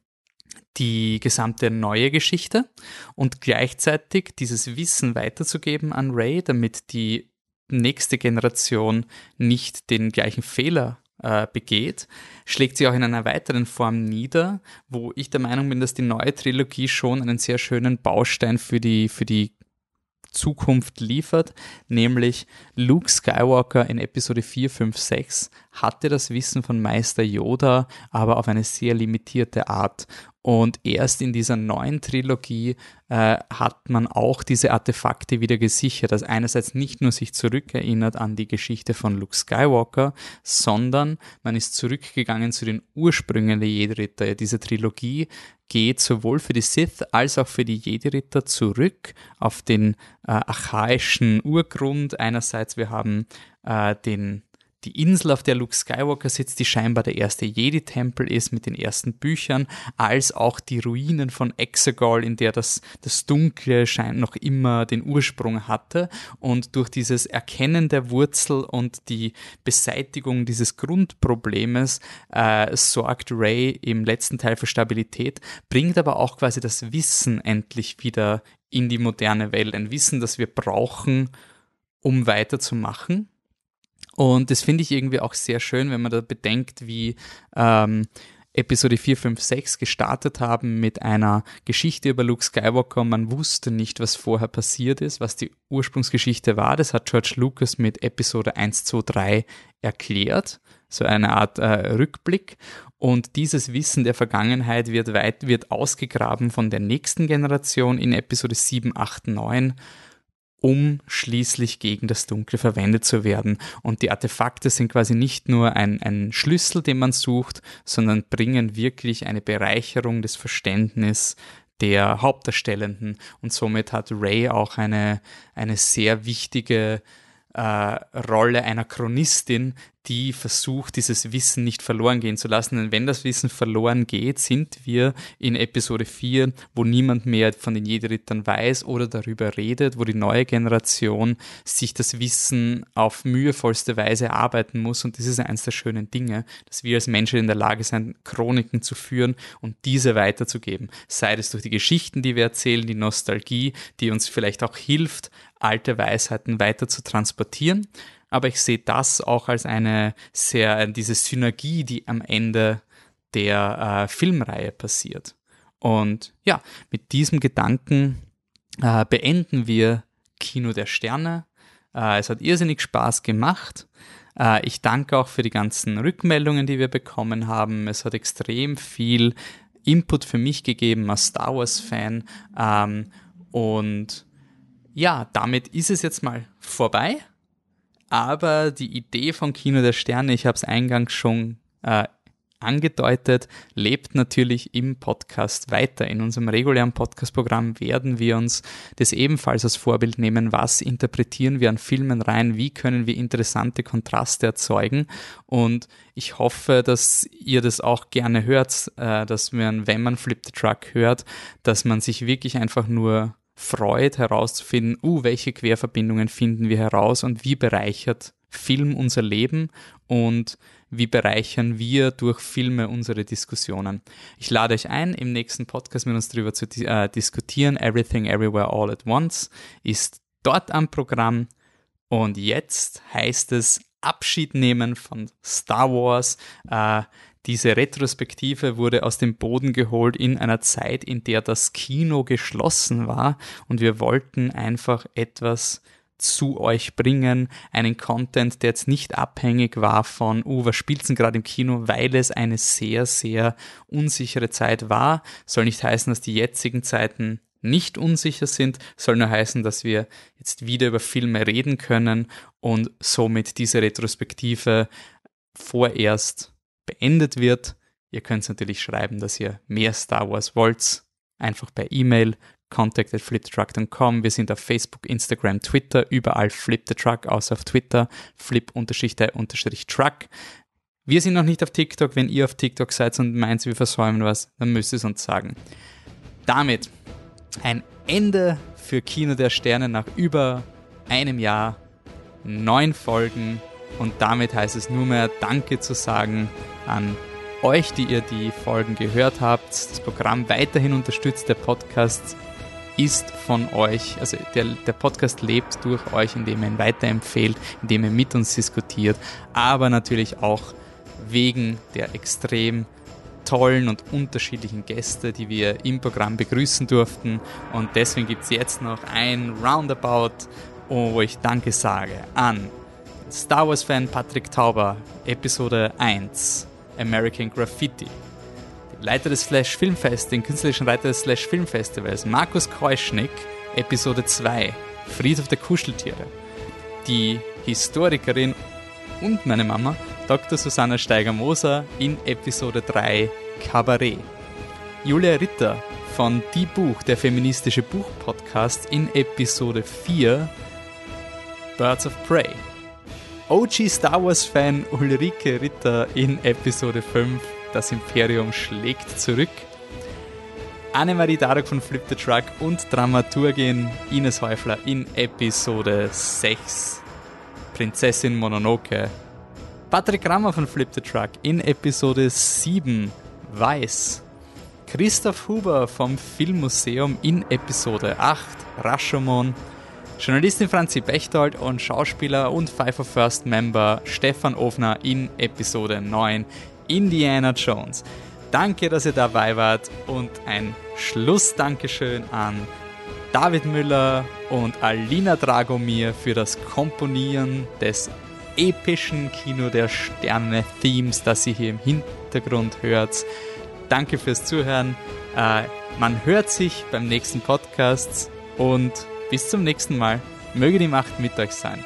die gesamte neue Geschichte und gleichzeitig dieses Wissen weiterzugeben an Ray, damit die nächste Generation nicht den gleichen Fehler äh, begeht, schlägt sie auch in einer weiteren Form nieder, wo ich der Meinung bin, dass die neue Trilogie schon einen sehr schönen Baustein für die, für die Zukunft liefert, nämlich Luke Skywalker in Episode 4, 5, 6 hatte das Wissen von Meister Yoda, aber auf eine sehr limitierte Art. Und erst in dieser neuen Trilogie äh, hat man auch diese Artefakte wieder gesichert, dass einerseits nicht nur sich zurückerinnert an die Geschichte von Luke Skywalker, sondern man ist zurückgegangen zu den Ursprüngen der Jedi-Ritter. Diese Trilogie geht sowohl für die Sith als auch für die Jedi-Ritter zurück auf den äh, archaischen Urgrund. Einerseits wir haben äh, den die Insel, auf der Luke Skywalker sitzt, die scheinbar der erste Jedi-Tempel ist mit den ersten Büchern, als auch die Ruinen von Exegol, in der das, das Dunkle scheint noch immer den Ursprung hatte. Und durch dieses Erkennen der Wurzel und die Beseitigung dieses Grundproblemes äh, sorgt Ray im letzten Teil für Stabilität, bringt aber auch quasi das Wissen endlich wieder in die moderne Welt. Ein Wissen, das wir brauchen, um weiterzumachen und das finde ich irgendwie auch sehr schön, wenn man da bedenkt, wie ähm, Episode 4, 5, 6 gestartet haben mit einer Geschichte über Luke Skywalker. Man wusste nicht, was vorher passiert ist, was die Ursprungsgeschichte war. Das hat George Lucas mit Episode 1, 2, 3 erklärt. So eine Art äh, Rückblick. Und dieses Wissen der Vergangenheit wird weit, wird ausgegraben von der nächsten Generation in Episode 7, 8, 9 um schließlich gegen das Dunkle verwendet zu werden. Und die Artefakte sind quasi nicht nur ein, ein Schlüssel, den man sucht, sondern bringen wirklich eine Bereicherung des Verständnisses der Hauptdarstellenden. Und somit hat Ray auch eine, eine sehr wichtige äh, Rolle einer Chronistin, die versucht, dieses Wissen nicht verloren gehen zu lassen. Denn wenn das Wissen verloren geht, sind wir in Episode 4, wo niemand mehr von den Jedi-Rittern weiß oder darüber redet, wo die neue Generation sich das Wissen auf mühevollste Weise erarbeiten muss. Und das ist eines der schönen Dinge, dass wir als Menschen in der Lage sind, Chroniken zu führen und diese weiterzugeben. Sei es durch die Geschichten, die wir erzählen, die Nostalgie, die uns vielleicht auch hilft, alte Weisheiten weiter zu transportieren aber ich sehe das auch als eine sehr, diese Synergie, die am Ende der äh, Filmreihe passiert. Und ja, mit diesem Gedanken äh, beenden wir Kino der Sterne. Äh, es hat irrsinnig Spaß gemacht. Äh, ich danke auch für die ganzen Rückmeldungen, die wir bekommen haben. Es hat extrem viel Input für mich gegeben als Star Wars-Fan. Ähm, und ja, damit ist es jetzt mal vorbei. Aber die Idee von Kino der Sterne, ich habe es eingangs schon äh, angedeutet, lebt natürlich im Podcast weiter. In unserem regulären Podcast-Programm werden wir uns das ebenfalls als Vorbild nehmen. Was interpretieren wir an Filmen rein? Wie können wir interessante Kontraste erzeugen? Und ich hoffe, dass ihr das auch gerne hört, äh, dass man, wenn man Flip the Truck hört, dass man sich wirklich einfach nur freut herauszufinden, uh, welche Querverbindungen finden wir heraus und wie bereichert Film unser Leben und wie bereichern wir durch Filme unsere Diskussionen. Ich lade euch ein, im nächsten Podcast mit uns darüber zu äh, diskutieren. Everything Everywhere All at Once ist dort am Programm. Und jetzt heißt es Abschied nehmen von Star Wars. Äh, diese Retrospektive wurde aus dem Boden geholt in einer Zeit, in der das Kino geschlossen war. Und wir wollten einfach etwas zu euch bringen, einen Content, der jetzt nicht abhängig war von, uh, was spielt's denn gerade im Kino, weil es eine sehr, sehr unsichere Zeit war. Soll nicht heißen, dass die jetzigen Zeiten nicht unsicher sind, soll nur heißen, dass wir jetzt wieder über Filme reden können und somit diese Retrospektive vorerst beendet wird. Ihr könnt natürlich schreiben, dass ihr mehr Star Wars wollt. Einfach per E-Mail contact at flipthetruck.com. Wir sind auf Facebook, Instagram, Twitter, überall Flip the Truck, außer auf Twitter, flip-truck. Wir sind noch nicht auf TikTok. Wenn ihr auf TikTok seid und meint, wir versäumen was, dann müsst ihr es uns sagen. Damit ein Ende für Kino der Sterne nach über einem Jahr, neun Folgen und damit heißt es nur mehr Danke zu sagen an euch, die ihr die Folgen gehört habt, das Programm weiterhin unterstützt. Der Podcast ist von euch, also der, der Podcast lebt durch euch, indem ihr ihn weiterempfehlt, indem ihr mit uns diskutiert, aber natürlich auch wegen der extrem tollen und unterschiedlichen Gäste, die wir im Programm begrüßen durften. Und deswegen gibt es jetzt noch ein Roundabout, wo ich Danke sage an Star Wars-Fan Patrick Tauber, Episode 1, American Graffiti. Die Leiter des Flash Filmfest, den künstlerischen Leiter des Flash Filmfestivals, Markus Kreuschnick, Episode 2, Friedhof der Kuscheltiere. Die Historikerin und meine Mama, Dr. Susanna Steiger-Moser in Episode 3 Kabarett. Julia Ritter von Die Buch, der feministische Buch-Podcast in Episode 4 Birds of Prey. OG Star Wars-Fan Ulrike Ritter in Episode 5 Das Imperium schlägt zurück. Annemarie Darek von Flip the Truck und Dramaturgin Ines Häufler in Episode 6 Prinzessin Mononoke Patrick Rammer von Flip the Truck in Episode 7 Weiß. Christoph Huber vom Filmmuseum in Episode 8 Rashomon. Journalistin Franzi Bechtold und Schauspieler und Pfeiffer First Member Stefan Ofner in Episode 9 Indiana Jones. Danke, dass ihr dabei wart und ein Schlussdankeschön an David Müller und Alina Dragomir für das Komponieren des epischen Kino der Sterne-Themes, das ihr hier im Hintergrund hört. Danke fürs Zuhören. Äh, man hört sich beim nächsten Podcast und bis zum nächsten Mal. Möge die Macht mit euch sein.